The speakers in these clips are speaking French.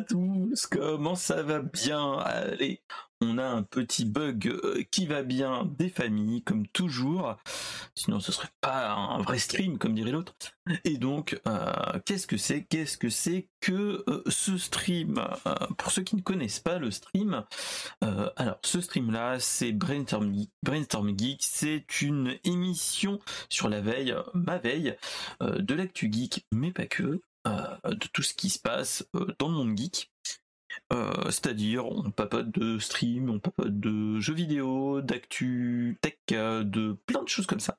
tous, comment ça va bien? Allez, on a un petit bug euh, qui va bien des familles, comme toujours. Sinon, ce serait pas un vrai stream, comme dirait l'autre. Et donc, euh, qu'est-ce que c'est? Qu'est-ce que c'est que euh, ce stream? Pour ceux qui ne connaissent pas le stream, alors ce stream-là, c'est Brainstorm. Brainstorm Geek, c'est une émission sur la veille, ma veille, de l'actu geek, mais pas que. De tout ce qui se passe dans le monde geek. Euh, c'est-à-dire, on papote de stream, on papote de jeux vidéo, d'actu, tech, euh, de plein de choses comme ça.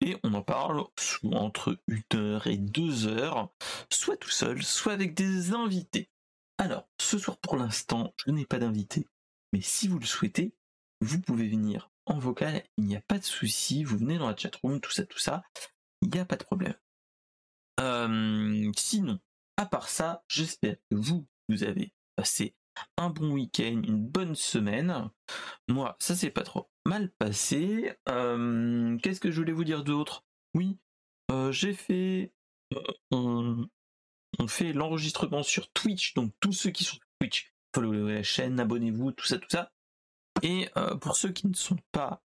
Et on en parle entre une heure et deux heures, soit tout seul, soit avec des invités. Alors, ce soir pour l'instant, je n'ai pas d'invité, mais si vous le souhaitez, vous pouvez venir en vocal, il n'y a pas de souci, vous venez dans la chatroom, tout ça, tout ça, il n'y a pas de problème. Euh, sinon, à part ça, j'espère que vous, vous avez passé un bon week-end, une bonne semaine. Moi, ça s'est pas trop mal passé. Euh, qu'est-ce que je voulais vous dire d'autre? Oui, euh, j'ai fait. On, fait l'enregistrement sur Twitch, donc tous ceux qui sont sur Twitch, follow la chaîne, abonnez-vous, tout ça, tout ça. Et pour ceux qui ne sont pas,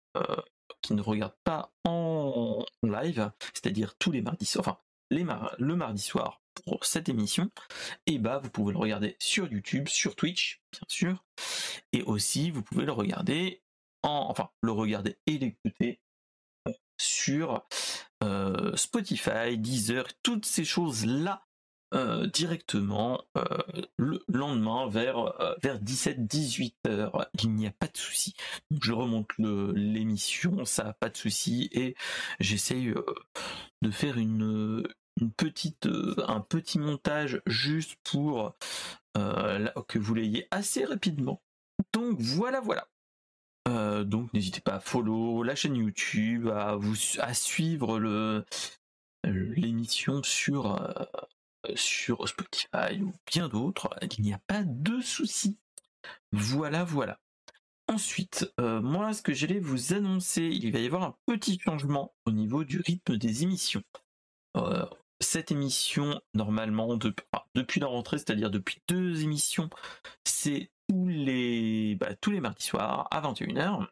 qui ne regardent pas en live, c'est-à-dire tous les mardis, enfin le mardi soir, pour cette émission, et bah vous pouvez le regarder sur YouTube, sur Twitch, bien sûr, et aussi vous pouvez le regarder en, enfin le regarder et l'écouter sur euh, Spotify, Deezer, toutes ces choses là euh, directement euh, le lendemain vers vers 17-18 heures. Il n'y a pas de souci. Je remonte l'émission, ça pas de souci et j'essaye de faire une une petite, euh, un petit montage juste pour euh, que vous l'ayez assez rapidement. Donc voilà, voilà. Euh, donc n'hésitez pas à follow la chaîne YouTube, à vous à suivre l'émission sur sur Spotify ou bien d'autres. Il n'y a pas de souci. Voilà, voilà. Ensuite, moi, ce que j'allais vous annoncer, il va y avoir un petit changement au niveau du rythme des émissions cette émission, normalement, depuis la rentrée, c'est-à-dire depuis deux émissions, c'est tous les, bah, tous les mardis soirs à 21h.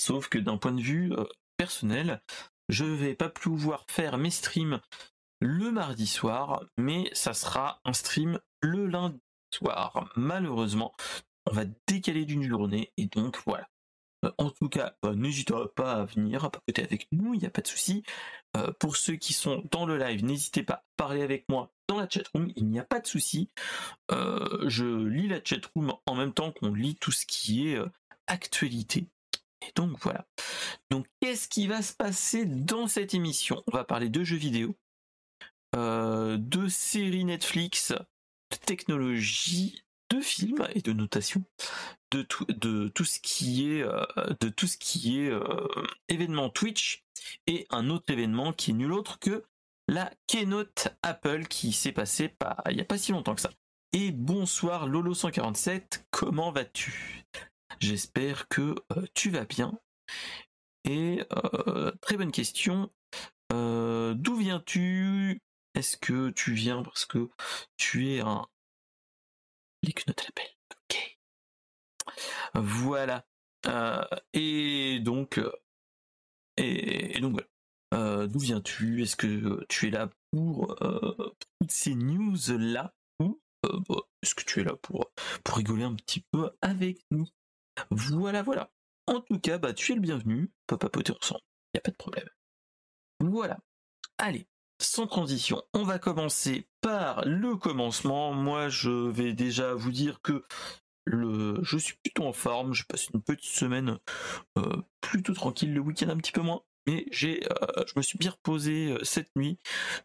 Sauf que d'un point de vue euh, personnel, je vais pas pouvoir faire mes streams le mardi soir, mais ça sera un stream le lundi soir. Malheureusement, on va décaler d'une journée et donc voilà. Euh, en tout cas, bah, n'hésitez pas à venir à papoter avec nous, il n'y a pas de souci. Euh, pour ceux qui sont dans le live, n'hésitez pas à parler avec moi dans la chatroom, il n'y a pas de souci. Euh, je lis la chatroom en même temps qu'on lit tout ce qui est actualité. Et donc voilà. Donc qu'est-ce qui va se passer dans cette émission? On va parler de jeux vidéo, de séries Netflix, de technologie, de films et de notation, de tout, ce qui est, euh, de tout ce qui est euh, événement Twitch et un autre événement qui est nul autre que la keynote Apple qui s'est passée pas, il n'y a pas si longtemps que ça. Et bonsoir Lolo147, comment vas-tu? J'espère que euh, tu vas bien. Et très bonne question. D'où viens-tu? Est-ce que tu viens parce que tu es un, les note l'appel. Ok. Voilà. Euh, et donc, euh, et, donc euh, D'où viens-tu? Est-ce que tu es là pour, toutes ces news là ou bah, est-ce que tu es là pour pour rigoler un petit peu avec nous? Voilà, voilà. En tout cas, bah tu es le bienvenu. Papa poter ensemble. Y a pas de problème. Voilà. Allez, sans transition, on va commencer par le commencement. Moi, je vais déjà vous dire que je suis plutôt en forme. Je passe une petite semaine euh, plutôt tranquille, le week-end un petit peu moins. Mais j'ai, euh, je me suis bien reposé euh, cette nuit.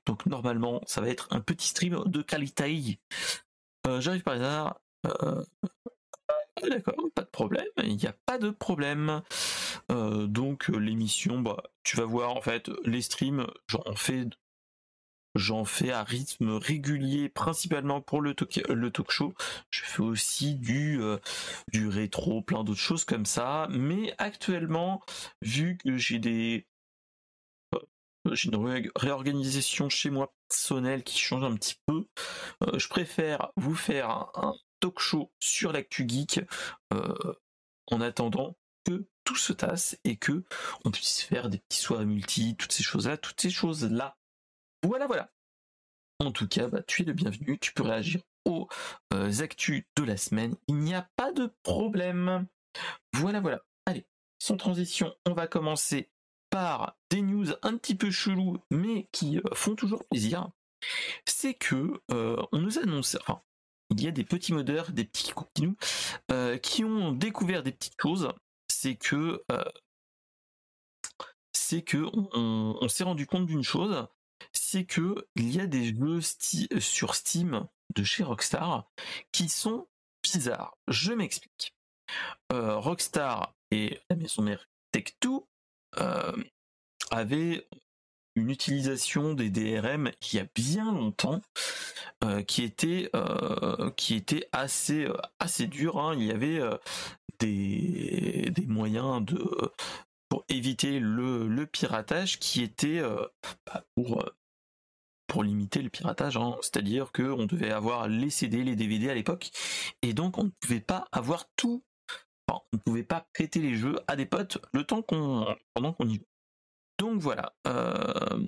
Donc normalement, ça va être un petit stream de qualité. J'arrive par hasard. D'accord, pas de problème, il n'y a pas de problème. donc l'émission, bah, tu vas voir en fait les streams, j'en fais J'en fais à rythme régulier, principalement pour le talk, le talk show. Je fais aussi du, euh, du rétro, plein d'autres choses comme ça. Mais actuellement, vu que j'ai des j'ai une réorganisation chez moi personnelle qui change un petit peu. je préfère vous faire un, talk show sur l'actu geek en attendant que tout se tasse et que on puisse faire des petits soirs multi, toutes ces choses-là, toutes ces choses-là. Voilà, voilà. En tout cas, bah, tu es le bienvenu, tu peux réagir aux actus de la semaine. Il n'y a pas de problème. Voilà, voilà. Allez, sans transition, on va commencer par des news un petit peu chelous, mais qui font toujours plaisir. C'est que on nous annonce, enfin, il y a des petits modeurs, des petits coquinous, qui ont découvert des petites choses. C'est que c'est que on, s'est rendu compte d'une chose, c'est que il y a des jeux sur Steam de chez Rockstar qui sont bizarres. Je m'explique. Rockstar et la maison mère Tech2 avaient une utilisation des DRM il y a bien longtemps euh, qui était euh, qui était assez euh, assez dur. Hein. Il y avait des moyens de pour éviter le, piratage qui était bah, pour pour limiter le piratage, hein. c'est-à-dire que on devait avoir les CD, les DVD à l'époque, et donc on ne pouvait pas avoir tout, on ne pouvait pas prêter les jeux à des potes le temps qu'on pendant qu'on y joue. Donc voilà. Euh,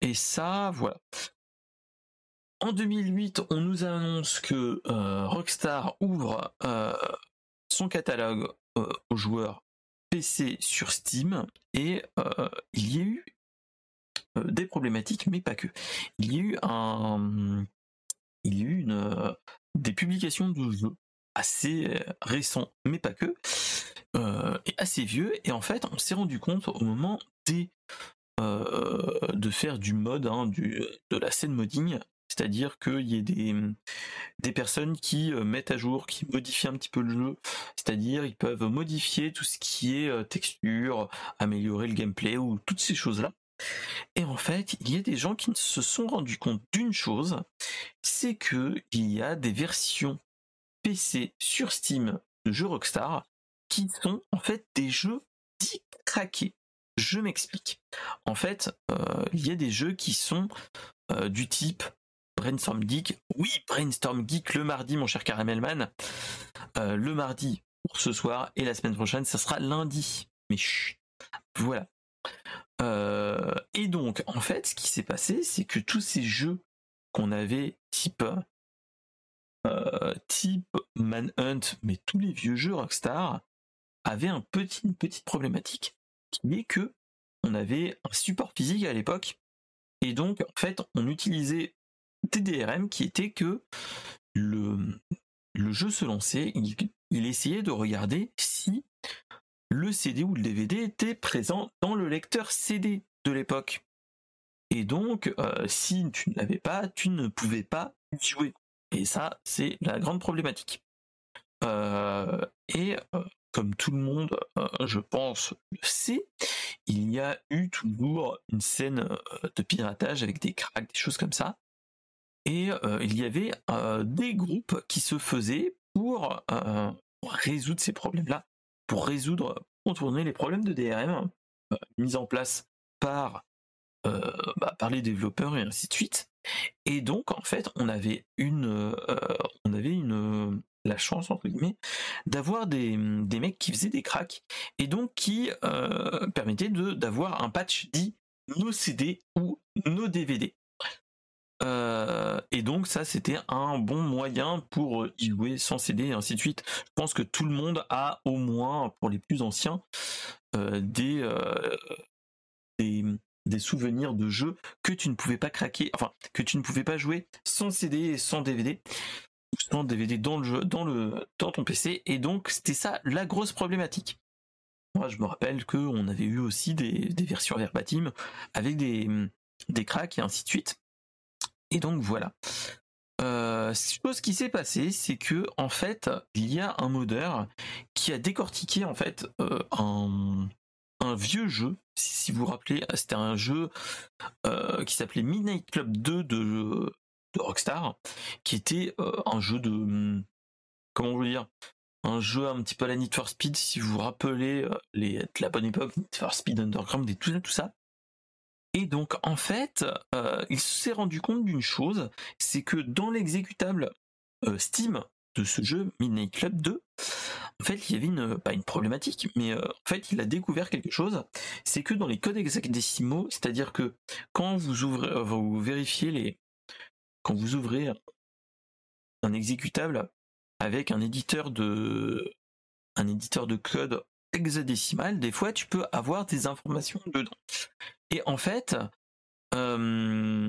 et ça, voilà. En 2008, on nous annonce que euh, Rockstar ouvre euh, son catalogue aux joueurs Sur Steam et il y a eu des problématiques, mais pas que. Il y a eu un, il y a eu une, des publications de jeux assez récents, mais pas que, et assez vieux. Et en fait, on s'est rendu compte au moment euh, de faire du mode, hein, du, de la scène modding, c'est-à-dire qu'il y ait des, des personnes qui euh, mettent à jour, qui modifient un petit peu le jeu, c'est-à-dire ils peuvent modifier tout ce qui est euh, texture, améliorer le gameplay ou toutes ces choses-là. Et en fait, il y a des gens qui se sont rendus compte d'une chose, c'est que il y a des versions PC sur Steam de jeux Rockstar qui sont en fait des jeux dits craqués. Je m'explique. En fait, euh, il y a des jeux qui sont du type Brainstorm Geek. Oui, Brainstorm Geek le mardi, mon cher Caramelman. Euh, le mardi pour ce soir et la semaine prochaine, ça sera lundi. Mais chut, voilà. et donc, en fait, ce qui s'est passé, c'est que tous ces jeux qu'on avait type type Manhunt, mais tous les vieux jeux Rockstar avaient une petite problématique qui est que on avait un support physique à l'époque et donc en fait on utilisait des DRM qui étaient que le, le jeu se lançait, il, essayait de regarder si le CD ou le DVD était présent dans le lecteur CD de l'époque. Et donc, euh, si tu ne l'avais pas, tu ne pouvais pas jouer. Et ça, c'est la grande problématique. Euh, et euh, comme tout le monde, je pense, le sait, il y a eu toujours une scène de piratage avec des cracks, des choses comme ça. Et euh, il y avait des groupes qui se faisaient pour, résoudre ces problèmes-là, pour résoudre, contourner les problèmes de DRM mis en place par, bah, par les développeurs et ainsi de suite. Et donc, en fait, on avait une, on avait une, la chance entre guillemets d'avoir des, des, mecs qui faisaient des cracks et donc qui euh, permettaient de d'avoir un patch dit nos CD ou nos DVD. Euh, et donc ça c'était un bon moyen pour y jouer sans CD et ainsi de suite. Je pense que tout le monde a au moins pour les plus anciens euh, des, des des souvenirs de jeux que tu ne pouvais pas craquer, enfin que tu ne pouvais pas jouer sans CD et sans DVD sans DVD dans le jeu, dans le dans ton PC, et donc c'était ça la grosse problématique. Moi, je me rappelle que on avait eu aussi des, versions verbatim avec des des cracks et ainsi de suite. Et donc voilà. Euh, ce qui s'est passé, c'est que en fait, il y a un modeur qui a décortiqué en fait euh, un, vieux jeu. Si vous vous rappelez, c'était un jeu euh, qui s'appelait Midnight Club 2 de Rockstar, qui était euh, un jeu de hmm, comment vous dire? Un jeu un petit peu à la Need for Speed si vous vous rappelez les, la bonne époque Need for Speed Underground et tout ça tout ça Et donc en fait, il s'est rendu compte d'une chose, c'est que dans l'exécutable Steam de ce jeu Midnight Club 2, en fait, il y avait une, pas une problématique, mais en fait, il a découvert quelque chose, c'est que dans les codes hexadécimaux, c'est-à-dire que quand vous ouvrez, vous vérifiez les, quand vous ouvrez un exécutable avec un éditeur de, un éditeur de code hexadécimal, des fois, tu peux avoir des informations dedans. Et en fait, le,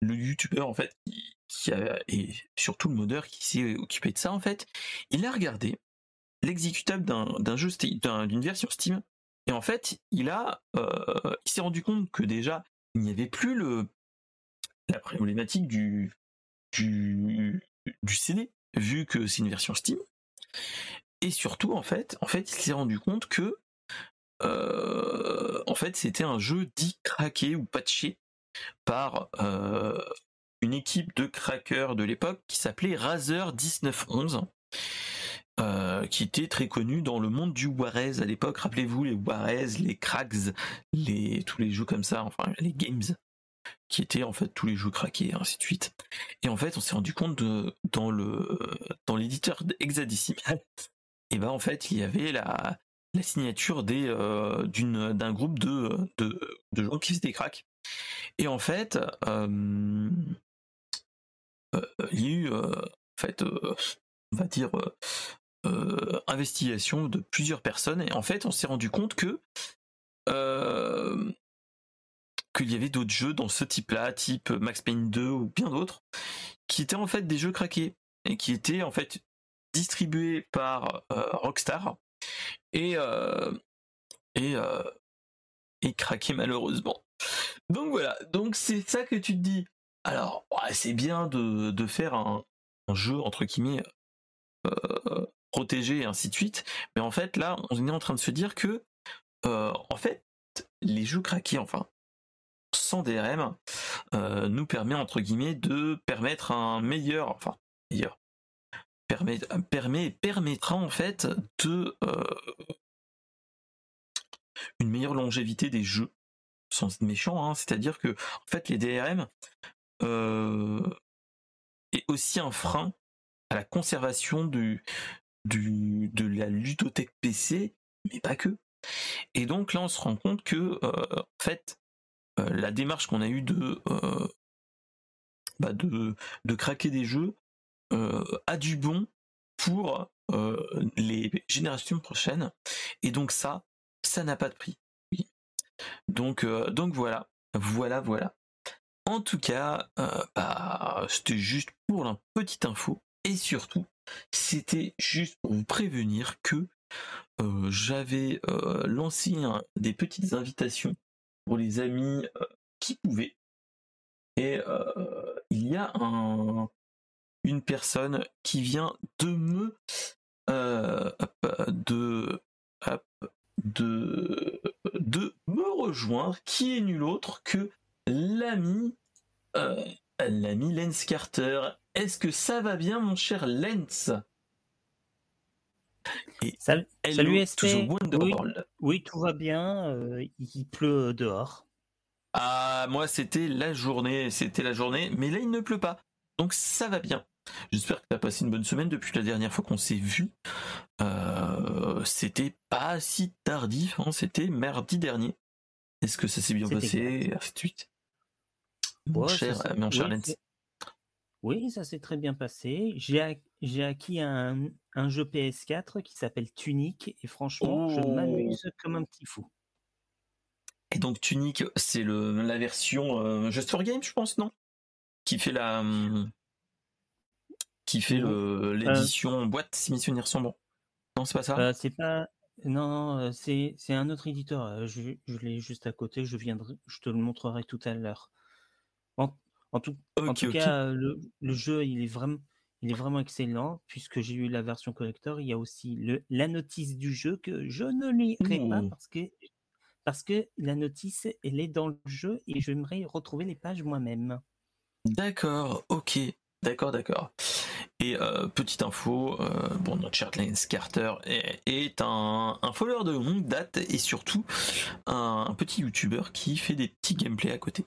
youtubeur en fait qui, et surtout le modeur qui s'est occupé de ça en fait, il a regardé l'exécutable d'un jeu d'une version Steam. Et en fait il a s'est rendu compte que déjà il n'y avait plus le la problématique du du du CD vu que c'est une version Steam. Et surtout en fait en fait il s'est rendu compte que euh, en fait, c'était un jeu dit craqué ou patché par euh, une équipe de crackers de l'époque qui s'appelait Razer 1911. Euh, qui était très connu dans le monde du Warez à l'époque. Rappelez-vous les Warez, les Cracks, les tous les jeux comme ça, enfin les games, qui étaient en fait tous les jeux craqués, ainsi de suite. Et en fait, on s'est rendu compte dans le dans l'éditeur hexadécimal, et ben en fait il y avait la la signature des euh, d'un groupe de gens qui faisaient des cracks. Et en fait, euh, euh, il y a eu en fait, on va dire investigation de plusieurs personnes et en fait, on s'est rendu compte que qu'il y avait d'autres jeux dans ce type-là, type Max Payne 2 ou bien d'autres, qui étaient en fait des jeux craqués et qui étaient en fait distribués par Rockstar et euh, euh, et craquer malheureusement. Donc voilà, donc c'est ça que tu te dis. Alors c'est bien de, faire un, un, jeu entre guillemets euh, protégé et ainsi de suite, mais en fait là on est en train de se dire que en fait les jeux craqués enfin sans DRM nous permet entre guillemets de permettre un meilleur enfin meilleur permet permettra en fait de euh, une meilleure longévité des jeux sans être méchant hein. c'est-à-dire que en fait les DRM euh, est aussi un frein à la conservation du, du de la ludothèque PC mais pas que et donc là on se rend compte que euh, en fait la démarche qu'on a eue de bah de, craquer des jeux euh, a du bon pour euh, les générations prochaines. Et donc ça, ça n'a pas de prix. Donc, euh, donc voilà, voilà, voilà. En tout cas, bah, c'était juste pour la petite info. Et surtout, c'était juste pour vous prévenir que j'avais lancé des petites invitations pour les amis qui pouvaient. Et il y a un, une personne qui vient de me euh, de de de me rejoindre qui est nul autre que l'ami euh, l'ami Lens Carter. Est-ce que ça va bien mon cher Lens salut, salut oui, oui, tout va bien euh, il pleut dehors. Ah moi c'était la journée c'était la journée mais là il ne pleut pas donc ça va bien J'espère que tu as passé une bonne semaine depuis la dernière fois qu'on s'est vu. Euh, c'était pas si tardif, hein, c'était mardi dernier. Est-ce que ça s'est bien passé? Ainsi de suite. Mon cher, mon cher oui, oui, ça s'est très bien passé. J'ai acquis un, un, jeu PS4 qui s'appelle Tunic et franchement, je oh. m'amuse comme un petit fou. Et donc Tunic, c'est la version euh, Just for Game, je pense, non? Qui fait la. Hum, qui fait euh, l'édition boîte si sont bons. Non, c'est pas ça? Euh, C'est pas. Non, euh, c'est c'est un autre éditeur. Je, je l'ai juste à côté. Je viendrai, je te le montrerai tout à l'heure. En, en, tout, en tout cas, le, le, jeu, il est vraiment, il est vraiment excellent puisque j'ai eu la version collector. Il y a aussi le, la notice du jeu que je ne lirai pas parce que parce que la notice, elle est dans le jeu et j'aimerais retrouver les pages moi-même. D'accord, ok. D'accord, d'accord. Et petite info, bon, notre cher Lance Carter est, un, un, follower de longue date et surtout un, petit YouTuber qui fait des petits gameplays à côté.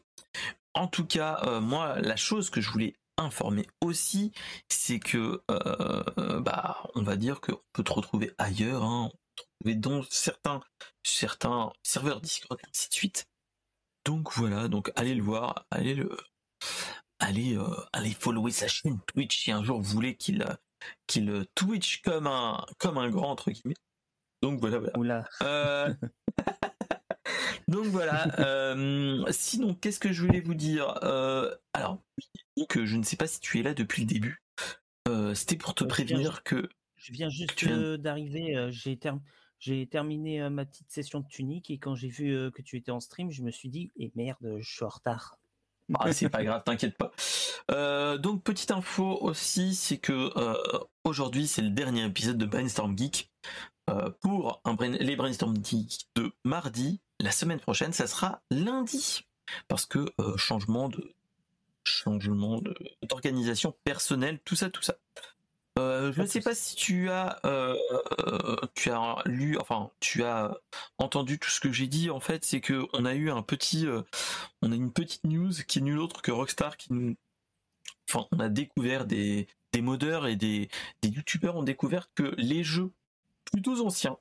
En tout cas, moi, la chose que je voulais informer aussi, c'est que, bah, on va dire qu'on peut te retrouver ailleurs, hein, trouver dans certains, certains serveurs Discord ainsi de suite. Donc voilà, donc allez le voir, allez le, allez, euh, allez follower sa chaîne Twitch si un jour vous voulez qu'il, qu'il Twitch comme un, comme un grand entre guillemets. Donc voilà, voilà. Euh, donc voilà. Euh, sinon, qu'est-ce que je voulais vous dire Alors, que je ne sais pas si tu es là depuis le début. C'était pour te prévenir que. Je viens juste d'arriver. j'ai terminé j'ai terminé ma petite session de tunique et quand j'ai vu que tu étais en stream, je me suis dit, et eh merde, je suis en retard. Ah, c'est pas grave, t'inquiète pas. donc petite info aussi, c'est que aujourd'hui c'est le dernier épisode de Brainstorm Geek. pour les Brainstorm Geek de mardi, la semaine prochaine, ça sera lundi. Parce que changement de changement d'organisation personnelle, tout ça, tout ça. Euh, je ne sais pas si tu as, euh, tu as lu, enfin, tu as entendu tout ce que j'ai dit. En fait, c'est que on a eu un petit, euh, on a une petite news qui est nulle autre que Rockstar qui nous, enfin, on a découvert des, des modeurs et des, des youtubeurs ont découvert que les jeux plutôt anciens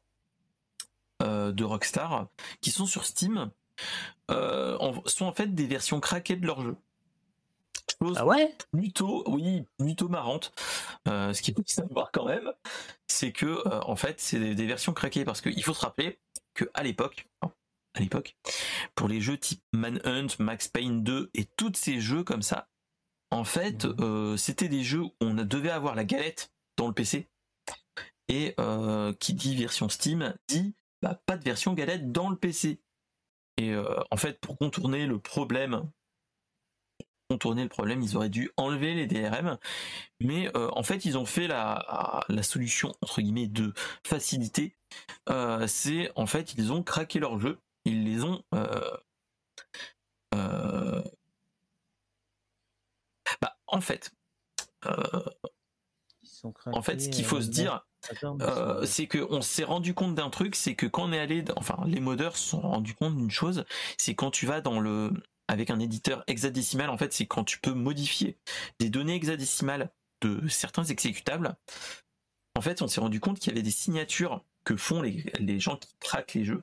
de Rockstar qui sont sur Steam sont en fait des versions craquées de leurs jeux ah ouais plutôt, oui, plutôt marrante. Euh, ce qui faut savoir quand même, c'est que euh, en fait, c'est des, versions craquées parce qu'il faut se rappeler que à l'époque, à l'époque, pour les jeux type Manhunt, Max Payne 2 et tous ces jeux comme ça, en fait, mhm. euh, c'était des jeux où on devait avoir la galette dans le PC. Et qui dit version Steam dit bah, pas de version galette dans le PC. Et en fait, pour contourner le problème contourner le problème, ils auraient dû enlever les DRM, mais euh, en fait ils ont fait la, la, solution entre guillemets de facilité. Euh, c'est en fait ils ont craqué leur jeu, ils les ont euh, bah, en fait en fait ce qu'il faut se dire c'est qu'on s'est rendu compte d'un truc, c'est que quand on est allé, enfin les modeurs se sont rendus compte d'une chose, c'est quand tu vas dans le avec un éditeur hexadécimal, en fait, c'est quand tu peux modifier des données hexadécimales de certains exécutables. En fait, on s'est rendu compte qu'il y avait des signatures que font les, gens qui craquent les jeux.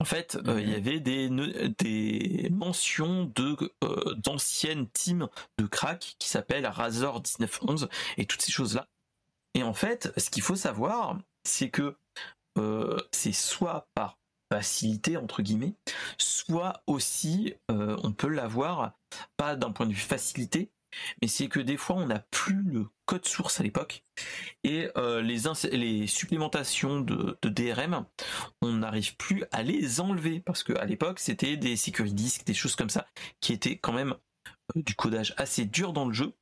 En fait, euh, il y avait des, des mentions de euh, d'anciennes teams de crack qui s'appellent Razor 1911 et toutes ces choses-là. Et en fait, ce qu'il faut savoir, c'est que euh, c'est soit par facilité entre guillemets, soit aussi euh, on peut l'avoir pas d'un point de vue facilité, mais c'est que des fois on n'a plus le code source à l'époque et euh, les, les supplémentations de, DRM, on n'arrive plus à les enlever parce qu'à l'époque c'était des security disks, des choses comme ça qui étaient quand même euh, du codage assez dur dans le jeu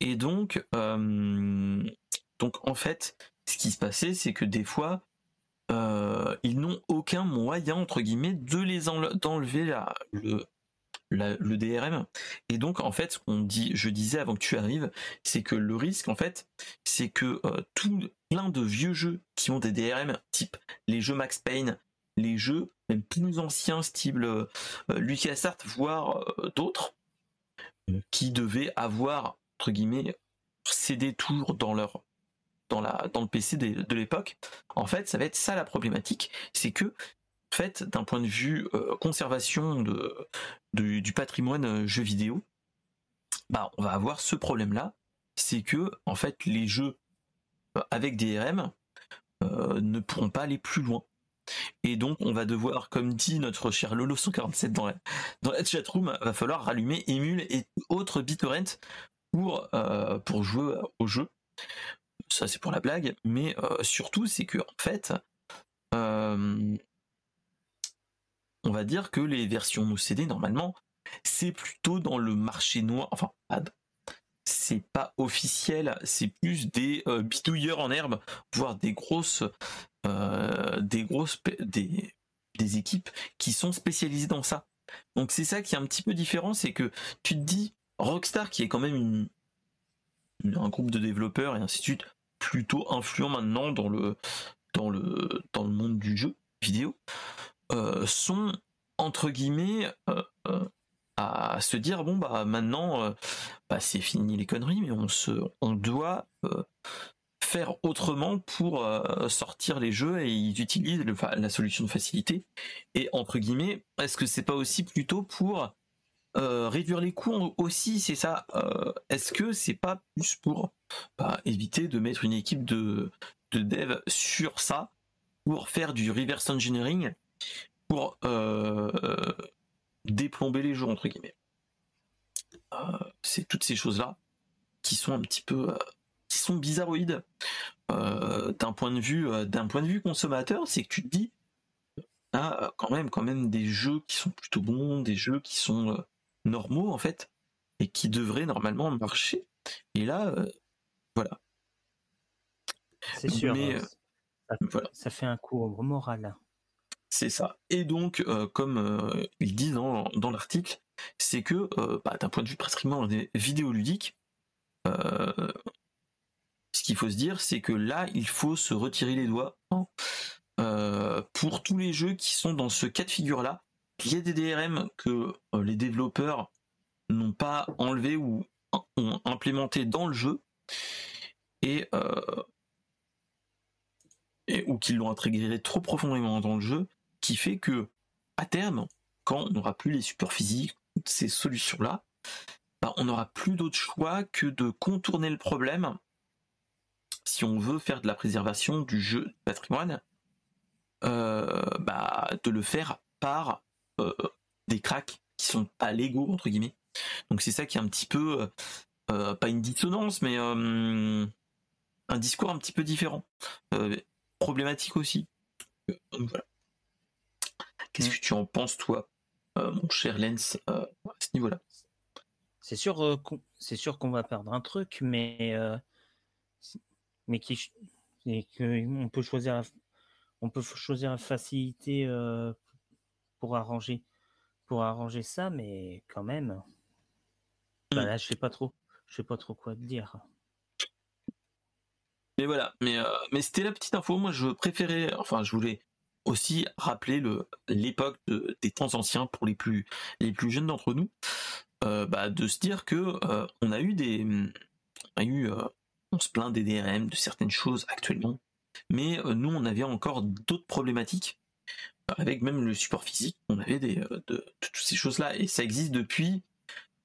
et donc donc en fait ce qui se passait c'est que des fois euh, ils n'ont aucun moyen entre guillemets de les d'enlever le, le DRM. Et donc en fait, ce qu'on dit, je disais avant que tu arrives, c'est que le risque en fait, c'est que euh, tout plein de vieux jeux qui ont des DRM, type les jeux Max Payne, les jeux même plus anciens, style euh, LucasArts, voire d'autres, qui devaient avoir entre guillemets cédé toujours dans leur dans, la, dans le PC de, l'époque, en fait, ça va être ça la problématique, c'est que, fait, d'un point de vue euh, conservation de, du patrimoine euh, jeu vidéo, bah, on va avoir ce problème-là, c'est que, en fait, les jeux euh, avec des RM ne pourront pas aller plus loin. Et donc, on va devoir, comme dit notre cher Lolo 147 dans la, dans la chatroom, va falloir rallumer Emule et autres BitTorrent pour, pour jouer au jeu ça c'est pour la blague, mais euh, surtout c'est que en fait, euh, on va dire que les versions no CD normalement, c'est plutôt dans le marché noir, enfin c'est pas officiel, c'est plus des euh, bidouilleurs en herbe, voire des grosses, des grosses, des, des équipes qui sont spécialisées dans ça. Donc c'est ça qui est un petit peu différent, c'est que tu te dis Rockstar qui est quand même une, un groupe de développeurs et ainsi de suite plutôt influents maintenant dans le dans le dans le monde du jeu vidéo sont entre guillemets à se dire bon bah maintenant bah, c'est fini les conneries mais on se on doit faire autrement pour sortir les jeux et ils utilisent la solution de facilité. Et entre guillemets est-ce que c'est pas aussi plutôt pour réduire les coûts aussi c'est ça est-ce que c'est pas plus pour bah, éviter de mettre une équipe de de dev sur ça pour faire du reverse engineering pour déplomber les jeux entre guillemets? Euh, c'est toutes ces choses là qui sont un petit peu euh, qui sont bizarroïdes euh, d'un point de vue d'un point de vue consommateur c'est que tu te dis ah quand même quand même des jeux qui sont plutôt bons des jeux qui sont normaux en fait et qui devraient normalement marcher et là voilà c'est sûr mais ça, voilà. ça fait un coup au moral c'est ça. Et donc, euh, comme euh, il dit dans, l'article, c'est que euh, bah, d'un point de vue pratiquement vidéoludique, ce qu'il faut se dire, c'est que là, il faut se retirer les doigts hein. pour tous les jeux qui sont dans ce cas de figure-là. Il y a des DRM que les développeurs n'ont pas enlevé ou ont implémenté dans le jeu et, et ou qu'ils l'ont intégré trop profondément dans le jeu qui fait que à terme, quand on n'aura plus les supports physiques, ces solutions-là, bah, on n'aura plus d'autre choix que de contourner le problème si on veut faire de la préservation du jeu patrimoine, euh, bah, de le faire par euh, des cracks qui sont pas légaux entre guillemets. Donc c'est ça qui est un petit peu euh, pas une dissonance, mais un discours un petit peu différent, problématique aussi. voilà. Qu'est-ce mm. que tu en penses, toi, euh, mon cher Lens, euh, à ce niveau-là? C'est sûr, euh, c'est sûr qu'on va perdre un truc, mais mais qui, on peut choisir, la, on peut choisir la facilité pour arranger, pour arranger ça, mais quand même, bah mm. là, je sais pas trop, je sais pas trop quoi te dire. Mais voilà, mais, mais c'était la petite info. Moi, je préférais, enfin, je voulais aussi rappeler le l'époque des temps anciens pour les plus les plus jeunes d'entre nous, euh, bah, de se dire que euh, on a eu des on a eu euh, on se plaint des DRM de certaines choses actuellement, mais nous on avait encore d'autres problématiques avec même le support physique, on avait des de, de, toutes ces choses là et ça existe depuis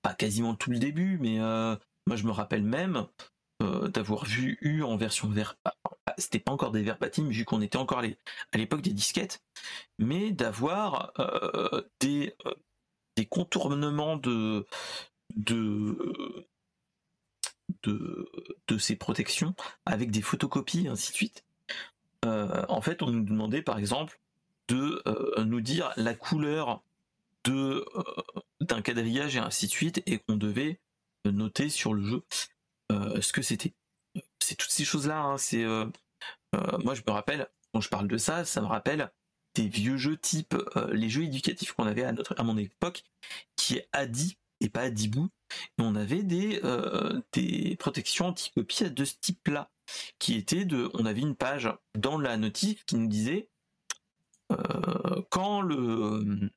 pas quasiment tout le début, mais moi je me rappelle même d'avoir vu eu en version vert c'était pas encore des verbatim vu qu'on était encore à l'époque des disquettes, mais d'avoir euh, des, euh, des contournements de, de, de, de ces protections avec des photocopies ainsi de suite. Euh, en fait, on nous demandait par exemple de nous dire la couleur de d'un quadrillage et ainsi de suite et qu'on devait noter sur le jeu ce que c'était c'est toutes ces choses là hein. c'est euh, moi, je me rappelle, quand je parle de ça, ça me rappelle des vieux jeux type euh, les jeux éducatifs qu'on avait à, notre, à mon époque, qui est Adi et pas Adibou. On avait des, euh, des protections anti-copie de ce type-là, qui était de, on avait une page dans la notice qui nous disait quand le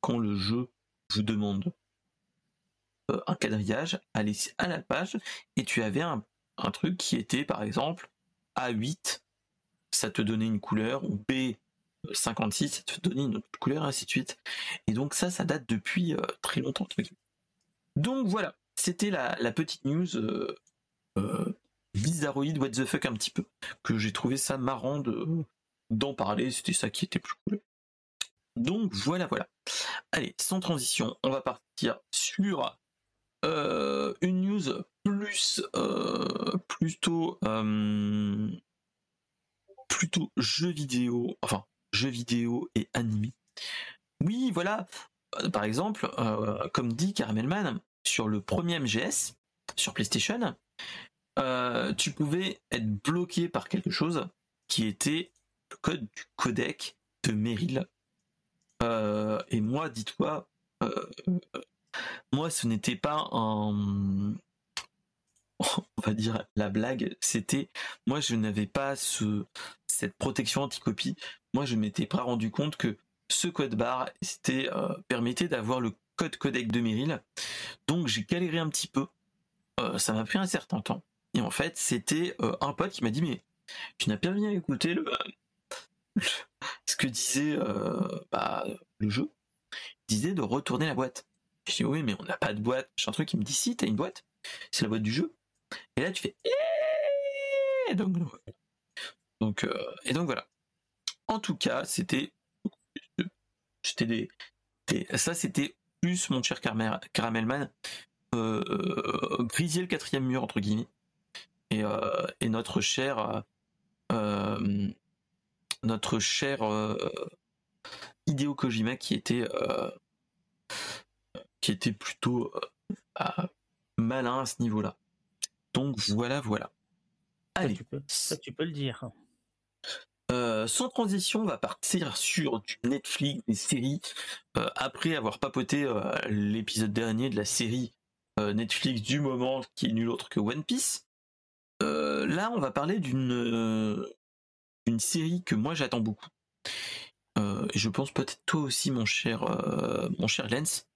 quand le jeu vous demande un quadrillage, allez à la page et tu avais un, un truc qui était par exemple A8 ça te donnait une couleur, ou B56, ça te donnait une autre couleur, ainsi de suite. Et donc ça, ça date depuis euh, très longtemps. Donc voilà, c'était la, petite news euh, euh, bizarroïde, what the fuck un petit peu, que j'ai trouvé ça marrant de d'en parler, c'était ça qui était plus cool. Donc voilà, voilà. Allez, sans transition, on va partir sur une news plus plutôt plutôt jeux vidéo, enfin jeux vidéo et animé. Oui, voilà. Euh, par exemple, euh, comme dit Caramelman, sur le premier MGS, sur PlayStation, euh, tu pouvais être bloqué par quelque chose qui était code du codec de Meryl. et moi, dis-toi, moi, ce n'était pas un, on va dire la blague, c'était moi je n'avais pas ce cette protection anti-copie. Moi je m'étais pas rendu compte que ce code barre c'était euh, permettait d'avoir le code codec de Meryl. Donc j'ai galéré un petit peu. Euh, ça m'a pris un certain temps. Et en fait, c'était euh, un pote qui m'a dit mais tu n'as pas bien écouté le, ce que disait bah, le jeu. Disait de retourner la boîte. Je dis oui mais on n'a pas de boîte. J'ai un truc qui me dit si t'as une boîte. C'est la boîte du jeu. Et là, tu fais. Et donc, donc, euh, et donc voilà. En tout cas, c'était. C'était des, Ça, c'était plus mon cher Caramelman. Euh, grisier le quatrième mur, entre guillemets. Et, euh, et notre cher. Euh, notre cher. Hideo Kojima qui était. qui était plutôt. malin à ce niveau-là. Donc voilà, voilà. Allez. Ça, tu peux, le dire. Euh, sans transition, on va partir sur du Netflix, des séries. Euh, après avoir papoté euh, l'épisode dernier de la série Netflix du moment, qui est nul autre que One Piece. là, on va parler d'une une série que moi j'attends beaucoup. et je pense peut-être toi aussi, mon cher, mon cher Lens,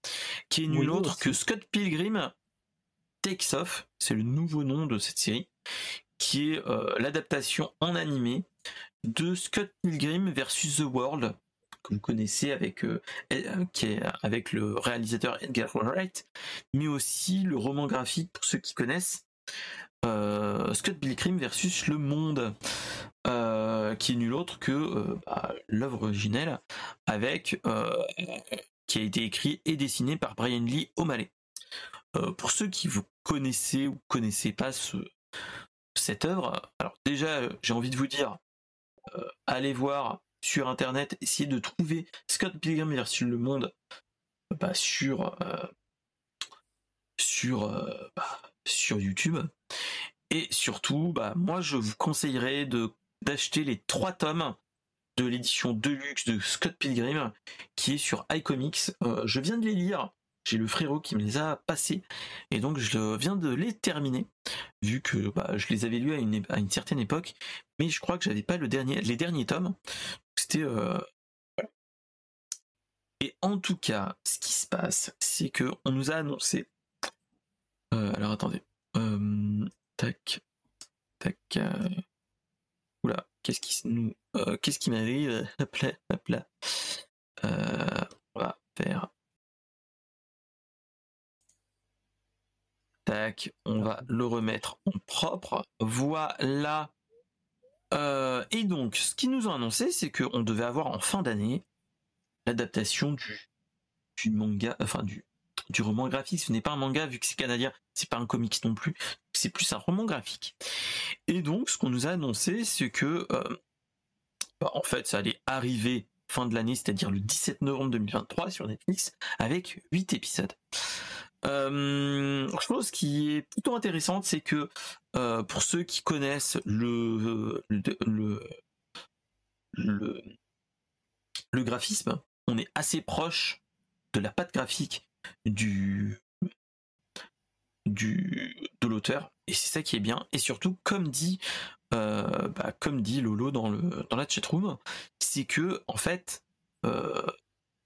qui est nul autre que Scott Pilgrim Takes Off, c'est le nouveau nom de cette série, qui est euh, l'adaptation en animé de Scott Pilgrim versus The World, que vous connaissez avec, euh, euh, qui est avec le réalisateur Edgar Wright, mais aussi le roman graphique pour ceux qui connaissent. Scott Pilgrim versus Le Monde, qui est nul autre que bah, l'œuvre originelle avec qui a été écrit et dessiné par Brian Lee O'Malley. Euh, pour ceux qui vous connaissez ou connaissez pas ce, cette œuvre, alors déjà, euh, j'ai envie de vous dire, euh, allez voir sur internet, essayez de trouver Scott Pilgrim versus le monde bah, sur sur bah, sur YouTube. Et surtout bah, moi je vous conseillerais d'acheter les trois tomes de l'édition Deluxe de Scott Pilgrim qui est sur iComics. je viens de les lire. J'ai le frérot qui me les a passés. Et donc je viens de les terminer vu que bah, je les avais lus à une, certaine époque. Mais je crois que j'avais pas le dernier les derniers tomes. C'était euh, et en tout cas ce qui se passe c'est que on nous a annoncé euh, alors attendez. Euh, tac. Tac oula qu'est-ce qui nous qu'est-ce qui m'arrive? Hop là hop là. On va faire. On va le remettre en propre. Voilà. Euh, et donc, ce qu'ils nous ont annoncé, c'est qu'on devait avoir en fin d'année l'adaptation du, du manga, enfin du, du roman graphique. Ce n'est pas un manga vu que c'est canadien, c'est pas un comics non plus, c'est plus un roman graphique. Et donc, ce qu'on nous a annoncé, c'est que, euh, bah, en fait, ça allait arriver fin de l'année, c'est-à-dire le 17 novembre 2023 sur Netflix, avec 8 épisodes. Euh, chose qui est plutôt intéressante, c'est que euh, pour ceux qui connaissent le graphisme, on est assez proche de la patte graphique du du de l'auteur et c'est ça qui est bien et surtout comme dit euh, bah, comme dit Lolo dans le dans la chatroom c'est que en fait euh,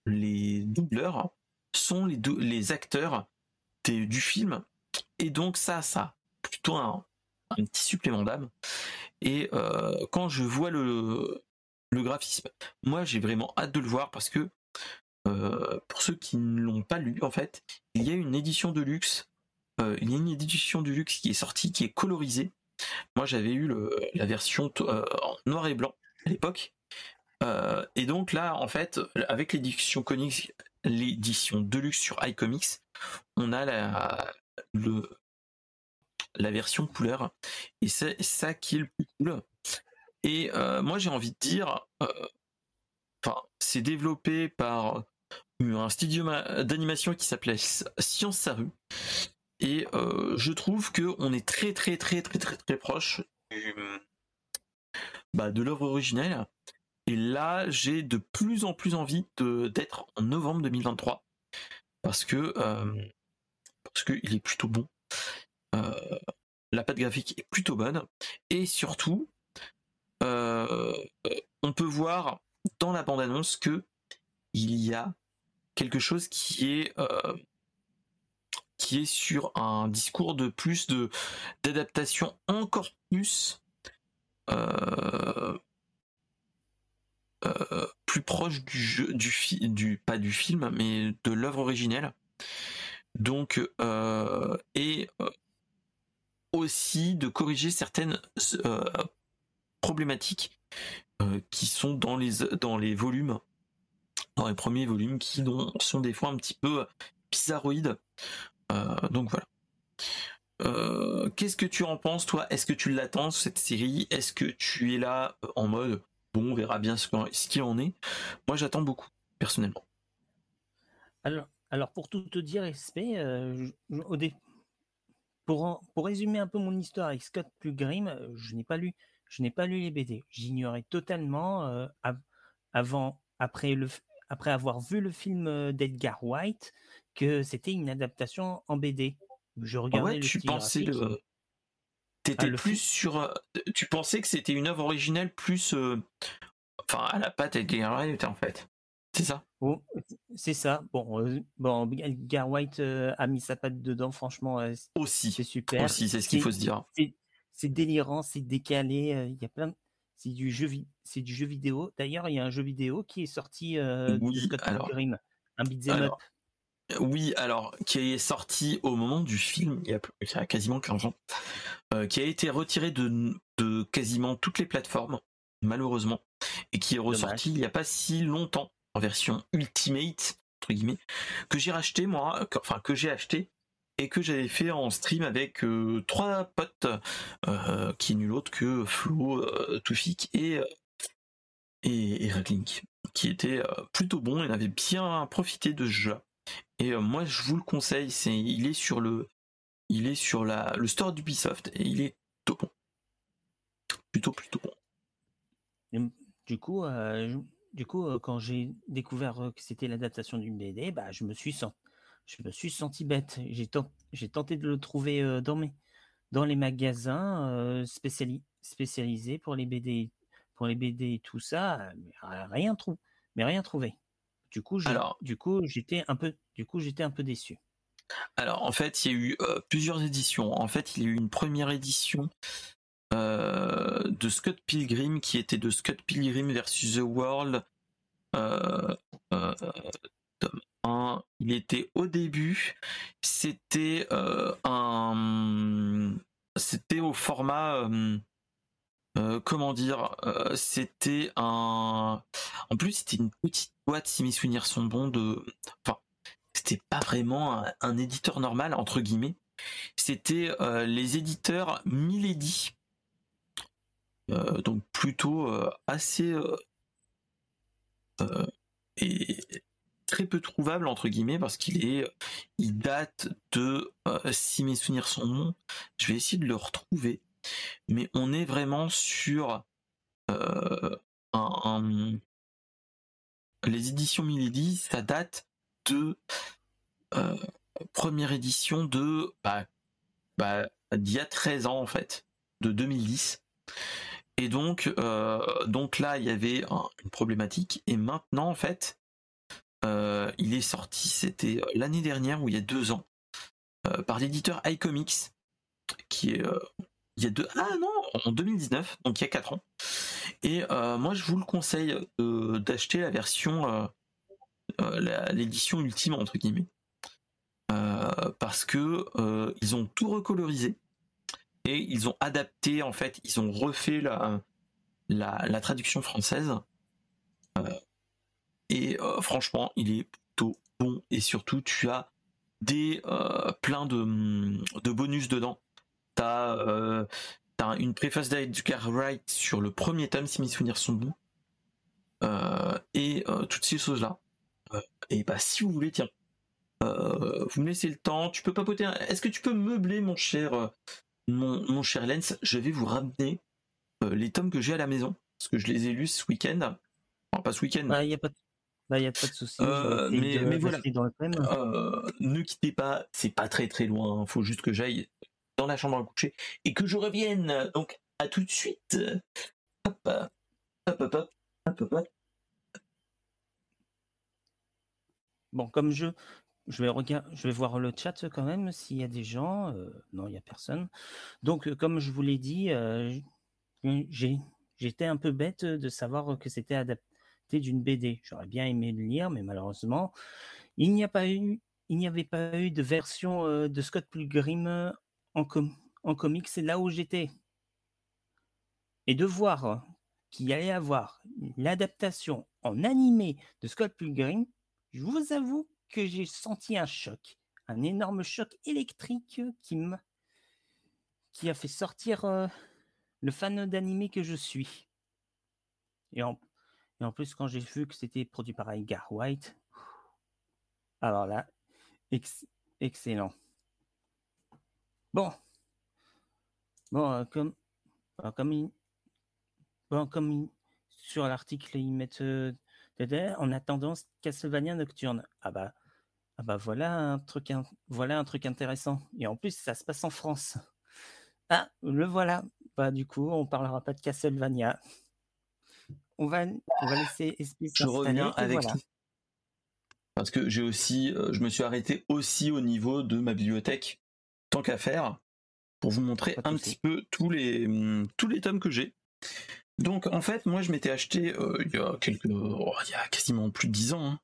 les doubleurs sont les, les acteurs du film. Et donc ça, ça, plutôt un, petit supplément d'âme. Et euh, quand je vois le, le graphisme, moi j'ai vraiment hâte de le voir parce que euh, pour ceux qui ne l'ont pas lu, en fait, il y a une édition de luxe. Euh, il y a une édition de luxe qui est sortie, qui est colorisée. Moi j'avais eu le, la version en noir et blanc à l'époque. et donc là, en fait, avec l'édition comics, l'édition Deluxe sur iComics, on a la, le, la version couleur. Et c'est ça qui est le plus cool. Et euh, moi j'ai envie de dire, euh, enfin, c'est développé par un studio d'animation qui s'appelait Science Saru. Et euh, je trouve que on est très très très très très très proche bah, de l'œuvre originelle. Et là, j'ai de plus en plus envie d'être en novembre 2023 parce que euh, parce qu'il est plutôt bon. Euh, la patte graphique est plutôt bonne. Et surtout, on peut voir dans la bande-annonce que il y a quelque chose qui est qui est sur un discours de plus de d'adaptation encore plus plus proche du jeu, du, du pas du film, mais de l'œuvre originelle. Donc, euh, et euh, aussi de corriger certaines euh, problématiques qui sont dans les, dans les volumes, dans les premiers volumes, qui sont des fois un petit peu bizarroïdes. donc voilà. Qu'est-ce que tu en penses, toi? Est-ce que tu l'attends cette série? Est-ce que tu es là en mode bon, on verra bien ce qu'il en est? Moi, j'attends beaucoup, personnellement. Alors, alors, pour tout te dire, respect, euh, pour, pour résumer un peu mon histoire avec Scott Pilgrim, euh, je n'ai pas lu, je n'ai pas lu les BD. J'ignorais totalement euh, avant, après le, après avoir vu le film d'Edgar White que c'était une adaptation en BD. Je ah regardais ouais, tu pensais T'étais ah, plus sur. Tu pensais que c'était une œuvre originale plus. Enfin, à la patte Edgar White en fait. C'est ça? C'est ça. Bon, euh, bon, Edgar White euh, a mis sa patte dedans, franchement. Aussi. C'est super. Aussi, c'est ce qu'il faut se dire. C'est délirant, c'est décalé. Il y a plein. C'est du jeu, c'est du jeu vidéo. D'ailleurs, il y a un jeu vidéo qui est sorti de Scott Pilgrim, un beat'em up. Oui, alors qui est sorti au moment du film, il y a, quasiment 15 ans, qui a été retiré de, de, quasiment toutes les plateformes, malheureusement, et qui est ressorti il n'y a pas si longtemps en version Ultimate entre guillemets que j'ai racheté moi, enfin que j'ai acheté et que j'avais fait en stream avec euh, trois potes euh, qui est nul autre que Flo, euh, Toufik et et, et qui était plutôt bon et avait bien profité de ce jeu. Et moi je vous le conseille, c'est il est sur le il est sur la le store d'Ubisoft et il est plutôt bon. Plutôt plutôt bon. du coup, du coup, quand j'ai découvert que c'était l'adaptation d'une BD, bah, je me suis senti, je me suis senti bête. J'ai, tenté de le trouver dans, mes, dans les magasins spécialisés pour les BD, pour les BD et tout ça, mais rien, trou mais rien trouvé. Du coup, du coup, j'étais un peu, du coup, j'étais un peu déçu. Alors, en fait, il y a eu plusieurs éditions. En fait, il y a eu une première édition euh, de Scott Pilgrim qui était de Scott Pilgrim versus The World. Euh, euh, il était au début, c'était un, c'était au format, comment dire, c'était un, en plus c'était une petite boîte si mes souvenirs sont bons de, enfin, c'était pas vraiment un, éditeur normal entre guillemets, c'était les éditeurs Milady. Euh, donc plutôt euh, assez euh, et très peu trouvable entre guillemets parce qu'il est il date de si mes souvenirs sont bons je vais essayer de le retrouver mais on est vraiment sur un, les éditions Milady ça date de première édition de bah, bah, d'il y a 13 ans en fait de 2010 et donc, euh, donc là, il y avait une problématique. Et maintenant, en fait, euh, il est sorti, c'était l'année dernière ou il y a deux ans, euh, par l'éditeur iComics, qui est il y a deux ah non en 2019, donc il y a quatre ans. Et moi, je vous le conseille d'acheter la version, l'édition ultime entre guillemets, parce que ils ont tout recolorisé et ils ont adapté en fait, ils ont refait la, la, traduction française. Euh, et euh, franchement, il est plutôt bon et surtout tu as des euh, plein de, de, bonus dedans. T'as as une préface d'Edgar Wright sur le premier tome si mes souvenirs sont bons. et toutes ces choses là. et bah si vous voulez, tiens, vous me laissez le temps. Tu peux papoter. Est-ce que tu peux meubler, mon cher mon, cher Lens, je vais vous ramener euh, les tomes que j'ai à la maison, parce que je les ai lus ce week-end. Enfin, pas ce week-end. Bah, a pas de souci. Euh, mais, voilà. Euh, ne quittez pas, c'est pas très très loin. Il faut juste que j'aille dans la chambre à coucher et que je revienne. Donc à tout de suite. Hop, hop, hop, hop, hop, hop. Bon, comme je, je vais, regarder, je vais voir le chat quand même s'il y a des gens. Euh, non, il n'y a personne. Donc, comme je vous l'ai dit, j'ai, j'étais un peu bête de savoir que c'était adapté d'une BD. J'aurais bien aimé le lire, mais malheureusement, il n'y a pas eu, il n'y avait pas eu de version de Scott Pilgrim en, en comics. C'est là où j'étais. Et de voir qu'il allait avoir l'adaptation en animé de Scott Pilgrim, je vous avoue que j'ai senti un choc, un énorme choc électrique qui m'a qui a fait sortir euh, le fan d'animé que je suis. Et en, et en plus, quand j'ai vu que c'était produit par Edgar White, alors là, excellent. Bon, bon, euh, comme, comme, bon, comme sur l'article, ils mettent euh, on a tendance Castlevania Nocturne. Ah bah, ah bah voilà un truc, voilà un truc intéressant. Et en plus, ça se passe en France. Ah, le voilà. Bah du coup, on parlera pas de Castlevania. On va, on va laisser Je reviens avec Parce que j'ai aussi, euh, je me suis arrêté aussi au niveau de ma bibliothèque, tant qu'à faire, pour vous montrer un petit peu tous les, hum, tous les tomes que j'ai. Donc en fait, moi je m'étais acheté euh, il y a quelques, oh, il y a quasiment plus de dix ans, hein,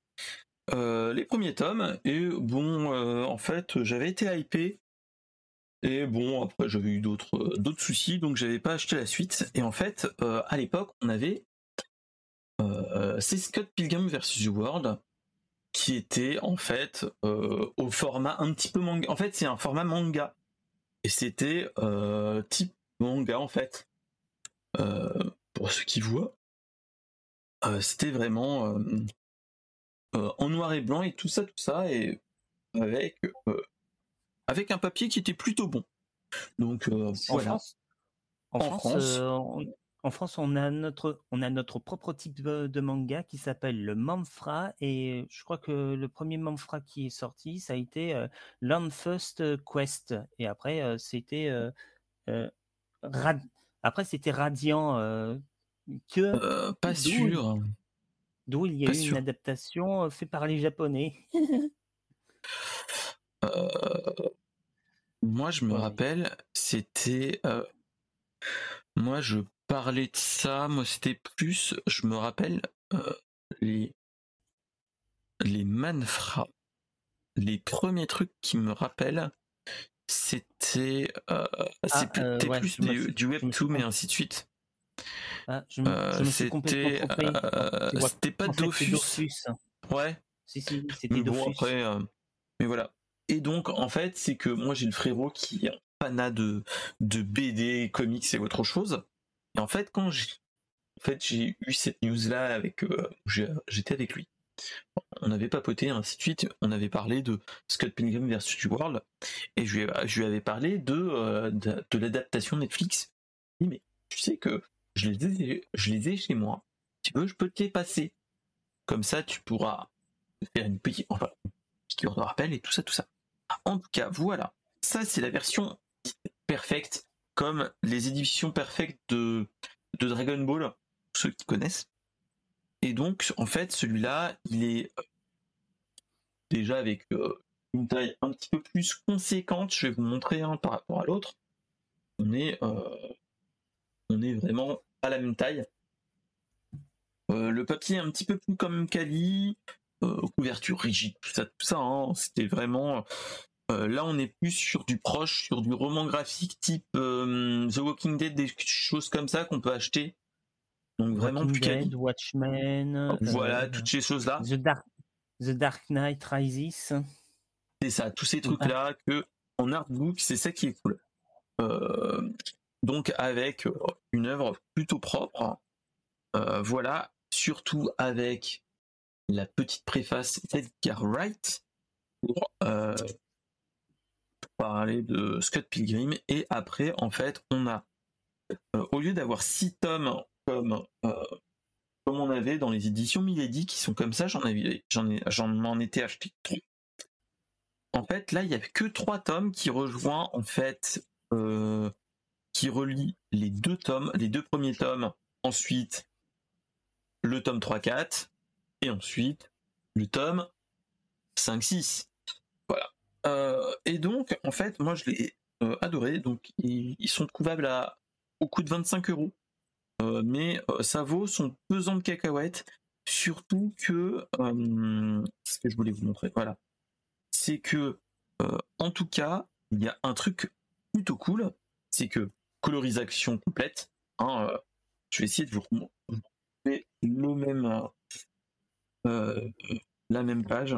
euh, les premiers tomes et bon, euh, en fait, j'avais été hypé et bon après j'avais eu d'autres d'autres soucis donc j'avais pas acheté la suite. Et en fait à l'époque on avait c'est Scott Pilgrim vs World qui était en fait au format un petit peu manga. En fait, c'est un format manga et c'était type manga en fait pour ceux qui voient, euh, c'était vraiment euh, euh, en noir et blanc et tout ça, tout ça, et avec, avec un papier qui était plutôt bon. Donc voilà. en, France, en France, on a notre, on a notre propre type de, manga qui s'appelle le Manfra et je crois que le premier Manfra qui est sorti, ça a été Land First Quest et après c'était après, c'était Radiant euh, que. Euh, pas sûr. D'où il y a eu une adaptation euh, faite par les Japonais. moi, je me rappelle, c'était. Moi, je parlais de ça. Moi, c'était plus. Je me rappelle les les manfra. Les premiers trucs qui me rappellent, c'était euh, ah, euh, plus du, web 2 mais ainsi de suite. Ah, euh, c'était c'était pas Dofus. Ouais. Si si, c'était Dofus. après, mais voilà. Et donc en fait, c'est que moi j'ai le frérot qui est un de de BD, comics et autre chose. Et en fait, quand j'ai eu cette news là avec j'étais avec lui on avait papoté, ainsi de suite, on avait parlé de Scott Pilgrim vs. World, et je lui, avais parlé de, euh, de, l'adaptation Netflix. Mais tu sais que je les, ai, chez moi, tu veux, je peux te les passer. Comme ça, tu pourras faire une petite, enfin, qui on rappelle et tout ça, tout ça. En tout cas, voilà. Ça, c'est la version perfecte, comme les éditions perfectes de, Dragon Ball, ceux qui connaissent. Et donc, en fait, celui-là, il est euh, déjà avec euh, une taille un petit peu plus conséquente. Je vais vous montrer un par rapport à l'autre. On est, euh, on est vraiment à la même taille. le papier un petit peu plus comme Kali, couverture rigide, tout ça, tout ça. Hein. C'était vraiment. Là, on est plus sur du proche, sur du roman graphique type The Walking Dead, des choses comme ça qu'on peut acheter donc vraiment plus Dead, Watchmen. Voilà, euh, toutes ces choses-là. The Dark, The Dark Knight Rises. C'est ça, tous ces trucs-là que en artbook, c'est ça qui est cool. Euh, donc avec euh, une œuvre plutôt propre. voilà, surtout avec la petite préface d'Edgar Wright pour, parler de Scott Pilgrim. Et après, en fait, on a, au lieu d'avoir six tomes comme, euh, comme on avait dans les éditions Milady qui sont comme ça, j'en avais, j'en ai, j'en m'en étais acheté En fait, là, il y avait que trois tomes qui rejoignent en fait qui relie les deux tomes, les deux premiers tomes, ensuite le tome 3-4, et ensuite le tome 5-6. Voilà. et donc, en fait, moi je l'ai adoré. Donc, ils, sont trouvables au coût de 25 euros. mais ça vaut son pesant de cacahuètes. Surtout que, ce que je voulais vous montrer, voilà, c'est que, en tout cas, il y a un truc plutôt cool, c'est que colorisation complète. Hein, euh, je vais essayer de vous remontrer le même, euh, euh, la même page.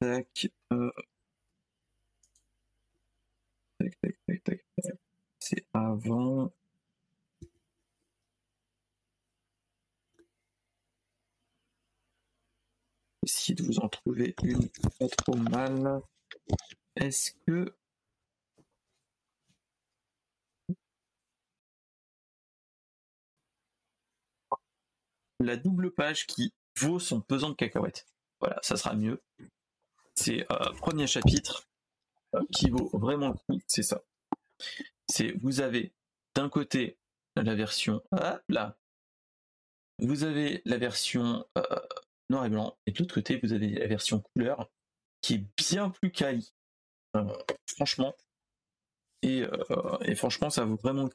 Tac, tac, tac, tac, tac. C'est avant. Essayez de vous en trouver une pas trop mal. Est-ce que la double page qui vaut son pesant de cacahuètes. Voilà, ça sera mieux. C'est euh, premier chapitre euh, qui vaut vraiment le coup, c'est ça. C'est vous avez d'un côté la version là, vous avez la version euh, noir et blanc, et de l'autre côté vous avez la version couleur qui est bien plus quali. franchement. Et, franchement, ça vaut vraiment.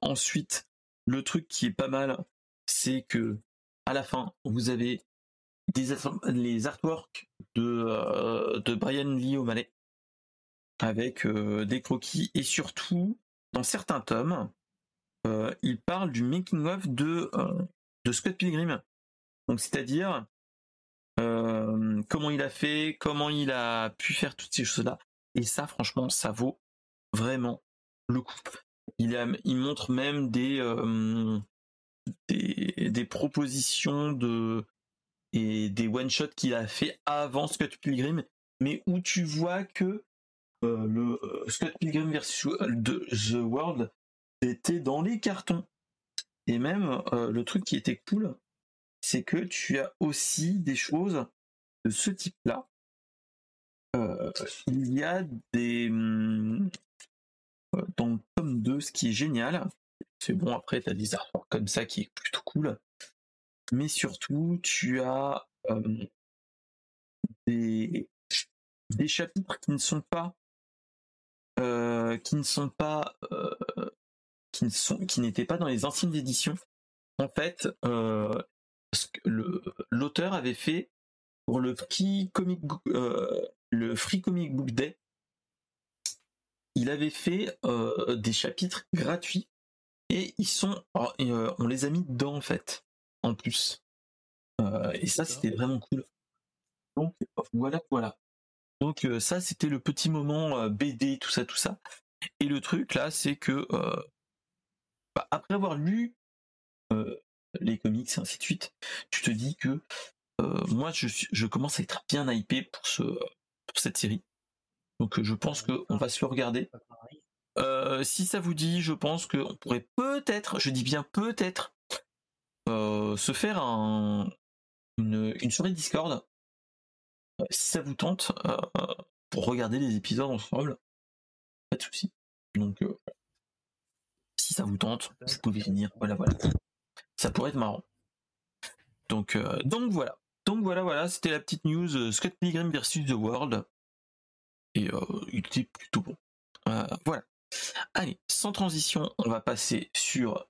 ensuite, le truc qui est pas mal, c'est que à la fin, vous avez des les artworks de, euh, de Brian Lee O'Malley avec euh, des croquis et surtout dans certains tomes, euh, il parle du making of de de Scott Pilgrim. Donc c'est-à-dire comment il a fait, comment il a pu faire toutes ces choses-là. Et ça, franchement, ça vaut vraiment le coup. Il, a, il montre même des, des, propositions de et des one shots qu'il a fait avant Scott Pilgrim, mais où tu vois que euh, le euh, Scott Pilgrim versus de The World était dans les cartons. Et même euh, le truc qui était cool, c'est que tu as aussi des choses de ce type-là. il y a des dans le tome 2, ce qui est génial, c'est bon, après, tu as des artworks comme ça qui est plutôt cool. Mais surtout, tu as des, chapitres qui ne sont pas qui ne sont pas qui ne sont qui n'étaient pas dans les anciennes éditions. En fait, l'auteur avait fait pour le free comic le free comic book day, il avait fait des chapitres gratuits et ils sont, on les a mis dedans en fait, en plus. Euh, et ça, c'était vraiment cool. Donc voilà, voilà. Donc euh, ça, c'était le petit moment BD, tout ça, tout ça. Et le truc là, c'est que bah, après avoir lu les comics et ainsi de suite, tu te dis que moi, je, je commence à être bien hypé pour ce pour cette série. Donc je pense qu'on va se le regarder. Si ça vous dit, je pense qu'on pourrait peut-être, je dis bien peut-être, se faire un, une, une soirée Discord. Euh, si ça vous tente, pour regarder les épisodes ensemble, pas de souci. Donc, si ça vous tente, vous pouvez venir. Voilà, voilà. Ça pourrait être marrant. Donc, donc voilà. Donc voilà, voilà, c'était la petite news Scott Pilgrim versus The World. Et il était plutôt bon. voilà. Allez, sans transition, on va passer sur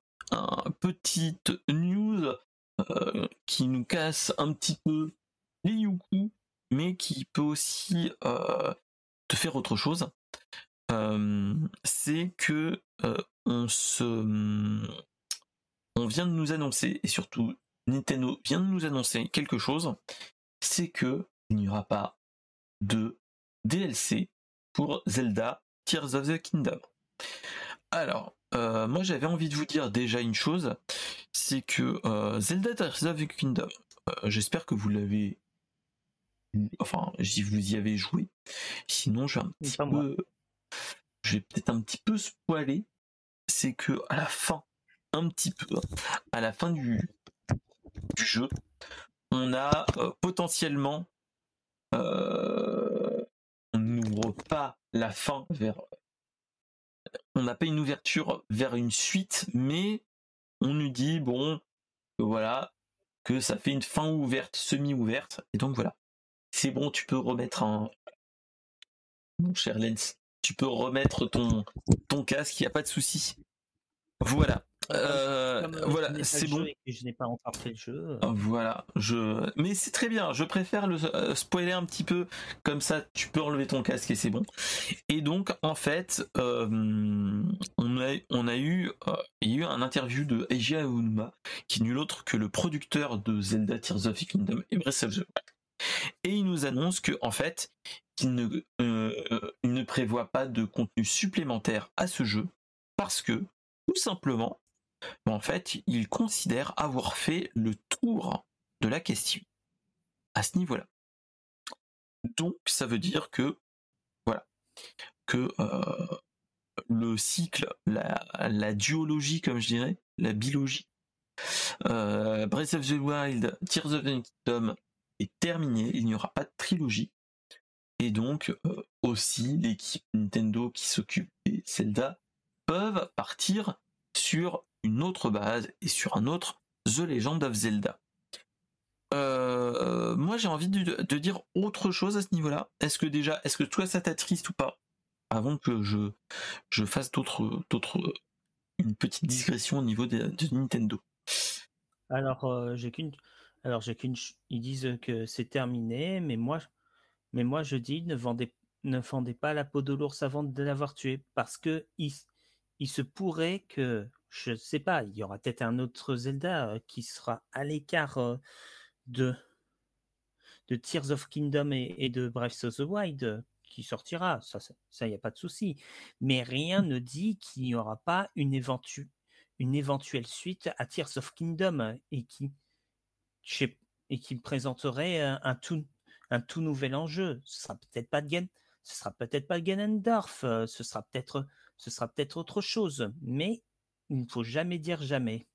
petite news euh, qui nous casse un petit peu les Yuku, mais qui peut aussi euh, te faire autre chose. Euh, c'est que on se, on vient de nous annoncer et surtout Nintendo vient de nous annoncer quelque chose, c'est que il n'y aura pas de DLC pour Zelda Tears of the Kingdom. Alors, euh, moi j'avais envie de vous dire déjà une chose, c'est que euh, Zelda Tears of the Kingdom, euh, j'espère que vous l'avez, enfin, si vous y avez joué. Sinon, je vais un petit peu, je vais peut-être un petit peu spoiler. C'est que à la fin, un petit peu, à la fin du, du jeu, on a potentiellement, on n'ouvre pas la fin vers. On n'a pas une ouverture vers une suite, mais on nous dit bon, voilà, que ça fait une fin ouverte, semi-ouverte, et donc voilà. C'est bon, tu peux remettre un. Mon cher Lens, tu peux remettre ton, ton casque, il n'y a pas de souci. Voilà. Euh, voilà, c'est bon. je n'ai pas encore fait le jeu. Ah, voilà, je. Mais c'est très bien. Je préfère le euh, spoiler un petit peu comme ça. Tu peux enlever ton casque et c'est bon. Et donc en fait, euh, on a on a eu il y a eu un interview de Eiji Aonuma qui est nul autre que le producteur de Zelda Tears of the Kingdom et Breath of the Wild. Et il nous annonce que en fait, ne il ne prévoit pas de contenu supplémentaire à ce jeu parce que tout simplement en fait, il considère avoir fait le tour de la question à ce niveau-là. Donc, ça veut dire que, voilà, que euh, le cycle, la, duologie, comme je dirais, la biologie, euh, Breath of the Wild, Tears of the Kingdom est terminé, il n'y aura pas de trilogie. Et donc, euh, aussi, l'équipe Nintendo qui s'occupe des Zelda peuvent partir sur une autre base et sur un autre The Legend of Zelda. Euh, moi j'ai envie de, dire autre chose à ce niveau-là. Est-ce que déjà, est-ce que toi ça t'attriste ou pas? Avant que je, je fasse d'autres, d'autres, une petite digression au niveau de, Nintendo. Alors euh, j'ai qu'une, alors j'ai qu'une, ils disent que c'est terminé, mais moi, mais moi je dis ne vendez, ne vendez pas la peau de l'ours avant de l'avoir tué, parce que il, il se pourrait que je ne sais pas, il y aura peut-être un autre Zelda qui sera à l'écart de, de Tears of Kingdom et, de Breath of the Wild qui sortira, ça, ça, n'y a pas de souci. Mais rien ne dit qu'il n'y aura pas une, éventuelle suite à Tears of Kingdom et qui, présenterait un, tout, un tout nouvel enjeu. Ce sera peut-être pas de ce sera peut-être pas Ganondorf, ce sera peut-être autre chose, mais il ne faut jamais dire jamais.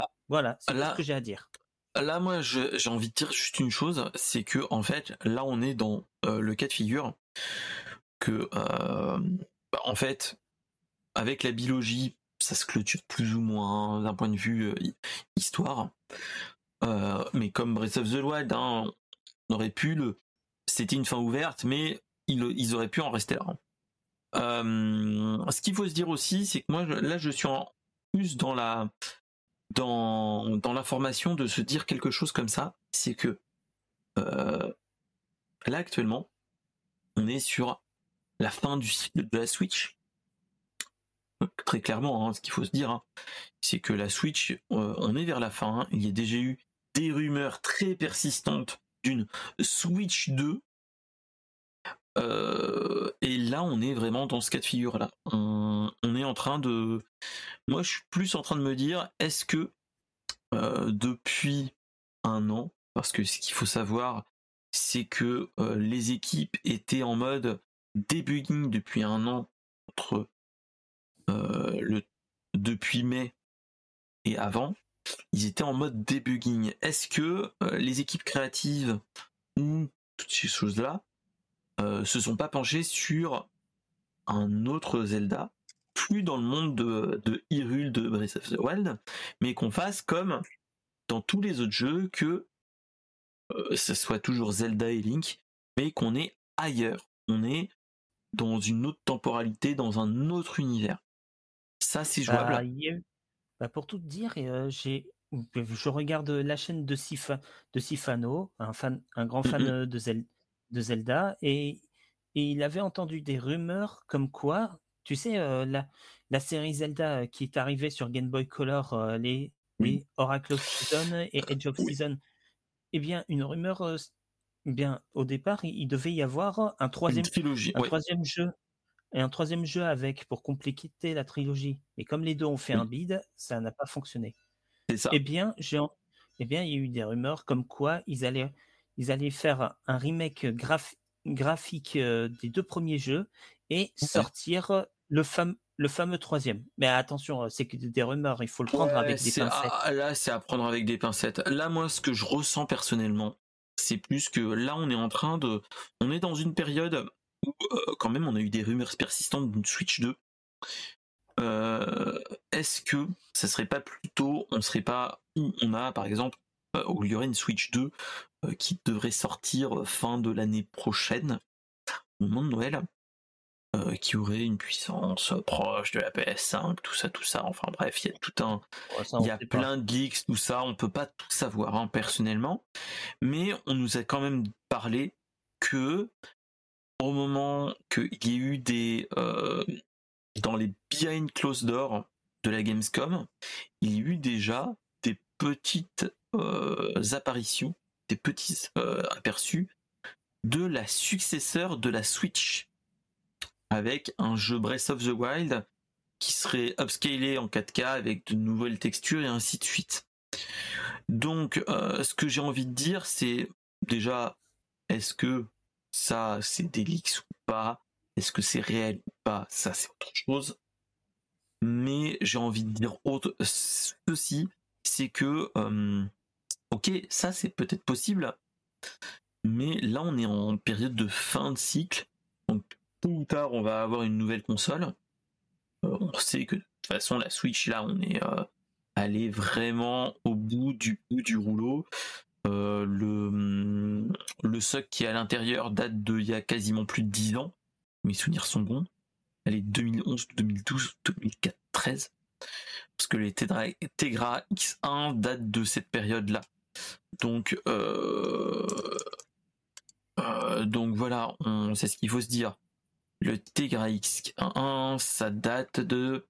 Ah, voilà, c'est ce que j'ai à dire. Là, moi, j'ai envie de dire juste une chose, c'est que en fait, là, on est dans euh, le cas de figure que, euh, bah, en fait, avec la biologie, ça se clôture plus ou moins d'un point de vue euh, histoire. mais comme Breath of the Wild, hein, on aurait pu le, c'était une fin ouverte, mais ils, auraient pu en rester là. Euh, ce qu'il faut se dire aussi, c'est que moi là je suis en plus dans la dans dans l'information de se dire quelque chose comme ça, c'est que euh, là actuellement on est sur la fin du cycle de la Switch. très clairement, hein, ce qu'il faut se dire, hein, c'est que la Switch, euh, on est vers la fin. Il y a déjà eu des rumeurs très persistantes d'une Switch 2 euh, et là, on est vraiment dans ce cas de figure là. On, est en train de. Moi, je suis plus en train de me dire, est-ce que euh, depuis un an, parce que ce qu'il faut savoir, c'est que euh, les équipes étaient en mode debugging depuis un an entre le depuis mai et avant, ils étaient en mode debugging. Est-ce que les équipes créatives ou toutes ces choses-là euh, se sont pas penchés sur un autre Zelda, plus dans le monde de, de Hyrule de Breath of the Wild, mais qu'on fasse comme dans tous les autres jeux que euh, ce soit toujours Zelda et Link, mais qu'on est ailleurs. On est dans une autre temporalité, dans un autre univers. Ça, c'est jouable. Bah, bah, pour tout dire, euh, j'ai je regarde la chaîne de, de Sifano, un, fan, un grand fan de, Zelda de Zelda et, il avait entendu des rumeurs comme quoi, tu sais, euh, la, la série Zelda euh, qui est arrivée sur Game Boy Color, euh, les, Oracle of Season et Edge of Season, eh bien, une rumeur, eh bien, au départ, il, devait y avoir un troisième, un troisième jeu et un troisième jeu avec pour compliquer la trilogie. Mais comme les deux ont fait un bid, ça n'a pas fonctionné. Ça. Eh bien, j'ai, eh bien, il y a eu des rumeurs comme quoi ils allaient ils allaient faire un remake graphique euh, des deux premiers jeux et sortir le, le fameux troisième. Mais attention, euh, c'est que des rumeurs, il faut le prendre avec des pincettes. là, c'est à prendre avec des pincettes. Là, moi, ce que je ressens personnellement, c'est plus que là, on est en train de, on est dans une période où quand même on a eu des rumeurs persistantes d'une Switch 2. Est-ce que ça serait pas plutôt, on serait pas, on a par exemple, où il y aurait une Switch 2 qui devrait sortir fin de l'année prochaine, au moment de Noël, euh, qui aurait une puissance proche de la PS5, tout ça, tout ça. Enfin bref, il y a tout un, il y a plein de geeks, tout ça. On peut pas tout savoir hein, personnellement, mais on nous a quand même parlé que au moment qu'il y ait eu des euh, dans les behind closed doors de la Gamescom, il y a eu déjà des petites euh, apparitions, des petits aperçus de la successeur de la Switch avec un jeu Breath of the Wild qui serait upscalé en 4K avec de nouvelles textures et ainsi de suite. Donc, euh, ce que j'ai envie de dire, c'est déjà, est-ce que ça, c'est des ou pas? Est-ce que c'est réel ou pas? Ça, c'est autre chose. Mais j'ai envie de dire autre, ceci, c'est que, euh, ok, ça, c'est peut-être possible, mais là, on est en période de fin de cycle. Donc, ou tard, on va avoir une nouvelle console. Euh, on sait que de toute façon, la Switch, là, on est euh, allé vraiment au bout du bout du rouleau. Euh, le, mm, le soc qui est à l'intérieur date de il y a quasiment plus de 10 ans. Mes souvenirs sont bons. Elle est 2011, 2012, 2013. 13. Parce que les Tegra, X1 datent de cette période-là. Donc, donc voilà, on, c'est ce qu'il faut se dire. Le Tegra X1, ça date de...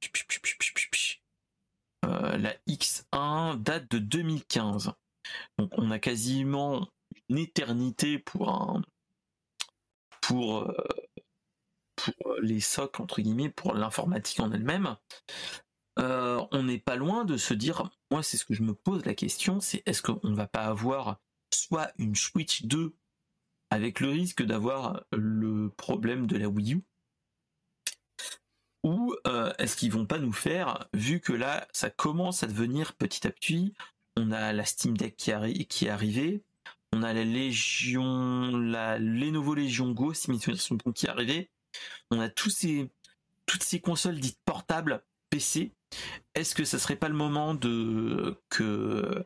Euh, la X1 date de 2015. Donc on a quasiment une éternité pour euh, pour les socs, entre guillemets, pour l'informatique en elle-même. Euh, on n'est pas loin de se dire, moi c'est ce que je me pose la question, c'est est-ce qu'on va pas avoir soit une Switch 2 avec le risque d'avoir le problème de la Wii U ou euh, est-ce qu'ils vont pas nous faire, vu que là ça commence à devenir petit à petit, on a la Steam Deck qui, est arrivée, on a la Légion, la Lenovo Legion Go, si mes qui est arrivée, on a toutes ces consoles dites portables PC. Est-ce que ça serait pas le moment de que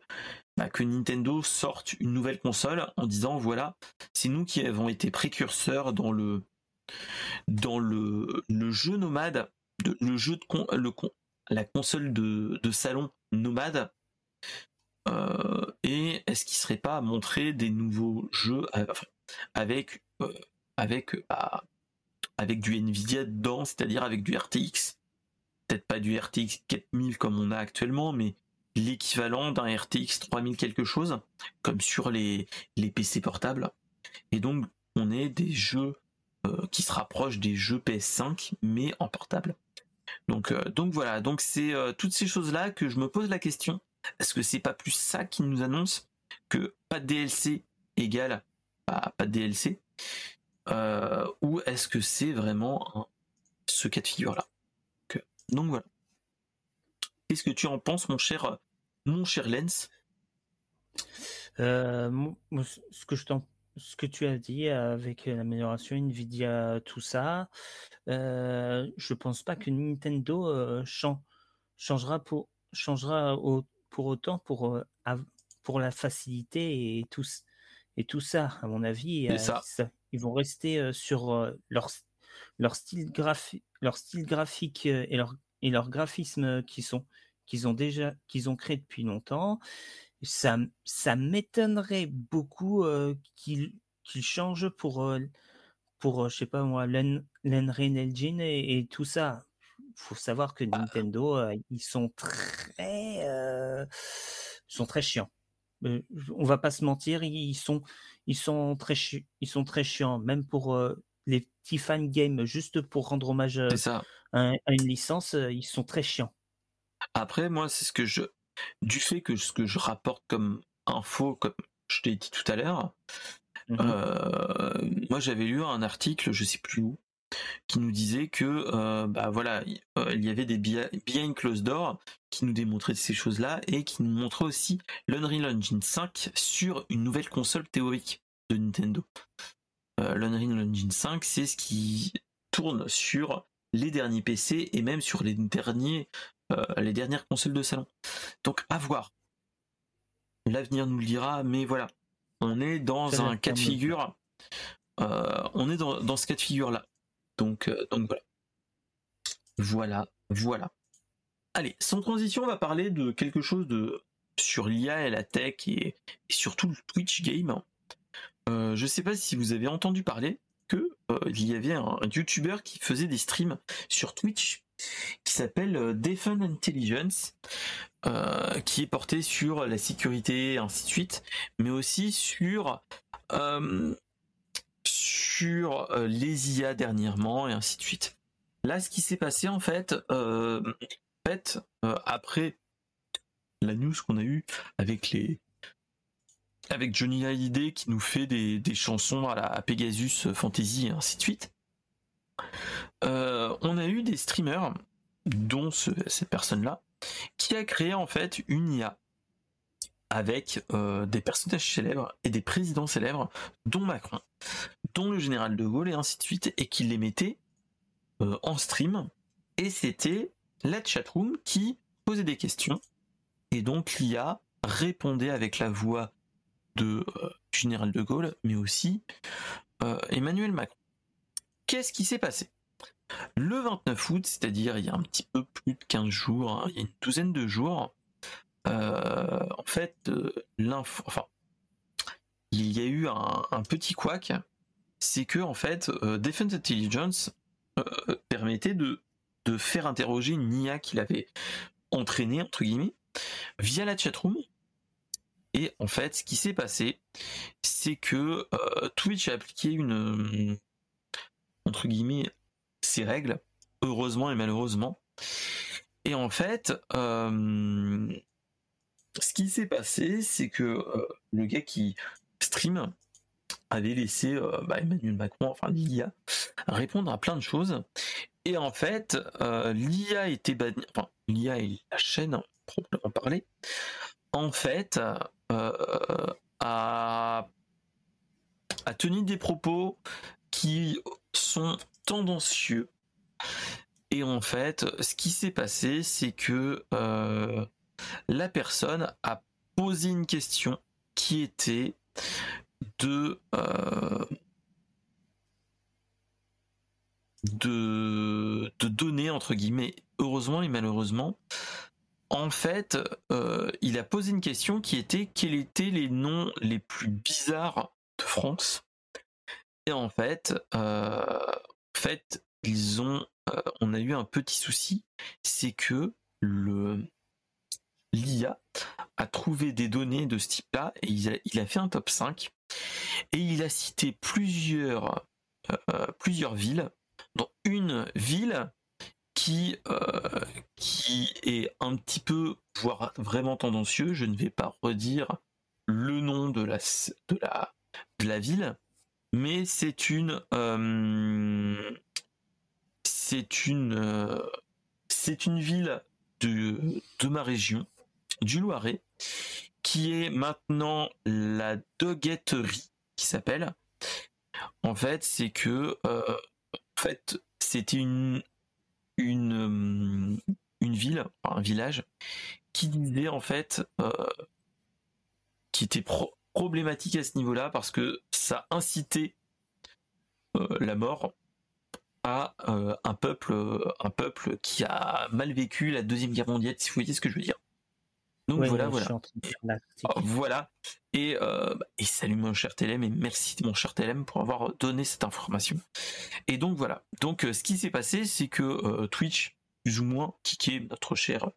bah, que Nintendo sorte une nouvelle console en disant voilà, c'est nous qui avons été précurseurs dans le dans le, le jeu nomade, de, le jeu de le, la console de, de salon nomade. Euh, et est-ce qu'il serait pas à montrer des nouveaux jeux avec euh, avec bah, avec du Nvidia dedans, c'est-à-dire avec du RTX, peut-être pas du RTX 4000 comme on a actuellement, mais l'équivalent d'un RTX 3000 quelque chose, comme sur les, PC portables. Et donc, on est des jeux euh, qui se rapprochent des jeux PS5, mais en portable. Donc, euh, donc voilà, donc c'est euh, toutes ces choses-là que je me pose la question. Est-ce que c'est pas plus ça qui nous annonce que pas de DLC égale pas de DLC Ou est-ce que c'est vraiment ce cas de figure-là? Donc voilà. Qu'est-ce que tu en penses, mon cher mon cher Lens? Euh, ce que je ce que tu as dit avec l'amélioration Nvidia, tout ça, euh, je pense pas que Nintendo euh, changera pour changera pour autant pour pour la facilité et tout et tout ça. À mon avis, ils vont rester sur leur leur style graphique leur style graphique et leur et leur graphisme qui sont qu'ils ont déjà qu'ils ont créé depuis longtemps. Ça, ça m'étonnerait beaucoup euh, qu'ils changent pour euh, pour euh, je sais pas moi l'Enreal Engine et, et, tout ça. Faut savoir que bah. Nintendo ils sont très sont très chiants. on va pas se mentir, ils sont ils sont très ils sont très chiants même pour fan games juste pour rendre hommage à, à, une licence, ils sont très chiants. Après, moi, c'est ce que je, du fait que ce que je rapporte comme info, comme je t'ai dit tout à l'heure, mmh euh, moi j'avais lu un article, je sais plus où, qui nous disait que euh, bah voilà, euh, il y avait des behind closed door qui nous démontraient ces choses-là et qui nous montraient aussi l'Unreal Engine 5 sur une nouvelle console théorique de Nintendo. l'Unreal Engine 5, c'est ce qui tourne sur les derniers PC et même sur les derniers les dernières consoles de salon. Donc à voir. L'avenir nous le dira, mais voilà. On est dans un cas de figure. on est dans, dans, ce cas de figure là. Donc, donc voilà. Voilà, voilà. Allez, sans transition, on va parler de quelque chose de sur l'IA et la tech et, surtout le Twitch game. Euh, je ne sais pas si vous avez entendu parler que euh, il y avait un, YouTuber qui faisait des streams sur Twitch qui s'appelle euh, Defend Intelligence, qui est porté sur la sécurité, et ainsi de suite, mais aussi sur sur les IA dernièrement et ainsi de suite. Là, ce qui s'est passé en fait, après la news qu'on a eue avec les avec Johnny Hallyday qui nous fait des, chansons à la Pegasus Fantasy et ainsi de suite. Euh, on a eu des streamers, dont cette personne-là, qui a créé en fait une IA avec des personnages célèbres et des présidents célèbres, dont Macron, dont le général de Gaulle et ainsi de suite, et qui les mettait euh, en stream et c'était la chatroom qui posait des questions et donc l'IA répondait avec la voix de euh, général de Gaulle mais aussi euh, Emmanuel Macron. Qu'est-ce qui s'est passé? Le 29 août, c'est-à-dire il y a un petit peu plus de 15 jours, hein, il y a une douzaine de jours, en fait, l'info, enfin, il y a eu un, petit couac, c'est que en fait, Defense Intelligence euh, permettait de, de faire interroger une IA qu'il avait entraînée, entre guillemets, via la chatroom. Et en fait, ce qui s'est passé, c'est que euh, Twitch a appliqué une, entre guillemets, ses règles, heureusement et malheureusement. Et en fait, euh, ce qui s'est passé, c'est que le gars qui stream avait laissé euh, bah, Emmanuel Macron, enfin l'IA, répondre à plein de choses. Et en fait, euh, l'IA était bannie, enfin l'IA et la chaîne, proprement parler, en fait, euh, a, a tenu des propos qui sont tendancieux. Et en fait, ce qui s'est passé, c'est que la personne a posé une question qui était de, euh, données, entre guillemets, heureusement et malheureusement. En fait, euh, il a posé une question qui était quels étaient les noms les plus bizarres de France. Et en fait, euh, ils ont, on a eu un petit souci, c'est que le l'IA a trouvé des données de ce type-là et il a, fait un top 5 et il a cité plusieurs, euh, plusieurs villes, dont une ville qui, euh, qui est un petit peu, voire vraiment tendancieux. Je ne vais pas redire le nom de la, de la, de la ville, mais c'est une, euh, c'est une, c'est une ville de, de ma région, du Loiret, qui est maintenant la doguetterie qui s'appelle. En fait, c'est que euh, en fait, c'était une euh, une ville, un village qui disait en fait euh, qui était problématique à ce niveau-là parce que ça incitait la mort à un peuple un peuple qui a mal vécu la deuxième guerre mondiale si vous voyez ce que je veux dire donc voilà, voilà. Oh, voilà. Et, euh, et salut mon cher TLM et merci mon cher TLM pour avoir donné cette information. Et donc voilà. Donc euh, ce qui s'est passé, c'est que euh, Twitch, plus ou moins, kické notre cher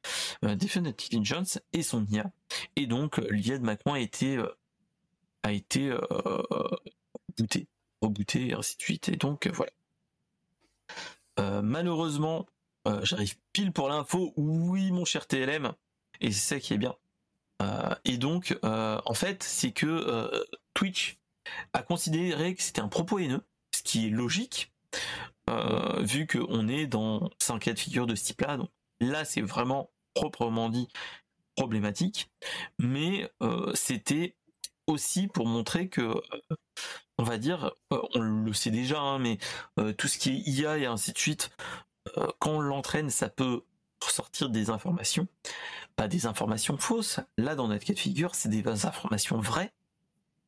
euh, Definitive Jones et son IA. Et donc l'IA de Macron a été a été booté, rebooté et ainsi de suite. Et donc voilà. malheureusement, j'arrive pile pour l'info. Oui, mon cher TLM, et c'est ça qui est bien. Euh, et donc, euh, en fait, c'est que euh, Twitch a considéré que c'était un propos haineux, ce qui est logique, vu qu'on est dans un cas de figure de ce type-là. Donc là, c'est vraiment proprement dit problématique, mais c'était aussi pour montrer que on va dire, on le sait déjà, hein, mais tout ce qui est IA et ainsi de suite, quand on l'entraîne, ça peut ressortir des informations, pas des informations fausses. Là, dans notre cas de figure, c'est des informations vraies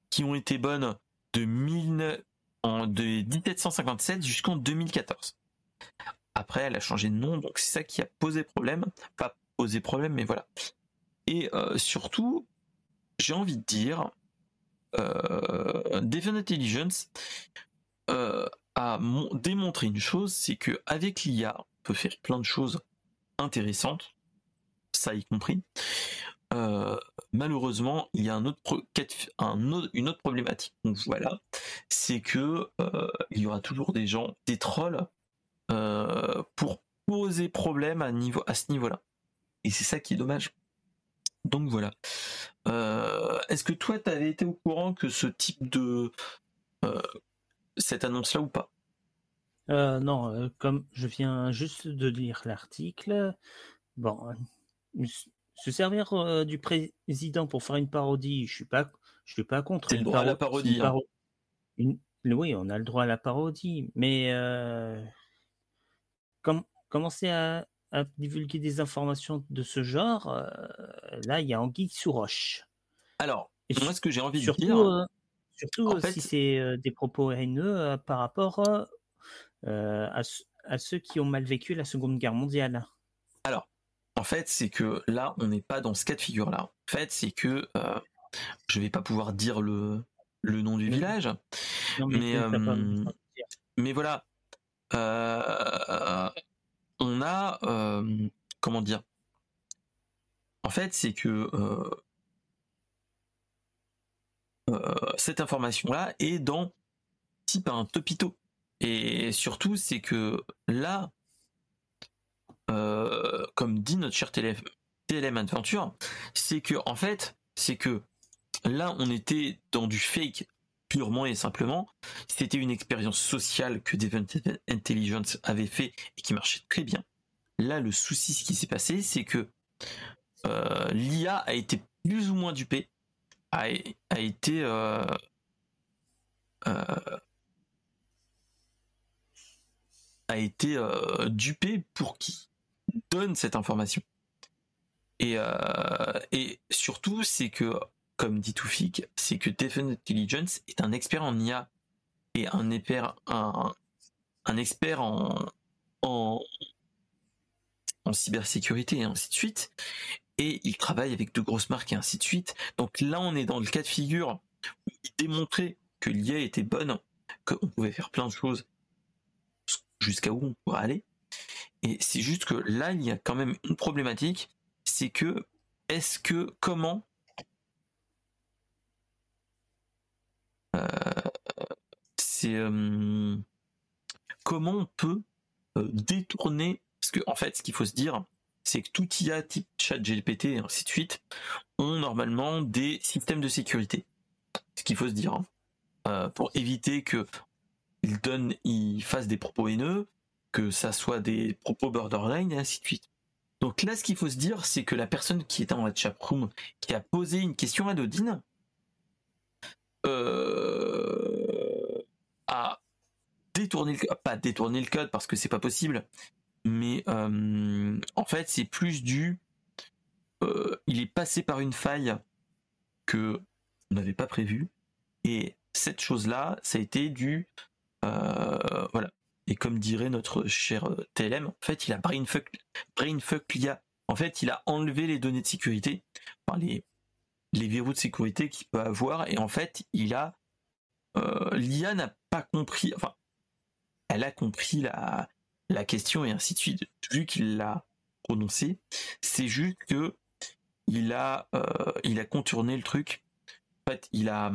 qui ont été bonnes de, 1757 jusqu'en 2014. Après, elle a changé de nom, donc c'est ça qui a posé problème. Pas posé problème, mais voilà. Et euh, surtout, j'ai envie de dire, euh, Intelligence euh, a démontré une chose, c'est que avec l'IA, on peut faire plein de choses intéressantes, ça y compris. Euh, malheureusement, il y a une autre problématique. Donc voilà, c'est que euh, il y aura toujours des gens, des trolls, euh, pour poser problème à, ce niveau-là. Et c'est ça qui est dommage. Donc voilà. Est-ce que toi, tu avais été au courant que ce type de cette annonce-là ou pas? Non, comme je viens juste de lire l'article, bon, se servir euh, du président pour faire une parodie, je suis pas, je suis pas contre. C'est le droit à la parodie. Hein. Oui, on a le droit à la parodie, mais euh, commencer à, divulguer des informations de ce genre, euh, là, il y a anguille sous roche. Alors, moi, ce que j'ai envie de dire, surtout si c'est des propos haineux par rapport à, à ceux qui ont mal vécu la Seconde Guerre mondiale. Alors, en fait, c'est que là, on n'est pas dans ce cas de figure-là. En fait, c'est que euh, je vais pas pouvoir dire le, le nom du village, mais, euh, mais, voilà. Euh, on a comment dire? En fait, c'est que cette information-là est dans type un topito. Et surtout, c'est que là, euh, comme dit notre cher TLM, Adventure, c'est que en fait, c'est que là, on était dans du fake purement et simplement. C'était une expérience sociale que Devon Intelligence avait fait et qui marchait très bien. Là, le souci, ce qui s'est passé, c'est que euh, l'IA a été plus ou moins dupée, a, été euh, a été dupé pour qui? Donne cette information. Et, euh, et surtout, c'est que, comme dit Toufik, c'est que Defend Intelligence est un expert en IA et un expert, un, un expert en, en, en cybersécurité et ainsi de suite. Et il travaille avec de grosses marques et ainsi de suite. Donc là, on est dans le cas de figure où il démontrait que l'IA était bonne, qu'on pouvait faire plein de choses jusqu'à où on pourrait aller. Et c'est juste que là, il y a quand même une problématique, c'est que est-ce que comment euh, c'est euh, comment on peut euh, détourner parce que en fait, ce qu'il faut se dire, c'est que tout IA type chat GPT et ainsi de suite ont normalement des systèmes de sécurité. Ce qu'il faut se dire hein, pour éviter que ils donnent, ils fassent des propos haineux, que ça soit des propos borderline et ainsi de suite. Donc là, ce qu'il faut se dire, c'est que la personne qui était dans la chatroom, qui a posé une question à Dodine, euh, a détourné le pas détourné le code parce que c'est pas possible, mais euh, en fait c'est plus du, euh, il est passé par une faille que on n'avait pas prévu et cette chose là, ça a été du, voilà, et comme dirait notre cher euh, TLM, en fait, il a brainfuck, brainfuck l'IA. En fait, il a enlevé les données de sécurité, enfin, les, les verrous de sécurité qu'il peut avoir, et en fait, il a euh, l'IA n'a pas compris, enfin, elle a compris la, la question et ainsi de suite, vu qu'il l'a prononcé. C'est juste que il a, euh, il a contourné le truc. En fait, il a,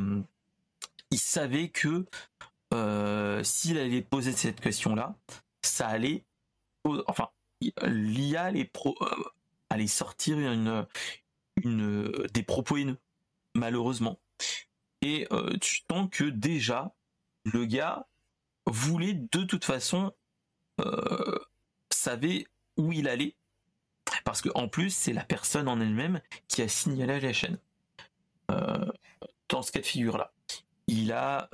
il savait que euh, s'il allait poser cette question-là, ça allait, enfin, l'IA allait, pro, euh, sortir une, une, des propos haineux, malheureusement. Et euh, tu sens que déjà, le gars voulait de toute façon, savait où il allait, parce qu'en plus, c'est la personne en elle-même qui a signalé à la chaîne. dans ce cas de figure-là. Il a,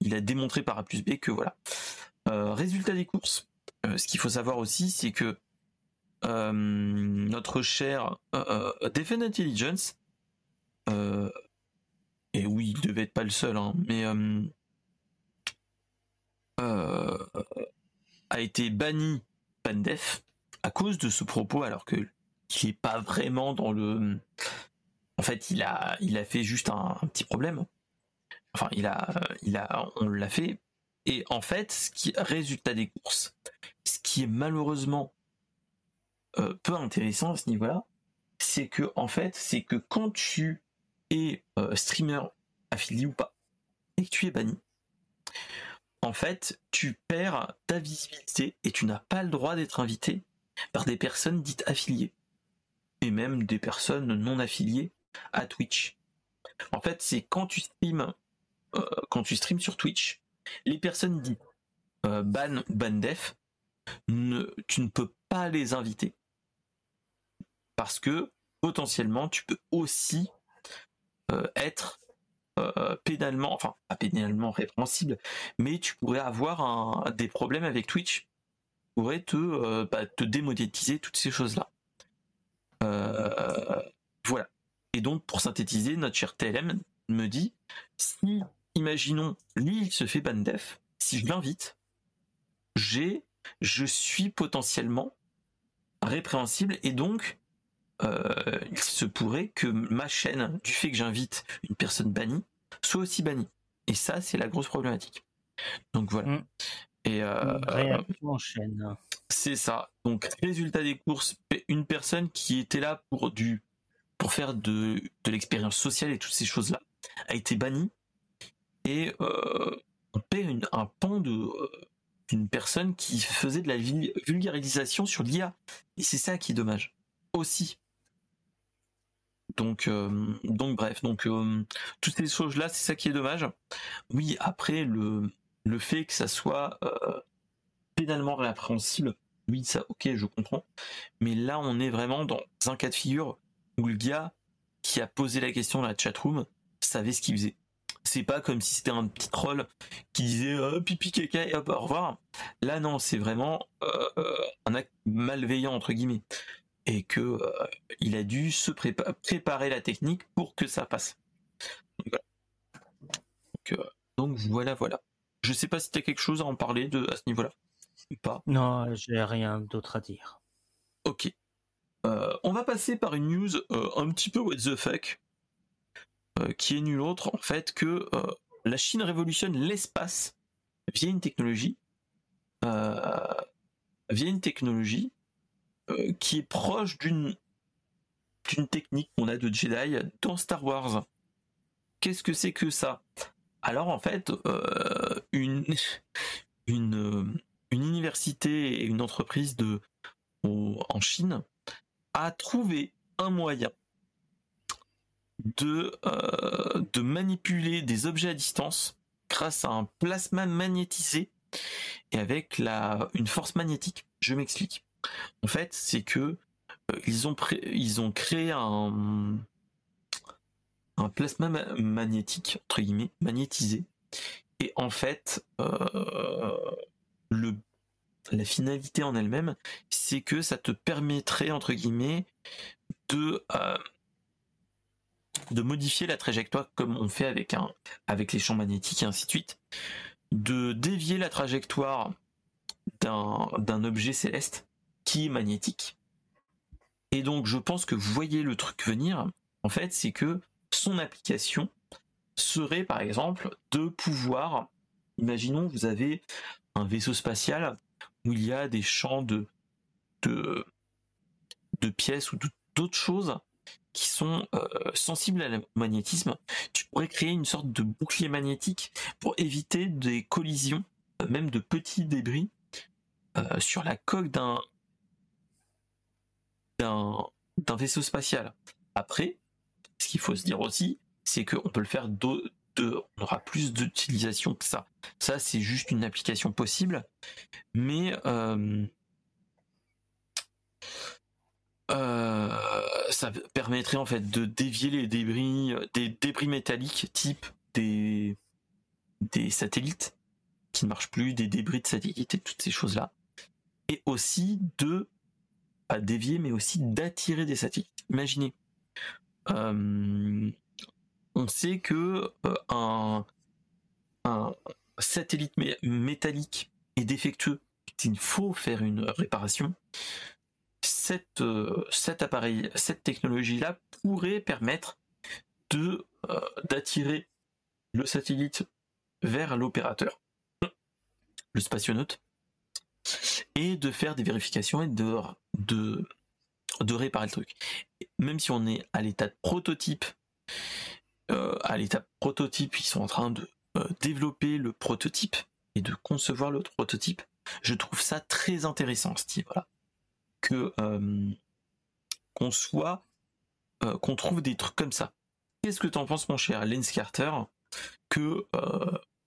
il a démontré par A plus B que voilà. résultat des courses. ce qu'il faut savoir aussi, c'est que notre cher Defend Intelligence, et oui, il devait être pas le seul, hein, mais a été banni Pandef à cause de ce propos, alors que il n'est pas vraiment dans le. En fait, il a, il a fait juste un, petit problème. Enfin, il a, il a, on l'a fait. Et en fait, ce qui résultat des courses, ce qui est malheureusement euh, peu intéressant à ce niveau-là, c'est que en fait, c'est que quand tu es euh, streamer affilié ou pas et que tu es banni, en fait, tu perds ta visibilité et tu n'as pas le droit d'être invité par des personnes dites affiliées et même des personnes non affiliées à Twitch. En fait, c'est quand tu streams, quand tu streams sur Twitch, les personnes dites euh, ban ou ban def, tu ne peux pas les inviter parce que potentiellement tu peux aussi euh, être pénalement, enfin pas pénalement répréhensible, mais tu pourrais avoir des problèmes avec Twitch, pourrait te, bah, te démonétiser toutes ces choses là. Euh, voilà. Et donc, pour synthétiser, notre cher TLM me dit, si, imaginons, lui, il se fait ban def, si je l'invite, j'ai, je suis potentiellement répréhensible et donc, euh, il se pourrait que ma chaîne, du fait que j'invite une personne bannie, soit aussi bannie. Et ça, c'est la grosse problématique. Donc voilà. Mm. Et euh, en chaîne. C'est ça. Donc résultat des courses, une personne qui était là pour du pour faire de, de l'expérience sociale et toutes ces choses-là a été bannie et euh, on paie un pan euh, d'une personne qui faisait de la vulgarisation sur l'IA et c'est ça qui est dommage aussi. Donc euh, donc bref donc toutes ces choses là c'est ça qui est dommage. Oui après le le fait que ça soit pénalement réappréhensible oui, ça, ok, je comprends. Mais là, on est vraiment dans un cas de figure où le gars qui a posé la question dans la chatroom savait ce qu'il faisait. C'est pas comme si c'était un petit troll qui disait oh, pipi caca et hop au revoir. Là non, c'est vraiment euh, euh, un acte malveillant entre guillemets et que euh, il a dû se préparer la technique pour que ça passe. Donc voilà. Donc, voilà, voilà. Je sais pas si tu as quelque chose à en parler de à ce niveau-là pas Non, j'ai rien d'autre à dire. Ok. Euh, on va passer par une news euh, un petit peu what the fuck, euh, qui est nulle autre en fait que la Chine révolutionne l'espace via une technologie, via une technologie qui est proche d'une d'une technique qu'on a de Jedi dans Star Wars. Qu'est-ce que c'est que ça? Alors en fait, une une une université et une entreprise de, en Chine a trouvé un moyen de, euh, de manipuler des objets à distance grâce à un plasma magnétisé et avec la, une force magnétique. Je m'explique. En fait, c'est que euh, ils, ont créé un, plasma magnétique, entre guillemets, magnétisé. Et en fait, euh, la finalité en elle-même, c'est que ça te permettrait, entre guillemets, de, de modifier la trajectoire comme on fait avec, un, avec les champs magnétiques et ainsi de suite, de dévier la trajectoire d'un objet céleste qui est magnétique. Et donc je pense que vous voyez le truc venir, en fait, c'est que son application serait par exemple de pouvoir, imaginons vous avez un vaisseau spatial où il y a des champs de, de, de pièces ou d'autres choses qui sont euh, sensibles à magnétisme, tu pourrais créer une sorte de bouclier magnétique pour éviter des collisions, euh, même de petits débris, euh, sur la coque d'un d'un vaisseau spatial. Après, ce qu'il faut se dire aussi, c'est qu'on peut le faire on aura plus d'utilisation que ça. Ça, c'est juste une application possible, mais ça permettrait en fait de dévier les débris, des débris métalliques type des des satellites qui ne marchent plus, des débris de satellites et toutes ces choses-là. Et aussi de, pas dévier, mais aussi d'attirer des satellites. Imaginez, euh, on sait que euh, un satellite métallique est défectueux, il faut faire une réparation. Cette, euh, cet appareil, cette technologie-là pourrait permettre de d'attirer le satellite vers l'opérateur, le spationaute, et de faire des vérifications et de, de, réparer le truc. Même si on est à l'état de prototype, euh, à l'état prototype, ils sont en train de euh, développer le prototype et de concevoir le prototype. Je trouve ça très intéressant, Steve. Voilà. Que euh, qu'on soit, qu'on trouve des trucs comme ça. Qu'est-ce que tu en penses, mon cher Lens Carter, que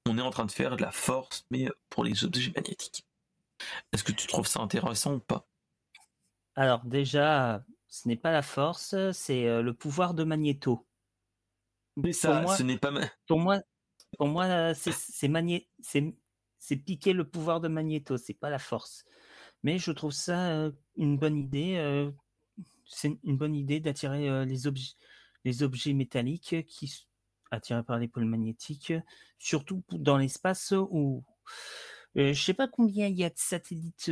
on est en train de faire de la force, mais pour les objets magnétiques? Est-ce que tu trouves ça intéressant ou pas? Alors déjà, ce n'est pas la force, c'est le pouvoir de Magnéto. Mais ça, ce n'est pas. Pour moi, pour moi, c'est piquer le pouvoir de Magnéto, c'est pas la force. Mais je trouve ça une bonne idée. c'est une bonne idée d'attirer les objets, les objets métalliques qui attirés par les pôles magnétiques, surtout dans l'espace où je sais pas combien il y a de satellites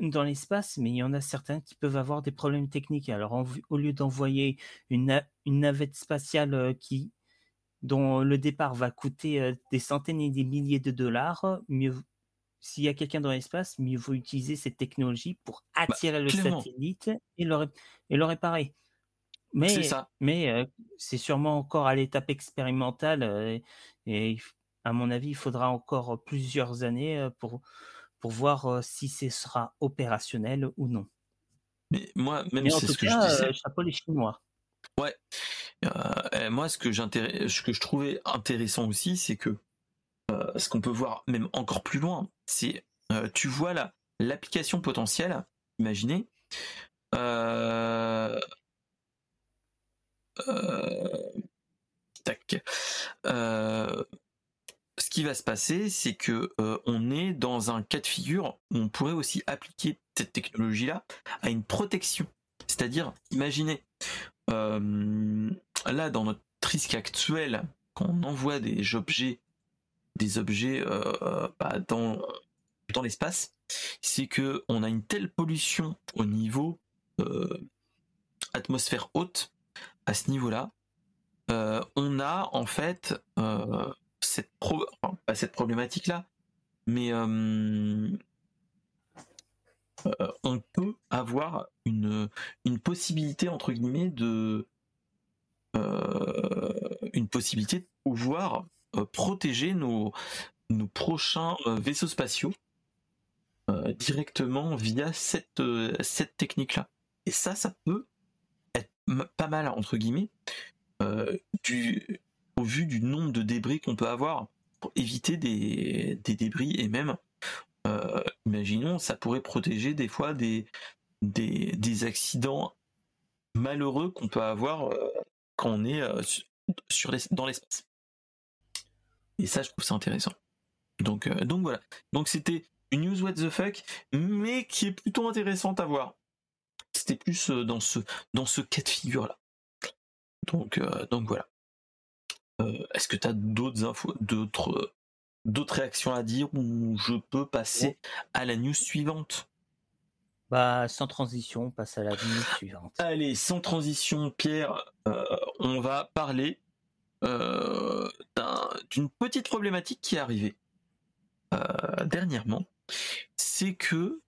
dans l'espace, mais il y en a certains qui peuvent avoir des problèmes techniques. Alors, au lieu d'envoyer une, navette spatiale dont le départ va coûter des centaines et des milliers de dollars, mieux s'il y a quelqu'un dans l'espace, mieux vaut utiliser cette technologie pour bah, attirer le satellite et le, et le réparer. Mais c'est ça. Mais c'est sûrement encore à l'étape expérimentale et à mon avis, il faudra encore plusieurs années pour, pour voir si ce sera opérationnel ou non. Mais moi, même c'est ce que je disais. chapeau les Chinois. Ouais. moi, ce que, ce que je trouvais intéressant aussi, c'est que ce qu'on peut voir même encore plus loin, c'est tu vois là l'application potentielle. Imaginez. Euh, tac ce qui va se passer, c'est que euh, on est dans un cas de figure où on pourrait aussi appliquer cette technologie-là à une protection. C'est-à-dire, imaginez, euh, là dans notre risque actuel, quand on envoie des objets, des objets euh, bah, dans l'espace, c'est que on a une telle pollution au niveau atmosphère haute à ce niveau-là. on a en fait cette, problématique-là, mais euh, euh, on peut avoir une, possibilité, entre guillemets, de. Euh, une possibilité de pouvoir protéger nos, prochains vaisseaux spatiaux directement via cette, cette technique-là. Et ça, ça peut être pas mal, entre guillemets, du, au vu du nombre de débris qu'on peut avoir pour éviter des, débris et même euh, imaginons ça pourrait protéger des fois des, des, accidents malheureux qu'on peut avoir euh, quand on est euh, sur dans l'espace. Et ça je trouve ça intéressant. Donc, donc voilà. Donc c'était une news what the fuck, mais qui est plutôt intéressante à voir. C'était plus dans ce, dans ce cas de figure là. Donc, donc voilà. Euh, est-ce que tu as d'autres infos, d'autres, d'autres réactions à dire ou je peux passer à la news suivante? Bah, sans transition, on passe à la news suivante. Allez, sans transition, Pierre, euh, on va parler euh, d'une petite problématique qui est arrivée dernièrement. C'est que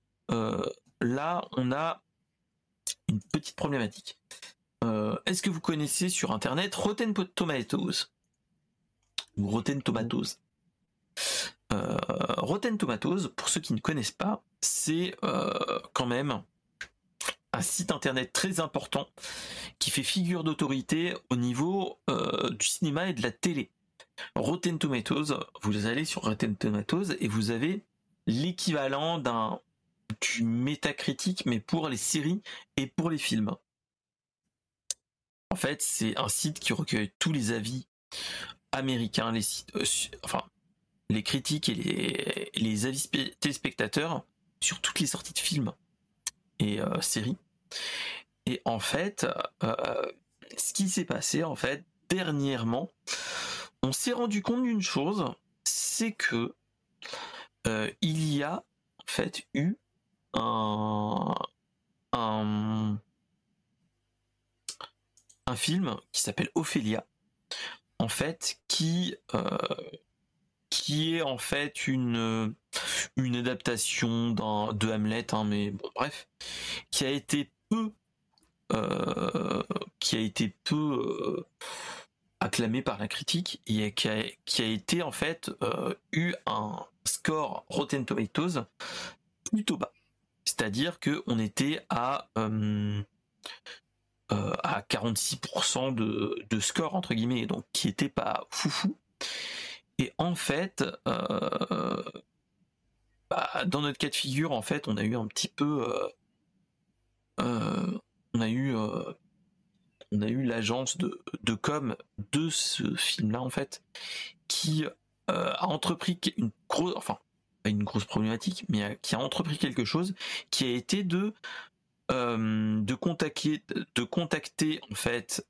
là, on a une petite problématique. Est-ce que vous connaissez sur Internet Rotten Tomatoes? Ou Rotten Tomatoes? Euh, Rotten Tomatoes, pour ceux qui ne connaissent pas, c'est euh, quand même un site internet très important qui fait figure d'autorité au niveau euh, du cinéma et de la télé. Rotten Tomatoes, vous allez sur Rotten Tomatoes et vous avez l'équivalent d'un du métacritique mais pour les séries et pour les films. En fait, c'est un site qui recueille tous les avis américains, les sites, euh, enfin, les critiques et les, les avis téléspectateurs sur toutes les sorties de films et séries. Et en fait, ce qui s'est passé en fait dernièrement, on s'est rendu compte d'une chose, c'est que il y a en fait eu un, un, film qui s'appelle Ophélia, en fait, qui qui est en fait une une adaptation de Hamlet, hein, mais bon bref, qui a été peu qui a été peu acclamé par la critique et qui a, qui a été en fait eu un score Rotten Tomatoes plutôt bas. C'est-à-dire que on était à à 46% de, de score entre guillemets, donc qui était pas foufou. Et en fait, euh, bah, dans notre cas de figure, en fait, on a eu un petit peu, euh, euh, on a eu, on a eu l'agence de, de com de ce film-là, en fait, qui a entrepris une grosse, enfin, une grosse problématique, mais qui a entrepris quelque chose, qui a été de de contacter, de contacter en fait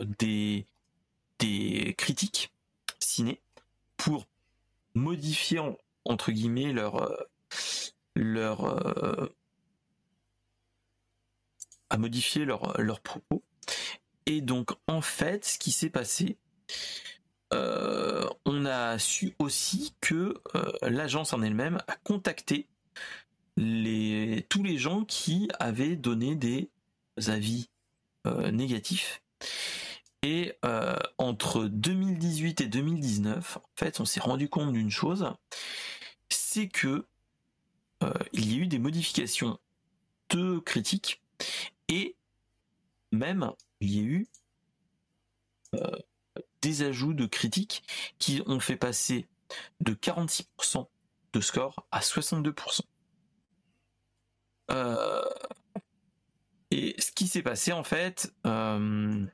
des des critiques ciné pour modifier entre guillemets leur euh, leur euh, à modifier leur leurs propos. Et donc en fait ce qui s'est passé euh, on a su aussi que l'agence en elle-même a contacté les, tous les gens qui avaient donné des avis négatifs. Et euh, entre 2018 et 2019, en fait, on s'est rendu compte d'une chose, c'est que euh, il y a eu des modifications de critiques et même il y a eu euh, des ajouts de critiques qui ont fait passer de 46% de score à 62%. et ce qui s'est passé en fait, euh,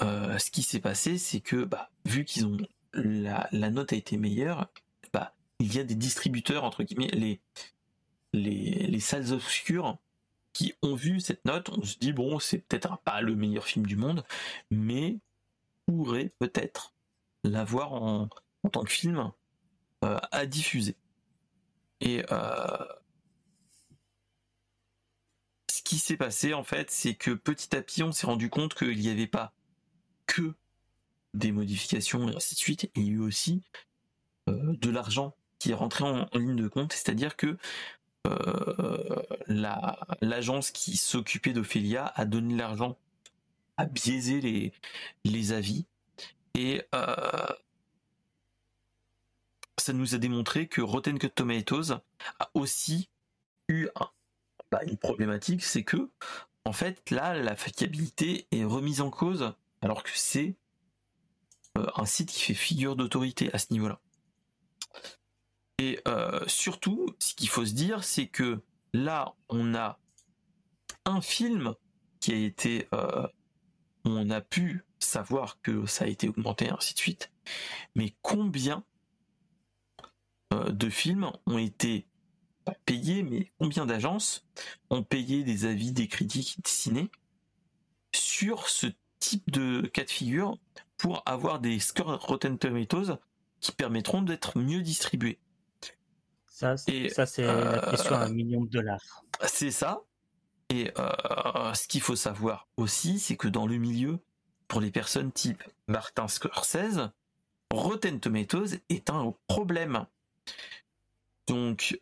ce qui s'est passé, c'est que bah, vu qu'ils ont la, note a été meilleure, bah, il y a des distributeurs entre guillemets, les les, les salles obscures qui ont vu cette note, on se dit bon, c'est peut-être pas le meilleur film du monde, mais pourrait peut-être l'avoir en, en, tant que film euh, à diffuser. Et euh, ce qui s'est passé en fait, c'est que petit à petit, on s'est rendu compte qu'il n'y avait pas que des modifications et ainsi de suite. il y a eu aussi euh, de l'argent qui est rentré en, ligne de compte, c'est-à-dire que euh, l'agence qui s'occupait d'Ophélia a donné l'argent, a biaisé les, les avis et euh, ça nous a démontré que Rotten Tomatoes a aussi eu bah, une problématique, c'est que en fait là la fiabilité est remise en cause alors que c'est euh, un site qui fait figure d'autorité à ce niveau-là. Et euh, surtout, ce qu'il faut se dire, c'est que là, on a un film qui a été, euh, on a pu savoir que ça a été augmenté, ainsi de suite. Mais combien de films ont été payés, mais combien d'agences ont payé des avis des critiques ciné sur ce type de cas de figure pour avoir des scores Rotten Tomatoes qui permettront d'être mieux distribués? Ça, c'est, ça, c'est la question à un million de dollars. C'est ça. Et euh, ce qu'il faut savoir aussi, c'est que dans le milieu, pour les personnes type Martin Scorsese, Rotten Tomatoes est un problème. Donc,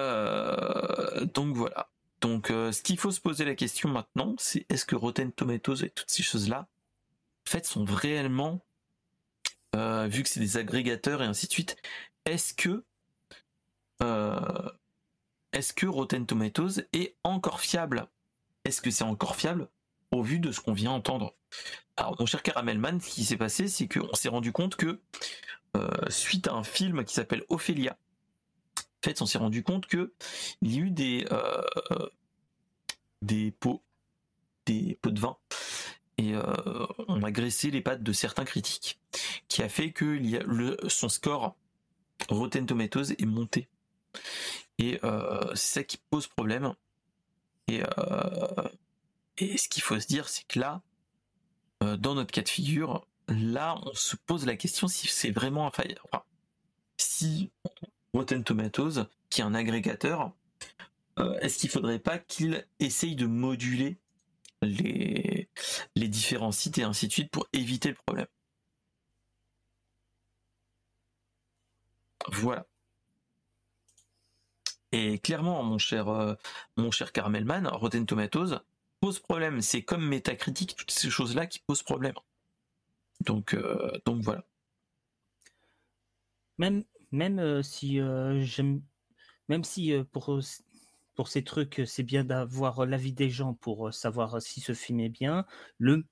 euh, donc voilà. Donc, euh, ce qu'il faut se poser la question maintenant, c'est est-ce que Rotten Tomatoes et toutes ces choses-là, en fait, sont réellement, euh, vu que c'est des agrégateurs et ainsi de suite, est-ce que, euh, est-ce que Rotten Tomatoes est encore fiable? Est-ce que c'est encore fiable au vu de ce qu'on vient entendre? Alors, mon cher Caramelman, ce qui s'est passé, c'est qu'on s'est rendu compte que suite à un film qui s'appelle Ophélia, en fait, on s'est rendu compte que il y a eu des euh, des pots, des pots de vin et ont agressé les pattes de certains critiques, qui a fait que a son score Rotten Tomatoes est monté. Et c'est ça qui pose problème. Et, et ce qu'il faut se dire, c'est que là, dans notre cas de figure, là, on se pose la question si c'est vraiment enfin, si Rotten Tomatoes, qui est un agrégateur, euh, est-ce qu'il faudrait pas qu'il essaye de moduler les différents sites et ainsi de suite pour éviter le problème? Voilà. Et clairement, mon cher, euh, mon cher Caramelman, Rotten Tomatoes pose problème. C'est comme Metacritic, toutes ces choses-là qui posent problème. Donc, euh, donc voilà. Même, même si j'aime, même si pour pour ces trucs, c'est bien d'avoir l'avis des gens pour savoir si ce film est bien. Le,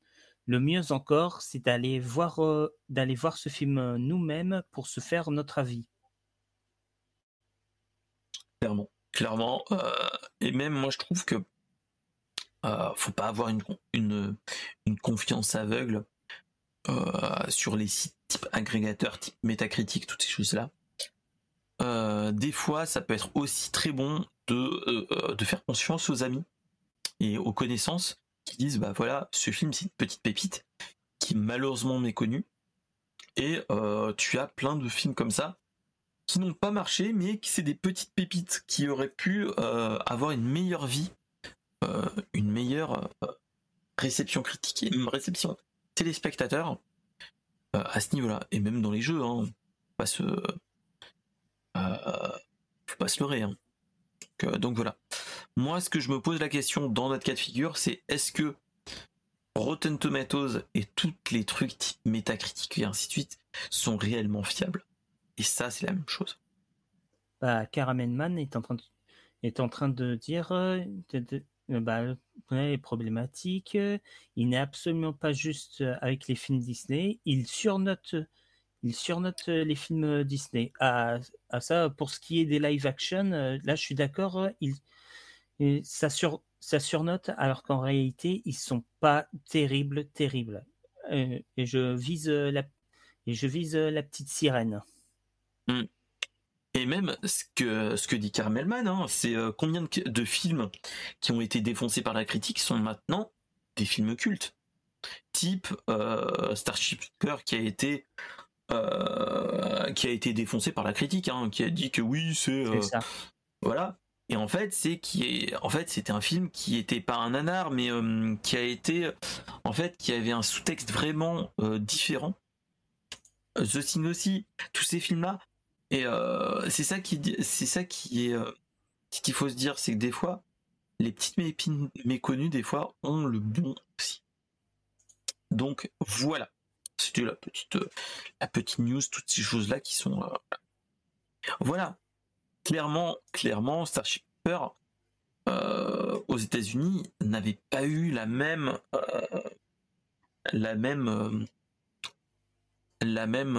le mieux encore, c'est d'aller voir, d'aller voir ce film nous-mêmes pour se faire notre avis. Clairement, clairement. et même moi, je trouve que euh, faut pas avoir une, confiance aveugle sur les sites type agrégateurs, type métacritique, toutes ces choses-là. des fois, ça peut être aussi très bon euh, euh, de, faire confiance aux amis et aux connaissances qui disent bah voilà, ce film c'est une petite pépite qui malheureusement méconnue et euh, tu as plein de films comme ça qui n'ont pas marché mais qui c'est des petites pépites qui auraient pu avoir une meilleure vie, une meilleure réception critique et réception téléspectateur à ce niveau-là et même dans les jeux hein, pas se faut pas se leurrer hein. Euh, donc, voilà. Moi, ce que je me pose la question dans notre cas de figure, c'est est-ce que Rotten Tomatoes et tous les trucs type métacritique et ainsi de suite sont réellement fiables? Ça, c'est la même chose. Bah, Caramelman est en train de, est en train de dire euh, de, bah, est problématique. Il n'est absolument pas juste avec les films Disney. Il surnote il surnote euh, les films euh, Disney. À, ça, pour ce qui est des live action, euh, là, je suis d'accord. Il, ça, sur, ça surnote, alors qu'en réalité, ils sont pas terribles, terribles. et je vise la, et je vise la petite sirène. Hmm. Et même ce que, ce que dit Carmelman, hein, c'est combien de, films qui ont été défoncés par la critique sont maintenant des films cultes. Type Starship Trooper qui a été euh, qui a été défoncé par la critique, hein, qui a dit que oui, c'est euh, voilà. Et en fait, c'est qui est, en fait, c'était un film qui était pas un nanar, mais euh, qui a été, en fait, qui avait un sous-texte vraiment différent. The Thing aussi, tous ces films-là. Et c'est ça qui, c'est ça qui est, ce qu'il faut se dire, c'est que des fois, les petites épines méconnues, des fois, ont le bon aussi. Donc voilà. C'était la petite, euh, la petite news, toutes ces choses-là qui sont. Euh, voilà. Clairement, clairement, Starship euh, aux États-Unis n'avait pas eu la même, la même, la même,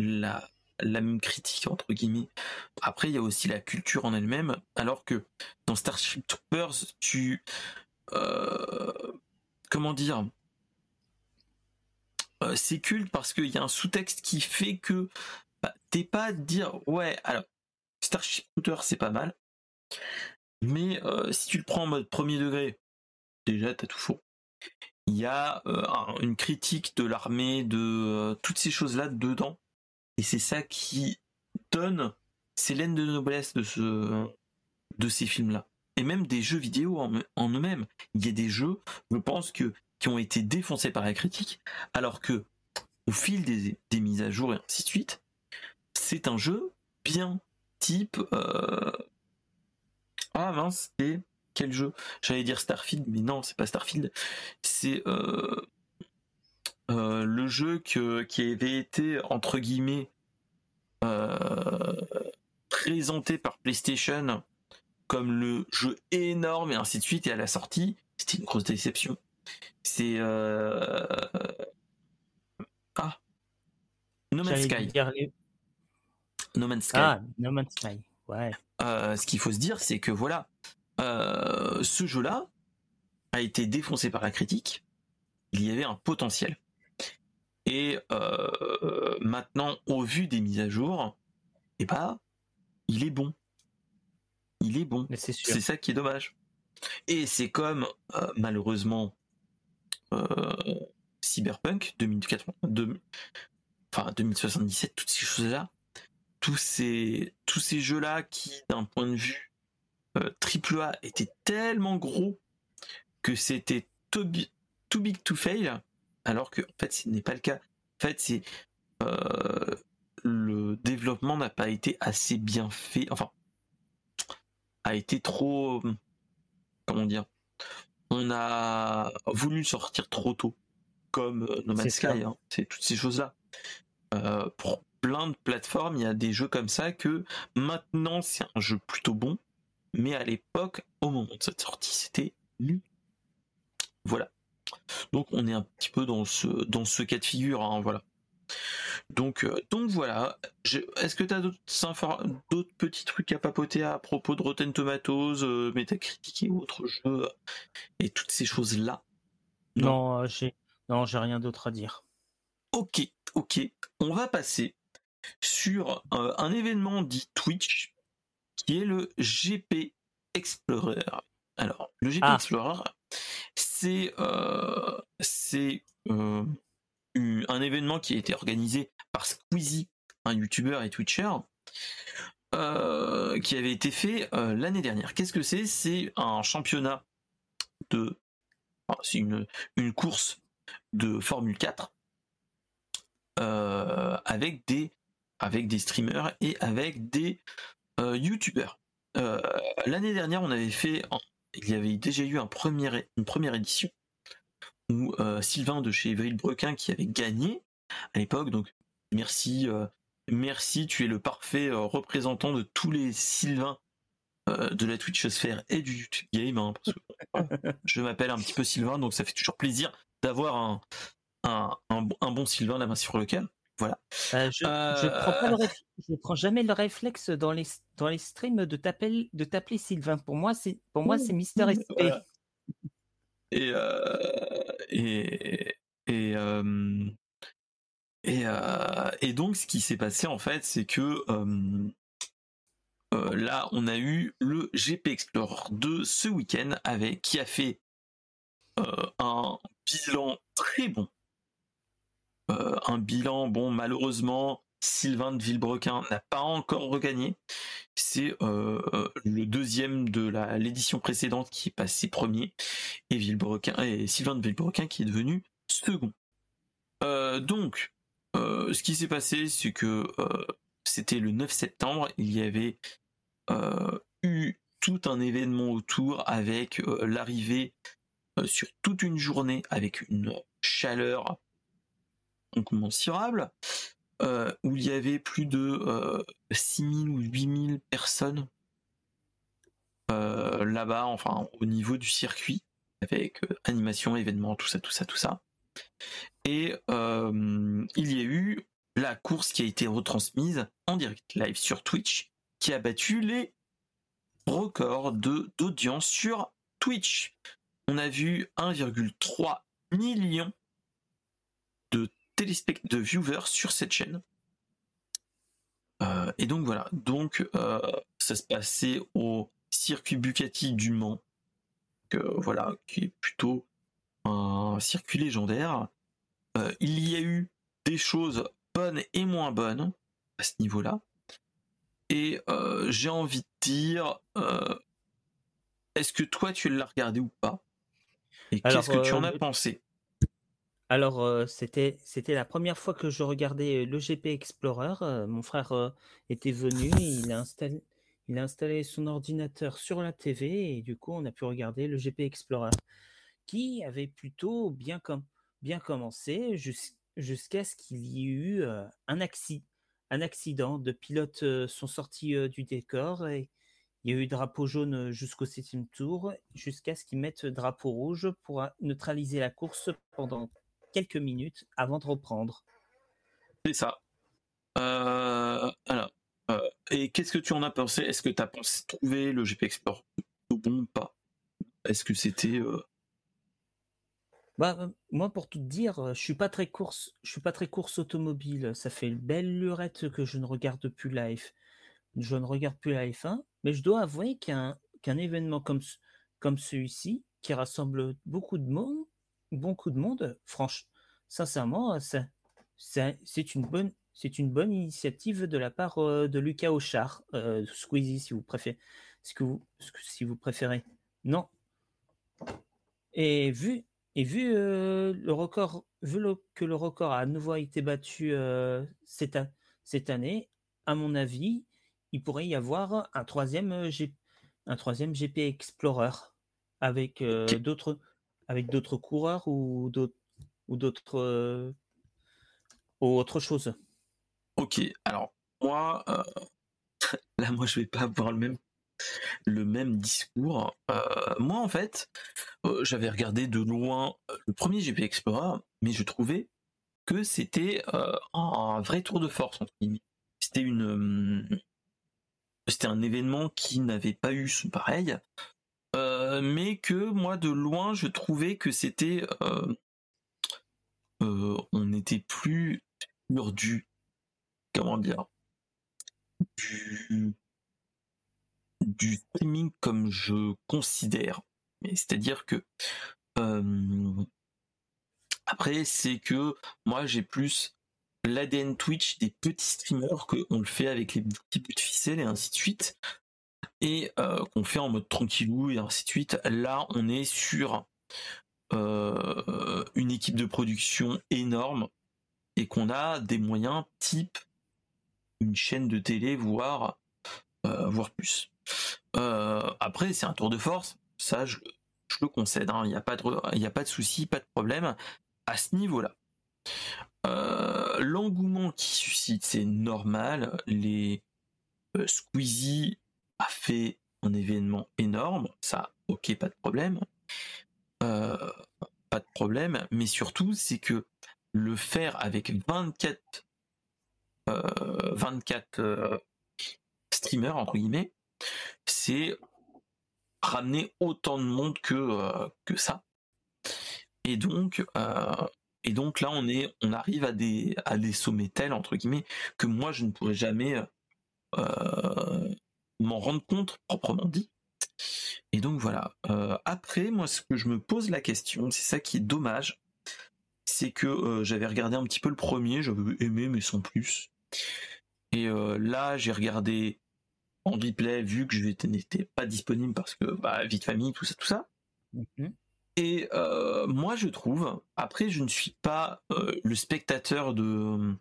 la, la même critique entre guillemets. Après, il y a aussi la culture en elle-même, alors que dans Starship Troopers, tu, comment dire, euh, c'est culte parce qu'il y a un sous-texte qui fait que bah, t'es pas à dire ouais alors Starship Shooter c'est pas mal mais euh, si tu le prends en mode premier degré déjà t'as tout faux il y a euh, une critique de l'armée de toutes ces choses là dedans et c'est ça qui donne ces laines de noblesse de ce de ces films là et même des jeux vidéo en, en eux-mêmes. Il y a des jeux je pense que qui ont été défoncés par la critique, alors que au fil des, mises à jour et ainsi de suite, c'est un jeu bien type euh, ah mince c'est quel jeu? J'allais dire Starfield, mais non c'est pas Starfield, c'est euh, euh, le jeu que, qui avait été entre guillemets présenté par PlayStation comme le jeu énorme et ainsi de suite et à la sortie c'était une grosse déception c'est euh, ah No Man's Sky. No Man's Sky. Ah, No Man's Sky. Ouais. Euh, ce qu'il faut se dire, c'est que voilà, euh, ce jeu-là, a été défoncé par la critique, il y avait un potentiel. Et euh, maintenant, au vu des mises à jour, eh ben, il est bon. Il est bon. C'est ça qui est dommage. Et c'est comme, euh, malheureusement, euh, Cyberpunk 2080, enfin 2077, toutes ces choses-là, tous ces, tous ces jeux-là qui, d'un point de vue triple A, étaient tellement gros que c'était too, big to fail, alors que en fait ce n'est pas le cas. En fait, c'est euh, le développement n'a pas été assez bien fait, enfin a été trop comment dire on a voulu sortir trop tôt comme euh, No Man's Sky hein. c'est toutes ces choses là euh, pour plein de plateformes il y a des jeux comme ça que maintenant c'est un jeu plutôt bon mais à l'époque au moment de cette sortie c'était nul voilà. Donc on est un petit peu dans ce dans ce cas de figure, hein, voilà. Donc euh, donc voilà. Est-ce que tu as d'autres petits trucs à papoter à propos de Rotten Tomatoes, euh, Metacritic et autres jeux et toutes ces choses là Non, euh, j'ai non j'ai rien d'autre à dire. Ok ok. On va passer sur un événement dit Twitch qui est le GP Explorer. Alors, le GP ah. Explorer, c'est euh, euh, un événement qui a été organisé par Squeezie, un youtubeur et twitcher, euh, qui avait été fait l'année dernière. Qu'est-ce que c'est? C'est un championnat de... c'est une, course de Formule 4 avec des avec des streamers et avec des youtubeurs. L'année dernière, on avait fait il y avait déjà eu une première édition où euh, Sylvain de chez Villebrequin qui avait gagné à l'époque. Donc merci, euh, merci, tu es le parfait euh, représentant de tous les Sylvains de la Twitch sphère et du YouTube Game. Hein, je m'appelle un petit peu Sylvain, donc ça fait toujours plaisir d'avoir un, bon Sylvain la main sur le. Voilà. Euh, je, ne prends, jamais le réflexe dans les, dans les streams de t'appeler de t'appeler Sylvain. Pour moi, c'est pour moi c'est Mister SP. Et, euh, et et euh, et, et donc ce qui s'est passé en fait, c'est que là on a eu le GP Explorer 2 ce week-end avec qui a fait un bilan très bon euh, un bilan, bon, malheureusement, Sylvain de Villebrequin n'a pas encore regagné. C'est euh, le deuxième de l'édition précédente qui est passé premier et Villebrequin et Sylvain de Villebrequin qui est devenu second. Euh, donc, ce qui s'est passé, c'est que c'était le 9 septembre. Il y avait eu tout un événement autour avec l'arrivée sur toute une journée avec une chaleur incommensurable, euh, où il y avait plus de euh, 6000 ou 8000 personnes euh, là-bas, enfin au niveau du circuit, avec euh, animation, événements, tout ça, tout ça, tout ça. Et il y a eu la course qui a été retransmise en direct live sur Twitch, qui a battu les records d'audience sur Twitch. On a vu 1,3 million de de viewers sur cette chaîne. Euh, et donc voilà, donc euh, ça se passait au circuit Bucati du Mans, voilà, qui est plutôt un circuit légendaire. Euh, il y a eu des choses bonnes et moins bonnes à ce niveau-là. Et j'ai envie de dire, est-ce que toi tu l'as regardé ou pas? Et qu'est-ce que tu en as pensé? Alors, c'était la première fois que je regardais, le GP Explorer, mon frère, était venu, il a installé son ordinateur sur la TV et du coup, on a pu regarder le GP Explorer, qui avait plutôt bien commencé jusqu'à ce qu'il y ait eu, un accident. un accident. De pilotes, sont sortis, du décor et il y a eu drapeau jaune, jusqu'au septième tour, jusqu'à ce qu'ils mettent drapeau rouge pour, neutraliser la course pendant quelques minutes avant de reprendre. C'est ça. Euh, alors, euh, et qu'est-ce que tu en as pensé? Est-ce que tu as pensé trouver le GP Explorer bon ou pas? Est-ce que c'était. Euh, Bah, moi, pour tout dire, je suis pas très course, je suis pas très course automobile. Ça fait une belle lurette que je ne regarde plus la F, je ne regarde plus la F1, mais je dois avouer qu'un qu'un événement comme comme celui-ci, qui rassemble beaucoup de monde, beaucoup de monde, franchement, sincèrement, c'est une bonne c'est une bonne initiative de la part de Lucas Auchard, Squeezie si vous préférez, si vous, si vous préférez. Non. Et vu et vu le record, vu que le record a à nouveau été battu cette, cette, année, à mon avis, il pourrait y avoir un troisième, un troisième GP Explorer avec d'autres avec d'autres coureurs ou d'autres ou d'autres ou autre chose? Ok, alors moi, là moi je vais pas avoir le même discours. Euh, moi, en fait, euh, j'avais regardé de loin euh, le premier GP Explorer, mais je trouvais que c'était un vrai tour de force. C'était une, c'était un événement qui n'avait pas eu son pareil, mais que moi, de loin, je trouvais que c'était, on n'était plus sur du, comment dire, du du streaming comme je considère. C'est-à-dire que après, c'est que moi j'ai plus l'ADN Twitch des petits streamers qu'on le fait avec les petits bouts de ficelle et ainsi de suite, et qu'on fait en mode tranquillou et ainsi de suite. Là, on est sur une équipe de production énorme et qu'on a des moyens type une chaîne de télé, voire, voire plus. Euh, après, c'est un tour de force, ça je, le concède, hein. il n'y a pas de, de souci, pas de problème à ce niveau-là. Euh, l'engouement qui suscite, c'est normal. Les euh, Squeezie fait un événement énorme, ça, ok, pas de problème. pas de problème, mais surtout, c'est que le faire avec 24, 24 streamers, entre guillemets, c'est ramener autant de monde que, euh, que ça. Et donc, euh, et donc là, on, est, on arrive à des, à des sommets tels, entre guillemets, que moi, je ne pourrais jamais euh, m'en rendre compte proprement dit. Et donc voilà. après, moi, ce que je me pose la question, c'est ça qui est dommage, c'est que j'avais regardé un petit peu le premier, j'avais aimé, mais sans plus. Et là, j'ai regardé en replay vu que je n'étais pas disponible parce que bah, vie de famille, tout ça, tout ça. Mhm. Et euh, moi, je trouve, après, je ne suis pas euh, le spectateur de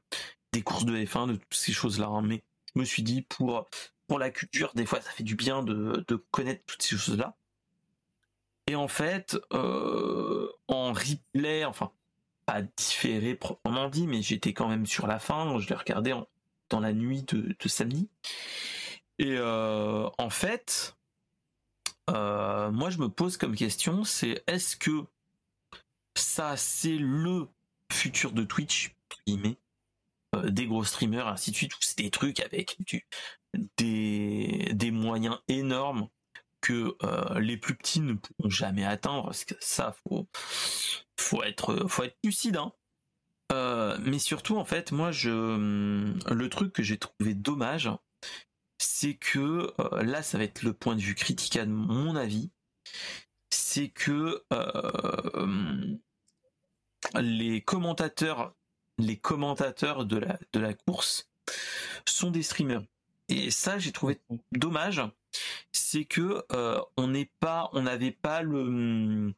des courses de F1, de toutes ces choses-là, hein, mais je me suis dit pour pour la culture, des fois, ça fait du bien de, connaître toutes ces choses-là. Et en fait, euh, en replay, enfin, pas différé proprement dit, mais j'étais quand même sur la fin, je l'ai regardé dans la nuit de, samedi. Et euh, en fait, euh, moi je me pose comme question, c'est est-ce que ça c'est le futur de Twitch, euh, des gros streamers, ainsi de suite, c'est des trucs avec des, moyens énormes que les plus petits ne pourront jamais atteindre, parce que ça faut faut être être lucide. Hein. mais surtout en fait, moi je le truc que j'ai trouvé dommage, c'est que euh, là, ça va être le point de vue critique à mon avis, c'est que euh, les commentateurs, les commentateurs de la, de la course sont des streamers. Et ça, j'ai trouvé dommage, c'est que euh, on n'est pas, on n'avait pas le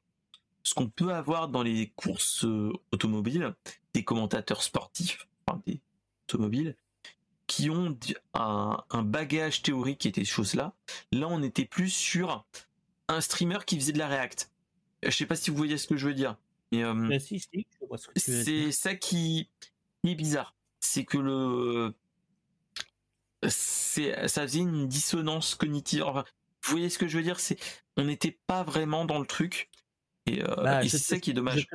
ce qu'on peut avoir dans les courses automobiles, des commentateurs sportifs, enfin des automobiles, qui ont un, bagage théorique qui était ces choses-là. Là, on était plus sur un streamer qui faisait de la React. Je sais pas si vous voyez ce que je veux dire. Euh, c'est ça qui est bizarre. C'est que le c'est ça faisait une dissonance cognitive. vous voyez ce que je veux dire C'est on n'était pas vraiment dans le truc. Et, euh, bah, c'est ça qui est dommage.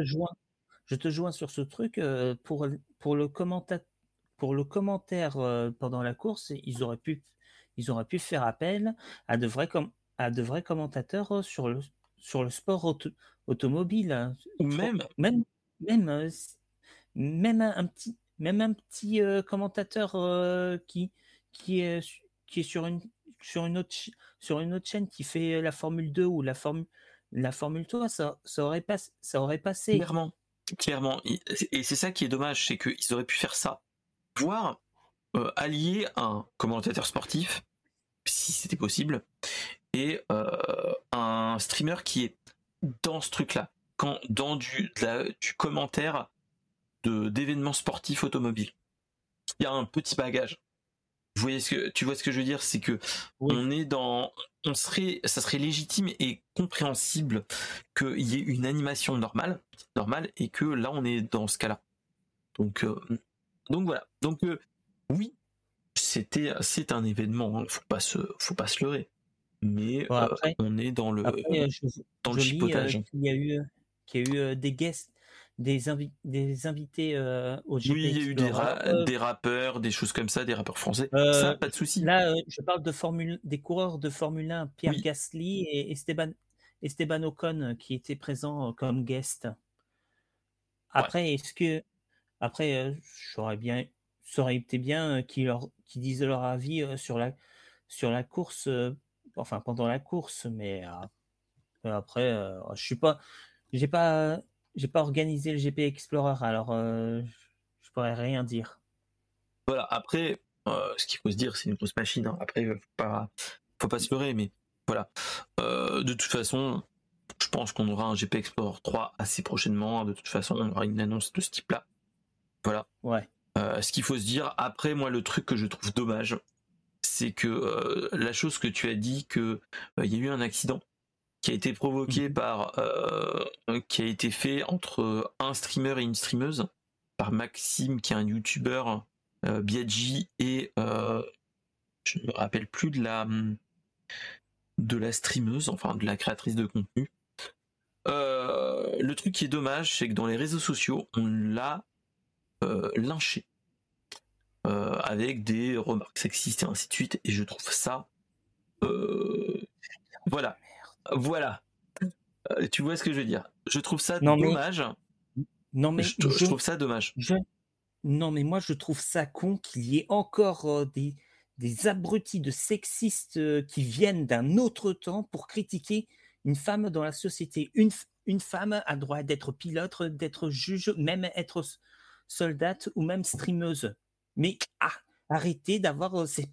Je te joins, sur ce truc euh, pour pour le commentateur pour le commentaire euh, pendant la course, ils auraient pu, ils auraient pu faire appel à de vrais, à de vrais commentateurs sur le, sur le sport automobile. Hein. Ou même, même, même, même un, petit, même un petit commentateur qui, qui, est, qui est sur une, sur, une autre, sur une autre chaîne qui fait la Formule 2 ou la Formule, la Formule 3, ça, ça, aurait pas, ça aurait passé. Clairement, clairement. Et c'est ça qui est dommage, c'est qu'ils auraient pu faire ça. Voire allier un commentateur sportif, si c'était possible, et un streamer qui est dans ce truc-là, quand dans du, du commentaire de d'événements sportifs automobiles. Il y a un petit bagage. Vous voyez ce que tu vois ce que je veux dire, c'est que on est dans, on serait, ça serait légitime et compréhensible qu'il y ait une animation normale, normale, et que là on est dans ce cas-là. Donc, euh, donc voilà. Donc euh, oui, c'était, c'est un événement. Hein. Faut pas se, faut pas se leurrer. Mais euh, on est dans le, dans le chipotage. Il y a eu, qu'il y a eu des guests des, des invités euh, au GP Oui, il y a eu des, rappeurs, des choses comme ça, des rappeurs français. ça, euh, pas de souci. Là, euh, je parle de Formule, des coureurs de Formule 1, Pierre Gasly et Esteban, Esteban Ocon qui étaient présents comme guest. Après, est-ce que. Après, j'aurais bien. Ça aurait été bien qu'ils qu disent leur avis sur la, sur la course, enfin pendant la course, mais après, je suis pas. J'ai pas j'ai pas organisé le GP Explorer, alors euh, je pourrais rien dire. Voilà, après, euh, ce qu'il faut se dire, c'est une grosse machine. Hein. Après, faut pas, faut pas se leurrer, mais voilà. Euh, de toute façon, je pense qu'on aura un GP Explorer 3 assez prochainement. De toute façon, on aura une annonce de ce type-là. Voilà. Ouais. ce qu'il faut se dire, après, moi, le truc que je trouve dommage, c'est que la chose que tu as dit, que il y a eu un accident qui a été provoqué mhm. par, euh, qui a été fait entre un streamer et une streameuse, par Maxime, qui est un youtubeur, euh, Biaggi, et euh, je ne me rappelle plus de la, de la streameuse, enfin de la créatrice de contenu. le truc qui est dommage, c'est que dans les réseaux sociaux, on l'a lynché. avec des remarques sexistes et ainsi de suite, et je trouve ça voilà. Voilà. Euh, tu vois ce que je veux dire Je trouve ça dommage. Non mais je, trouve ça dommage. Non mais moi je trouve ça con qu'il y ait encore euh, des, des abrutis de sexistes euh, qui viennent d'un autre temps pour critiquer une femme dans la société. Une, une femme a droit d'être pilote, d'être juge, même être soldate ou même streameuse. Mais ah, arrêtez d'avoir ces,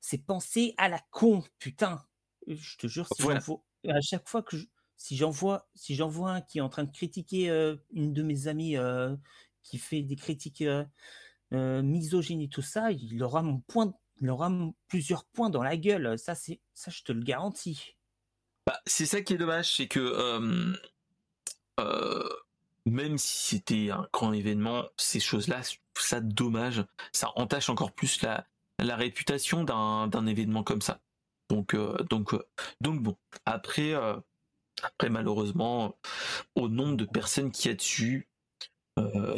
ces pensées à la con, putain. Je te jure, si à chaque fois que si j'en vois, si j'en vois un qui est en train de critiquer une de mes amies qui fait des critiques misogynes et tout ça, il aura mon point, il aura plusieurs points dans la gueule. Ça, c'est ça, je te le garantis. Bah, c'est ça qui est dommage, c'est que même si c'était un grand événement, ces choses-là, ça dommage, ça entache encore plus la réputation d'un événement comme ça. Donc, euh, donc, euh, donc bon. Après, euh, après malheureusement, au nombre de personnes qui a dessus,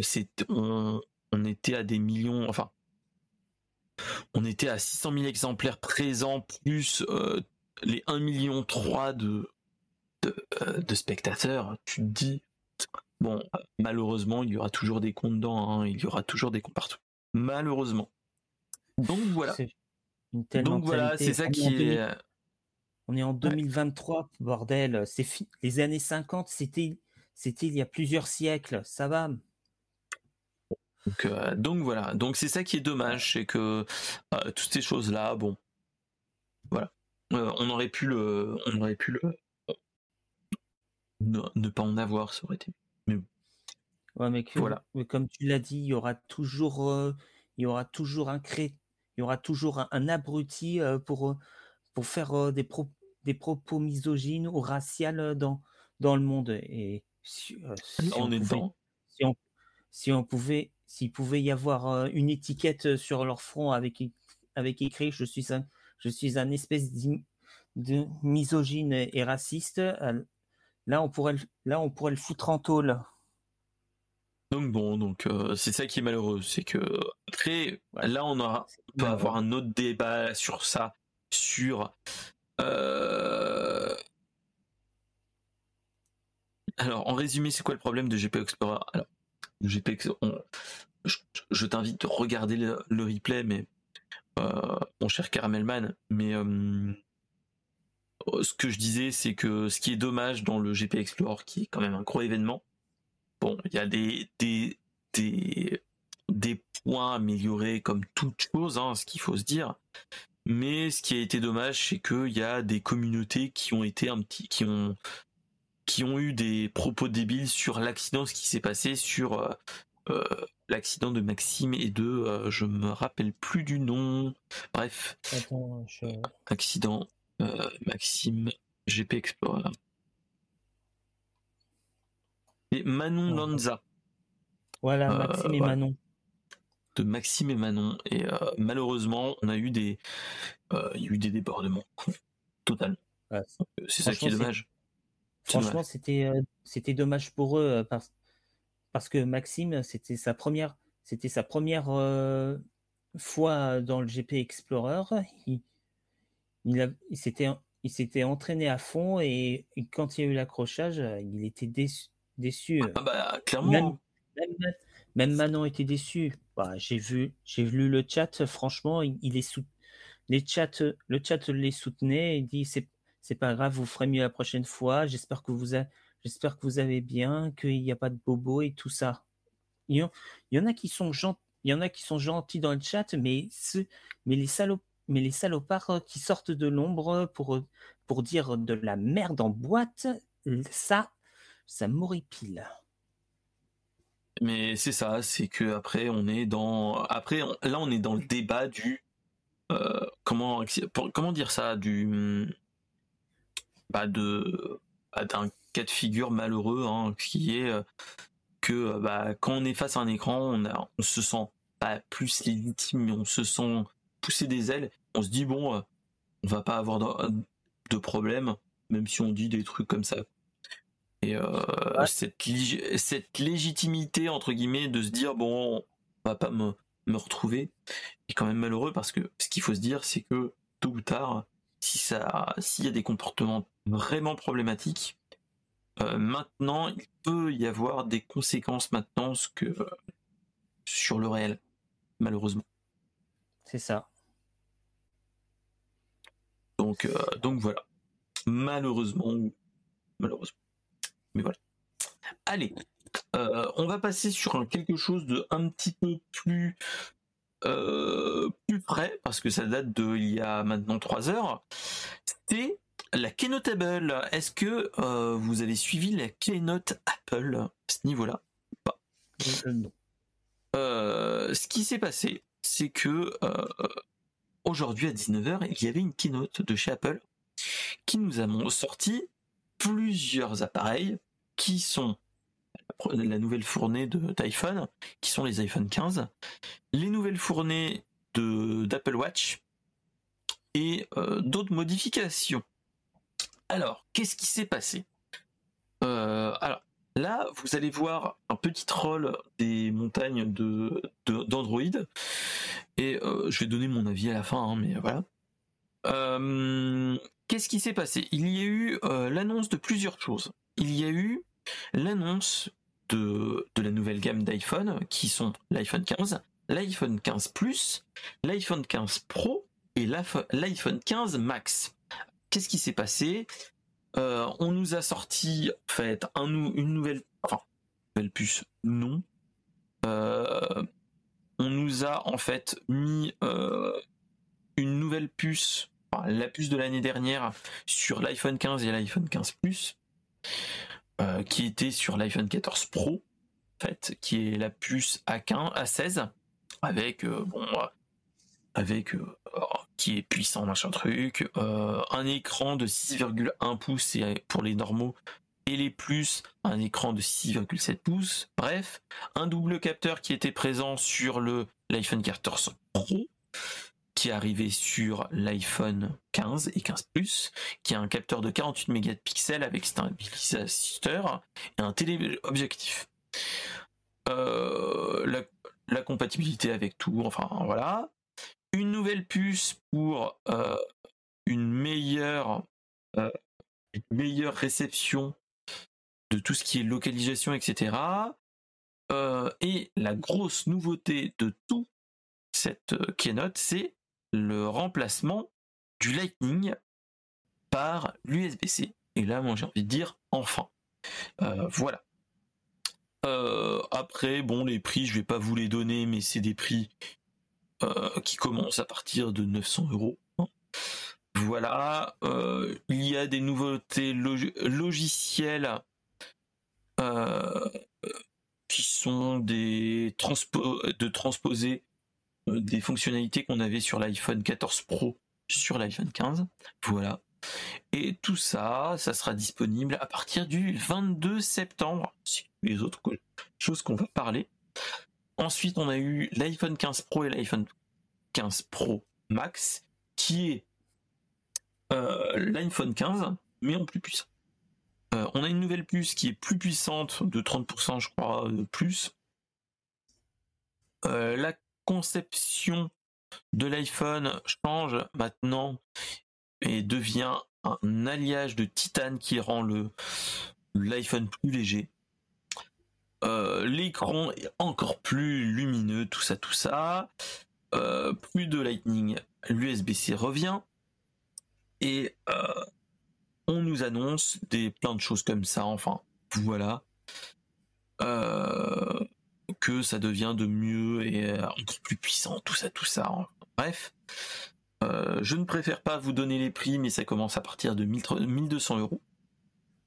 c'est, on, était à des millions, enfin, on était à 600 000 exemplaires présents plus les 1 million 3 de, de, spectateurs. Tu te dis, bon, malheureusement, il y aura toujours des comptes dedans, hein, il y aura toujours des comptes partout. Malheureusement. Donc voilà. Donc voilà, c'est ça qui est. Euh, on est en 2023, bordel. C'est Les années 50, c'était c'était il y a plusieurs siècles. Ça va? Donc, euh, donc voilà. Donc c'est ça qui est dommage, c'est que euh, toutes ces choses-là, bon, voilà, on aurait pu le, on aurait pu le, ne, pas en avoir, ça aurait été. Mais Ouais, mais, voilà. mais comme tu l'as dit, il y aura toujours, il y aura toujours un cré il y aura toujours un, abruti pour, pour faire des, des propos misogynes ou raciales dans, dans le monde. Et si, on, est dedans. Si on, si on pouvait, s'il pouvait y avoir une étiquette sur leur front avec, avec écrit je suis un, je suis un espèce de misogyne et raciste, là on pourrait, là on pourrait le foutre en tôle. Donc bon, donc euh, c'est ça qui est malheureux, c'est que après là on aura, peut avoir un autre débat sur ça, sur euh, Alors, en résumé, c'est quoi le problème de GP Explorer? Alors, GP je, t'invite à regarder le, replay, mais euh, mon cher Caramelman, mais ce que je disais, c'est que ce qui est dommage dans le GP Explorer, qui est quand même un gros événement, bon, il y a des, des, des, des points améliorés comme toute chose, hein, ce qu'il faut se dire. Mais ce qui a été dommage, c'est qu'il y a des communautés qui ont été un petit, qui ont, qui ont eu des propos débiles sur l'accident, ce qui s'est passé sur euh, euh, l'accident de Maxime et de, euh, je me rappelle plus du nom. Bref, accident Maxime GP Explorer. Et Manon Lanza. Voilà, Maxime et Manon de Maxime et Manon. Et euh, malheureusement, on a eu des, euh, il y a eu des débordements. Total. c'est ça qui est dommage. Franchement, c'était euh, c'était dommage pour eux parce, parce que Maxime, c'était sa première, c'était sa première fois dans le GP Explorer. Il, il, il s'était il s'était entraîné à fond et, quand il y a eu l'accrochage, il était déçu. Déçu. Ah bah clairement. Même Manon était déçu. Bah, j'ai vu, j'ai lu le chat. Franchement, il, est sous... les chats, le chat les soutenait. Il dit c'est c'est pas grave, vous ferez mieux la prochaine fois. J'espère que vous j'espère que vous avez bien, qu'il n'y a pas de bobo et tout ça. Il y, en a qui sont gentils, il y en a qui sont gentils dans le chat, mais mais les mais les salopards qui sortent de l'ombre pour pour dire de la merde en boîte, ça, ça m'horripile. Mais c'est ça, c'est que après on est dans, après là on est dans le débat du euh, comment dire ça du bah de bah, d'un cas de figure malheureux hein, qui est euh, que bah, quand on est face à un écran on se sent pas plus légitime mais on se sent pousser des ailes on se dit bon euh, on va pas avoir de problème même si on dit des trucs comme ça et euh, cette, cette légitimité, entre guillemets, de se dire, bon, on va pas me, me retrouver, est quand même malheureux parce que ce qu'il faut se dire, c'est que tôt ou tard, si ça, s'il y a des comportements vraiment problématiques, euh, maintenant, il peut y avoir des conséquences maintenant ce que, sur le réel, malheureusement. C'est ça. Donc, euh, donc voilà. Malheureusement, malheureusement. Mais voilà. Allez, euh, on va passer sur quelque chose de un petit peu plus euh, plus près parce que ça date de il y a maintenant trois heures. C'était la Keynotable. Est-ce que euh, vous avez suivi la Keynote Apple à ce niveau-là Pas? Non. ce qui s'est passé, c'est que aujourd'hui à 19h, il y avait une keynote de chez Apple qui nous a sorti plusieurs appareils qui sont la nouvelle fournée d'iPhone, qui sont les iPhone 15, les nouvelles fournées d'Apple Watch et euh, d'autres modifications. Alors, qu'est-ce qui s'est passé? Euh, Alors, là, vous allez voir un petit troll des montagnes de d'Android, et euh, je vais donner mon avis à la fin, hein, mais voilà. Qu'est-ce qui s'est passé? Il y a eu l'annonce de plusieurs choses il y a eu l'annonce de, la nouvelle gamme d'iPhone qui sont l'iPhone 15, l'iPhone 15 Plus, l'iPhone 15 Pro et l'iPhone 15 Max. Qu'est-ce qui s'est passé? Euh, On nous a sorti en fait un, une nouvelle, enfin nouvelle puce, non. Euh, on nous a en fait mis euh, une nouvelle puce, la puce de l'année dernière sur l'iPhone 15 et l'iPhone 15 Plus euh, qui était sur l'iPhone 14 Pro, fait, qui est la puce A15, A16, avec euh, bon, avec euh, qui est puissant machin truc, un écran de 6,1 pouces pour les normaux et les plus un écran de 6,7 pouces. Bref, un double capteur qui était présent sur le l'iPhone 14 Pro est arrivé sur l'iPhone 15 et 15 Plus, qui a un capteur de 48 mégapixels avec stabilisateur et un téléobjectif. Euh, la, compatibilité avec tout, enfin voilà. Une nouvelle puce pour euh, une meilleure, euh, meilleure réception de tout ce qui est localisation, etc. et la grosse nouveauté de tout cette keynote, c'est le remplacement du Lightning par l'USB-C. Et là, moi, j'ai envie de dire enfin. voilà. après, bon, les prix, je vais pas vous les donner, mais c'est des prix qui commencent à partir de 900 euros. Voilà, euh, il y a des nouveautés logicielles euh, qui sont des de transposer euh, des fonctionnalités qu'on avait sur l'iPhone 14 Pro sur l'iPhone 15. Voilà. Et tout ça, ça sera disponible à partir du 22 septembre. Les autres choses qu'on va parler. Ensuite, on a eu l'iPhone 15 Pro et l'iPhone 15 Pro Max, qui est euh, l'iPhone 15, mais en plus puissant. Euh, on a une nouvelle puce qui est plus puissante, de 30% je crois, de plus. Euh, la conception de l'iPhone change maintenant et devient un alliage de titane qui rend le l'iPhone plus léger. L'écran est encore plus lumineux, tout ça, tout ça. plus de Lightning, l'USB-C revient et euh, on nous annonce des plein de choses comme ça. Enfin, voilà. Euh, que ça devient de mieux et euh, encore plus puissant, tout ça, tout ça. Bref, je ne préfère pas vous donner les prix, mais ça commence à partir de 1200 euros.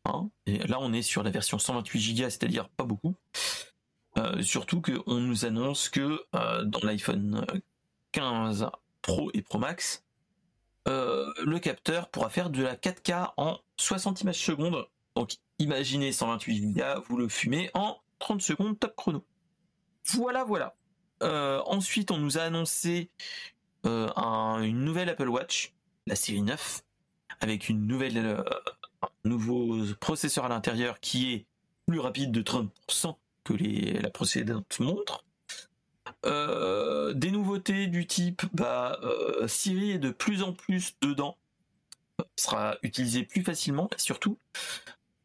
Hein. et là, on est sur la version 128 Go, c'est-à-dire pas beaucoup. surtout qu'on nous annonce que dans l'iPhone 15 Pro et Pro Max, euh, le capteur pourra faire de la 4K en 60 images secondes. Donc imaginez 128 Go, vous le fumez en 30 secondes top chrono. Voilà, voilà. Euh, ensuite, on nous a annoncé euh, une nouvelle Apple Watch, la série 9, avec une nouvelle, un nouveau processeur à l'intérieur qui est plus rapide de 30% que la précédente montre. Euh, des nouveautés du type bah, euh, Siri est de plus en plus dedans, sera utilisé plus facilement surtout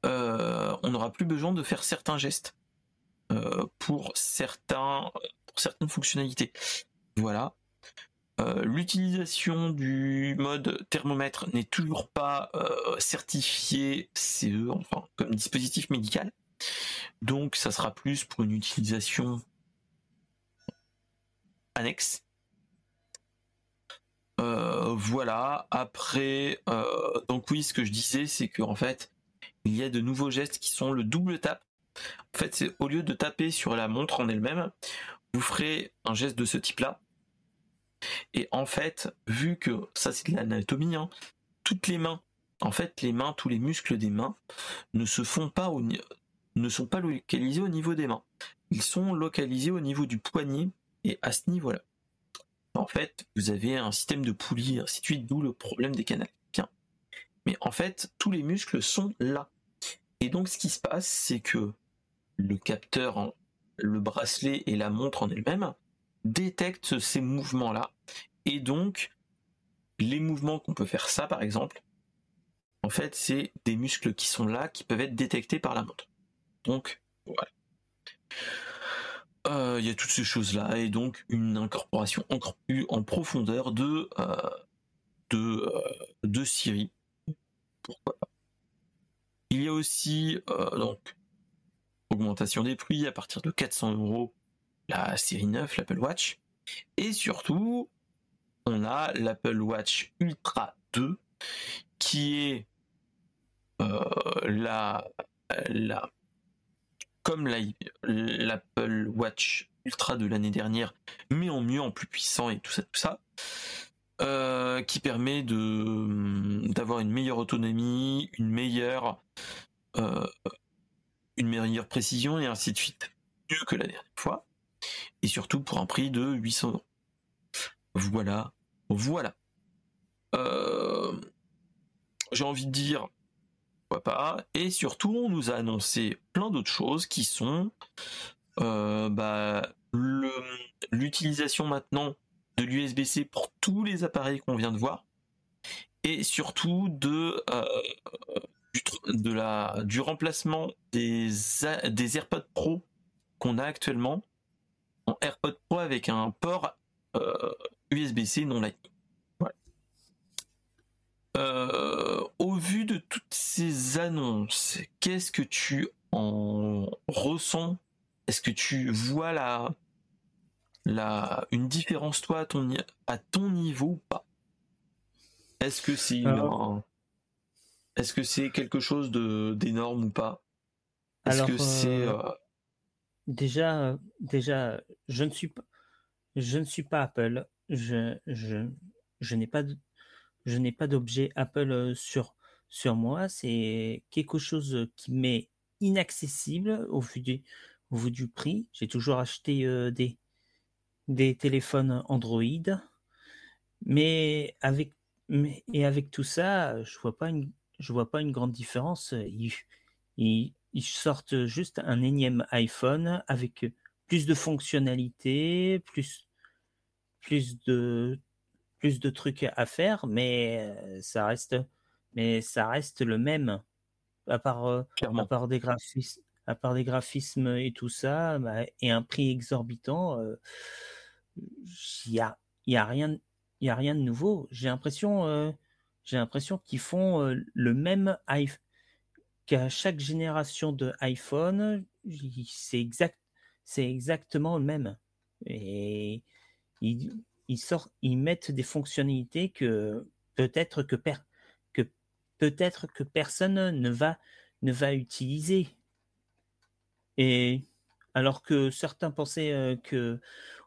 euh, on n'aura plus besoin de faire certains gestes pour certains pour certaines fonctionnalités. Voilà. L'utilisation du mode thermomètre n'est toujours pas certifié CE, enfin comme dispositif médical. Donc ça sera plus pour une utilisation annexe. Euh, voilà. Après, euh, donc oui, ce que je disais, c'est qu'en fait, il y a de nouveaux gestes qui sont le double tap. En fait, au lieu de taper sur la montre en elle-même, vous ferez un geste de ce type-là. Et en fait, vu que ça c'est de l'anatomie, hein, toutes les mains, en fait, les mains, tous les muscles des mains ne se font pas au, ne sont pas localisés au niveau des mains. Ils sont localisés au niveau du poignet et à ce niveau-là, en fait, vous avez un système de poulies, ainsi de suite, d'où le problème des canaux. Mais en fait, tous les muscles sont là. Et donc, ce qui se passe, c'est que le capteur, le bracelet et la montre en elle-même détectent ces mouvements-là. Et donc, les mouvements qu'on peut faire ça, par exemple, en fait, c'est des muscles qui sont là, qui peuvent être détectés par la montre. Donc, voilà. Euh, il y a toutes ces choses-là et donc une incorporation encore plus en profondeur de euh, euh, de Siri. Pourquoi pas. Il y a aussi donc augmentation des prix à partir de 400 euros la série 9, l'Apple Watch, et surtout on a l'Apple Watch Ultra 2 qui est la la comme l'Apple Watch Ultra de l'année dernière, mais en mieux, en plus puissant et tout ça, tout ça, euh, qui permet de d'avoir une meilleure autonomie, une meilleure euh, une meilleure précision et ainsi de suite, mieux que la dernière fois, et surtout pour un prix de 800 euros. Voilà, voilà. Euh, j'ai envie de dire, pas. Et surtout, on nous a annoncé plein d'autres choses qui sont euh, bah, l'utilisation maintenant de l'USB-C pour tous les appareils qu'on vient de voir, et surtout de euh, du, de la, du remplacement des, des AirPods Pro qu'on a actuellement en AirPods Pro avec un port USB-C non Lightning. au vu de toutes ces annonces, qu'est-ce que tu en ressens? Est-ce que tu vois la, la, une différence toi à ton, à ton niveau ou pas? Est-ce que c'est est-ce que c'est quelque chose de d'énorme ou pas? Est-ce que c'est euh, euh, déjà déjà je ne suis pas je ne suis pas Apple. Je je, je n'ai pas je n'ai pas d'objet Apple euh, sur sur moi. C'est quelque chose qui m'est inaccessible au vu du, au vu du prix. J'ai toujours acheté des des téléphones Android, mais avec mais, et avec tout ça, je vois pas une je vois pas une grande différence. Ils, sortent juste un énième iPhone avec plus de fonctionnalités, plus, plus de plus de trucs à faire, mais ça reste, mais ça reste le même. À part, à part des graphismes, à part des graphismes et tout ça, bah, et un prix exorbitant, il y a, y a rien, il y a rien de nouveau. J'ai l'impression, j'ai l'impression qu'ils font le même iPhone qu'à chaque génération de iPhone, c'est exact, c'est exactement le même. Et ils, sortent, ils mettent des fonctionnalités que peut-être que, que peut-être que personne ne va ne va utiliser. Et alors que certains pensaient euh, que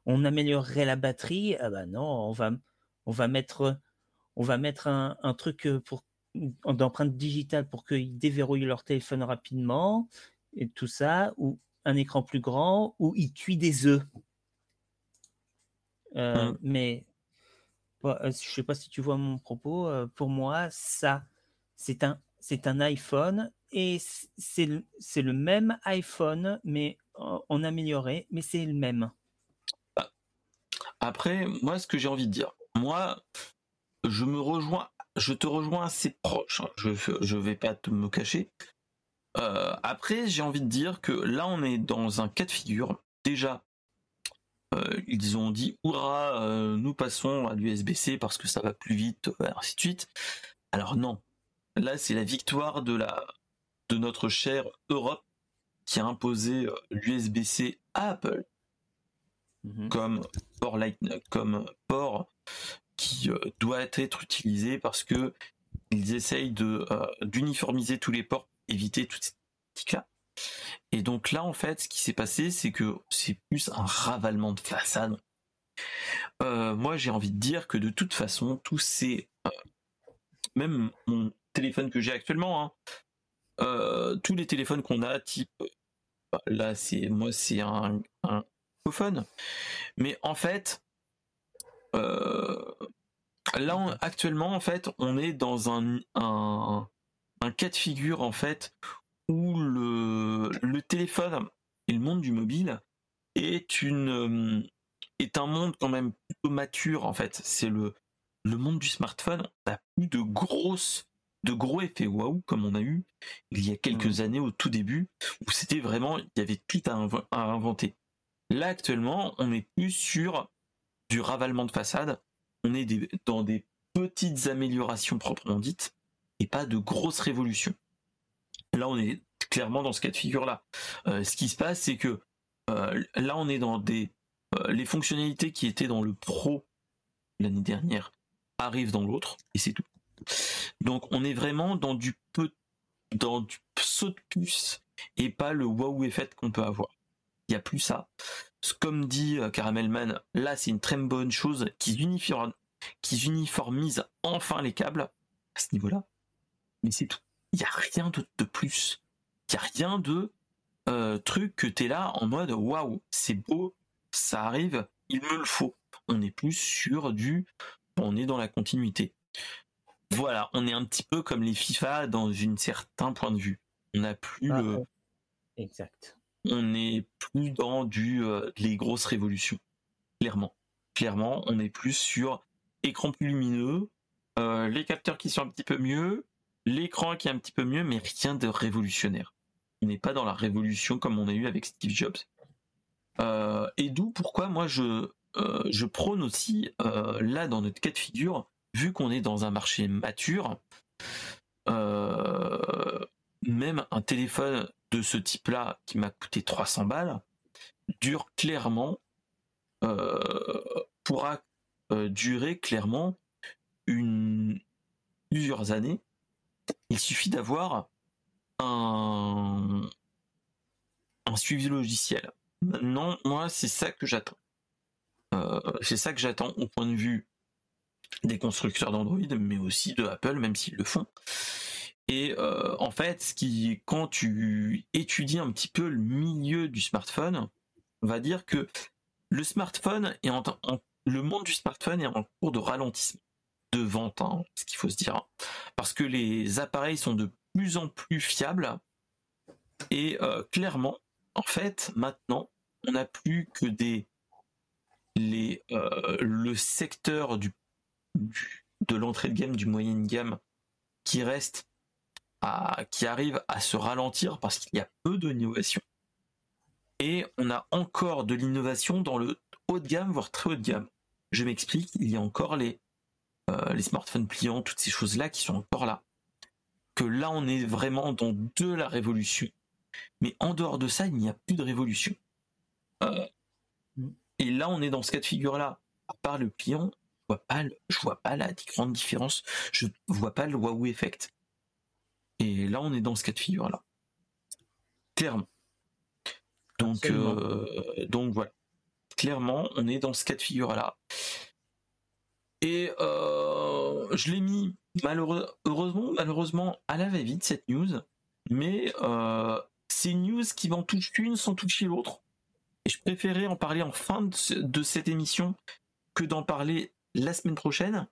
on améliorerait la batterie, ah bah non, on va on va mettre on va mettre un, truc euh, pour d'empreinte digitale pour qu'ils déverrouillent leur téléphone rapidement et tout ça, ou un écran plus grand, ou ils cuisent des œufs. Euh, mmh. Mais euh, je ne sais pas si tu vois mon propos. pour moi, ça, c'est un, c'est un iPhone et c'est le, c'est le même iPhone, mais en amélioré, mais c'est le même. Bah, après, moi, ce que j'ai envie de dire, moi, je me rejoins, je te rejoins assez proche. Hein. Je je vais pas te me cacher. Euh, après, j'ai envie de dire que là, on est dans un cas de figure. Déjà, euh, ils ont dit hurrah, euh, nous passons à l'USB-C parce que ça va plus vite, ainsi de suite. Alors non, là, c'est la victoire de la de notre chère Europe qui a imposé l'USB-C à Apple mhm. comme port Lightning, comme port euh, doit être utilisé parce que ils essayent de euh, d'uniformiser tous les ports, éviter toutes ces là. Et donc là, en fait, ce qui s'est passé, c'est que c'est plus un ravalement de façade. Euh, moi, j'ai envie de dire que de toute façon, tous ces, même mon téléphone que j'ai actuellement, hein, tous les téléphones qu'on a, type, là, c'est moi, c'est un mais en fait, là, actuellement, en fait, on est dans un, un, cas de figure, en fait, où le, le téléphone et le monde du mobile est une euh, est un monde quand même plutôt mature en fait. C'est le le monde du smartphone. On a plus de grosses de gros effets waouh comme on a eu il y a quelques mmh. années au tout début où c'était vraiment il y avait tout à, à inventer. Là actuellement, on est plus sur du ravalement de façade, on est dans des petites améliorations proprement dites et pas de grosses révolutions. Là, on est clairement dans ce cas de figure-là. Euh, ce qui se passe, c'est que euh, là, on est dans des euh, les fonctionnalités qui étaient dans le Pro l'année dernière arrivent dans l'autre et c'est tout. Donc, on est vraiment dans du peu dans du saut de puce et pas le wow effet qu'on peut avoir. Il n'y a plus ça comme dit euh, Caramelman, là c'est une très bonne chose qu'ils uniformisent enfin les câbles à ce niveau-là. Mais c'est tout. Il n'y a rien de, plus. Il n'y a rien de euh, truc que tu es là en mode waouh, c'est beau, ça arrive, il me le faut. On est plus sur du. On est dans la continuité. Voilà, on est un petit peu comme les FIFA dans un certain point de vue. On n'a plus ah, le. Exact on n'est plus dans du euh, les grosses révolutions. Clairement. Clairement, on est plus sur écran plus lumineux, euh, les capteurs qui sont un petit peu mieux, l'écran qui est un petit peu mieux, mais rien de révolutionnaire. On n'est pas dans la révolution comme on a eu avec Steve Jobs. Euh, et d'où pourquoi moi je, je prône aussi, là dans notre cas de figure, vu qu'on est dans un marché mature, même un téléphone de ce type-là qui m'a coûté 300 balles dure clairement, pourra durer clairement une, plusieurs années. Il suffit d'avoir un, un suivi logiciel. Maintenant, moi, c'est ça que j'attends. Euh, c'est ça que j'attends au point de vue des constructeurs d'Android, mais aussi de Apple, même s'ils le font. Et euh, en fait, ce qui, quand tu étudies un petit peu le milieu du smartphone, on va dire que le smartphone le monde du smartphone est en cours de ralentissement de vente, hein, ce qu'il faut se dire, parce que les appareils sont de plus en plus fiables. Et euh, clairement, en fait, maintenant, on n'a plus que des les euh, le secteur du, de l'entrée de gamme, du moyen de gamme, qui reste qui arrive à se ralentir parce qu'il y a peu d'innovation. Et on a encore de l'innovation dans le haut de gamme, voire très haut de gamme. Je m'explique, il y a encore les euh, les smartphones pliants, toutes ces choses-là qui sont encore là. Que là, on est vraiment dans de la révolution. Mais en dehors de ça, il n'y a plus de révolution. Euh, et là, on est dans ce cas de figure-là. À part le pliant, je vois pas, vois pas la grande différence. Je vois pas le Huawei Effect. Et là, on est dans ce cas de figure-là. Clairement. Donc, euh, donc voilà. Clairement, on est dans ce cas de figure-là. Et euh, je l'ai mis malheureusement, malheureusement à la va-vite cette news, mais euh, c'est une news qui va en toucher une sans toucher l'autre. Et je préférais en parler en fin de, cette émission que d'en parler la semaine prochaine,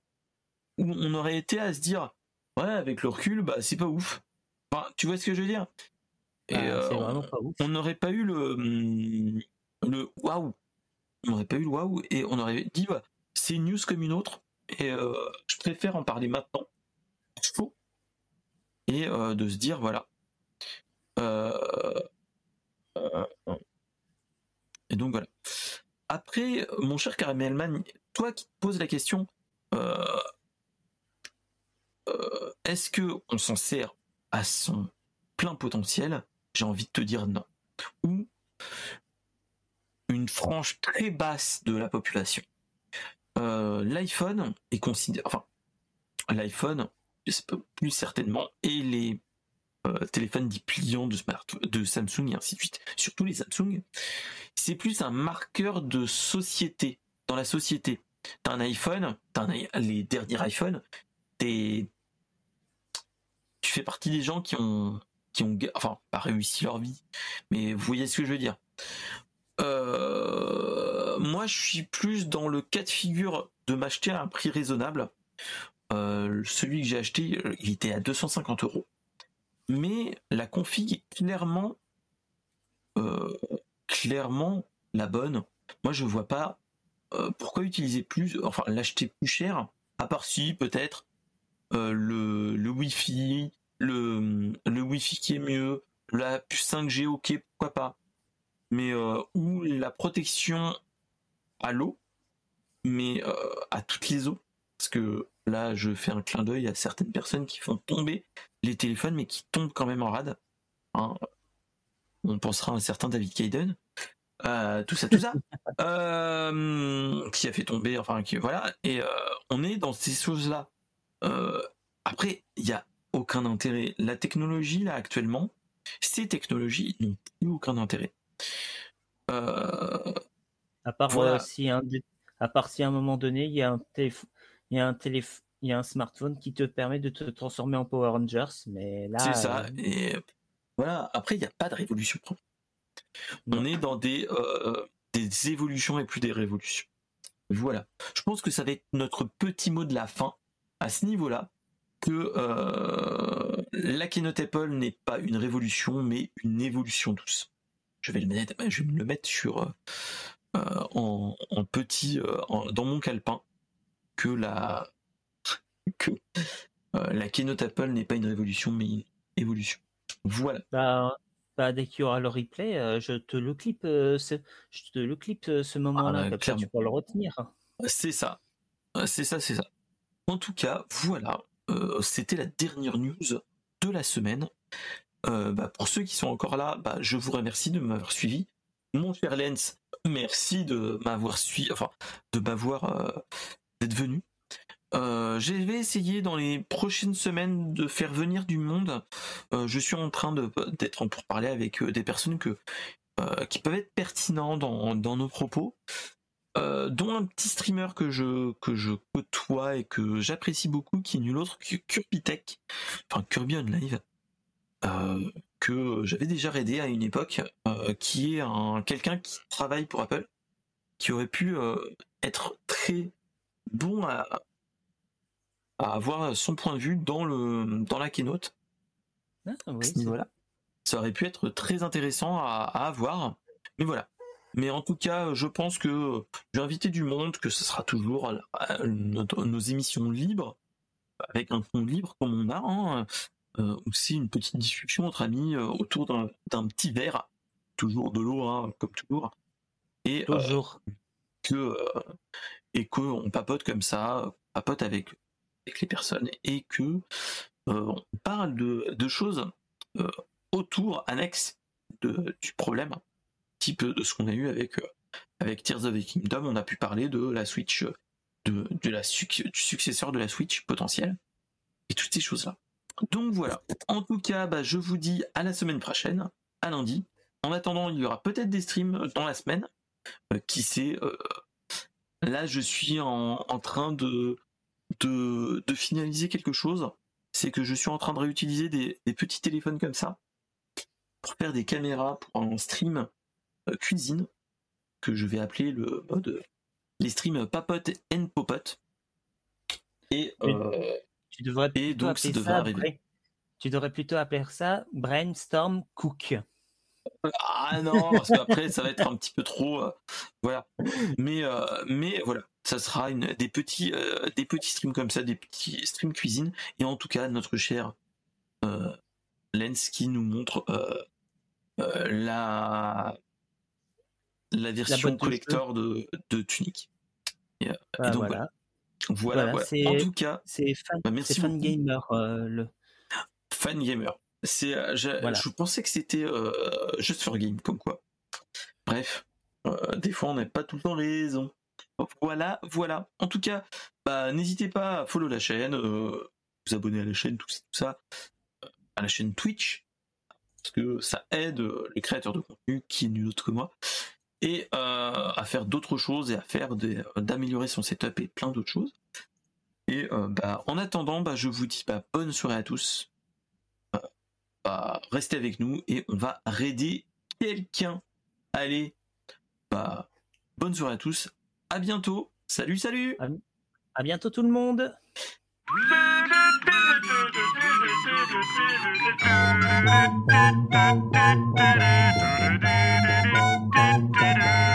où on aurait été à se dire ouais avec le recul bah c'est pas ouf. Enfin, tu vois ce que je veux dire? Et bah, euh, on n'aurait pas eu le hum, le waouh, on n'aurait pas eu le waouh et on aurait dit bah, c'est une news comme une autre. Et euh, je préfère en parler maintenant, faux, et euh, de se dire voilà. Et donc voilà. Après, mon cher Caramelman, toi qui te poses la question, est-ce que on s'en sert à son plein potentiel? J'ai envie de te dire non. Ou une frange très basse de la population euh, l'iPhone est considéré, enfin, l'iPhone, plus certainement, et les euh, téléphones dits pliants de, Samsung et ainsi de suite, surtout les Samsung, c'est plus un marqueur de société, dans la société. T'as un iPhone, t'as les derniers iPhones, t'es, tu fais partie des gens qui ont, qui ont, enfin, pas réussi leur vie, mais vous voyez ce que je veux dire. Euh, moi, je suis plus dans le cas de figure de m'acheter à un prix raisonnable. Euh, celui que j'ai acheté, euh, il était à 250 euros. Mais la config est clairement, clairement la bonne. Moi, je vois pas pourquoi utiliser plus, enfin l'acheter plus cher, à part si peut-être le, le Wi-Fi, le, le Wi-Fi qui est mieux, la puce 5G, ok, pourquoi pas mais euh, où la protection à l'eau, mais euh, à toutes les eaux. Parce que là, je fais un clin d'œil à certaines personnes qui font tomber les téléphones, mais qui tombent quand même en rade. Hein. On pensera à un certain David Kayden. Euh, tout ça, tout ça, qui a fait tomber, enfin, qui, voilà, et on est dans ces choses-là. Après, il n'y a aucun intérêt. La technologie, là, actuellement, ces technologies n'ont plus aucun intérêt. Euh, à part euh, si un, à part si à un moment donné il y a un téléphone, il y a un téléphone, il y a un smartphone qui te permet de te transformer en Power Rangers, mais là. C'est ça. Euh, et voilà. Après, il n'y a pas de révolution. On est dans des des évolutions et plus des révolutions. Voilà. Je pense que ça va être notre petit mot de la fin à ce niveau-là que la keynote Apple n'est pas une révolution mais une évolution douce je vais le mettre, je vais me le mettre sur euh, euh, en, petit euh, dans mon calepin que la que la keynote Apple n'est pas une révolution, mais une évolution. Voilà. Bah, bah, dès qu'il y aura le replay, je te le clip, ce, je te le clip ce moment-là, ah, comme tu pourras le retenir. C'est ça, c'est ça, c'est ça. En tout cas, voilà, c'était la dernière news de la semaine. Bah, pour ceux qui sont encore là, bah, je vous remercie de m'avoir suivi. Mon cher Lens, merci de m'avoir suivi, enfin, de m'avoir d'être venu. Euh, je vais essayer dans les prochaines semaines de faire venir du monde. Euh, je suis en train d'être pour parler avec euh, des personnes qui peuvent être pertinents dans, nos propos. Dont un petit streamer que je, que je côtoie et que j'apprécie beaucoup, qui est nul autre que Tech, enfin Kirby on Live, que j'avais déjà raidé à une époque, qui est un quelqu'un qui travaille pour Apple, qui aurait pu être très bon à, avoir son point de vue dans, le, dans la keynote. Ah, à ce niveau-là. Ça aurait pu être très intéressant à, avoir. Mais voilà. Mais en tout cas, je pense que j'ai invité du monde, que ce sera toujours nos émissions libres, avec un ton libre comme on a, hein, euh, aussi une petite discussion entre amis euh, autour d'un petit verre, toujours de l'eau, hein, comme toujours. Et, euh, toujours. que, et qu'on papote comme ça, papote avec avec les personnes et que euh, on parle de, choses euh, autour, annexes de, du problème, type de ce qu'on a eu avec, euh, avec Tears of the Kingdom, on a pu parler de la Switch, de, de la du successeur de la Switch potentielle, et toutes ces choses-là. Donc voilà. En tout cas, bah, je vous dis à la semaine prochaine, à lundi. En attendant, il y aura peut-être des streams dans la semaine. qui sait Là, je suis en, train de, de, finaliser quelque chose, c'est que je suis en train de réutiliser des, petits téléphones comme ça pour faire des caméras pour un stream euh, cuisine que je vais appeler le mode les streams papote and popote. Et, euh, tu devrais et donc ça devrait arriver. Tu devrais plutôt appeler ça brainstorm cook. Ah non, parce qu'après ça va être un petit peu trop, euh, voilà. Mais mais voilà, ça sera une, des, petits, euh, des petits streams comme ça, des petits streams cuisine. Et en tout cas, notre cher euh, Lens qui nous montre euh, euh, la, la version collector de, de Tunic. Et, ah, donc, voilà. Voilà, voilà. En tout cas, c'est fan, bah, fan Gamer. le... Fan Gamer. C'est, Je pensais que c'était juste for game, comme quoi. Bref, des fois on n'a pas tout le temps raison. Voilà, voilà. En tout cas, bah, n'hésitez pas à follow la chaîne, euh, vous abonner à la chaîne, tout, ça, euh, à la chaîne Twitch, parce que ça aide euh, les créateurs de contenu, qui est nul autre que moi, et à faire d'autres choses et à faire d'améliorer son setup et plein d'autres choses. Et bah, en attendant, bah, je vous dis bah, bonne soirée à tous. Bah, restez avec nous et on va raider quelqu'un. Allez, bah, bonne soirée à tous à bientôt. Salut, salut. À, bientôt tout le monde. Thank you.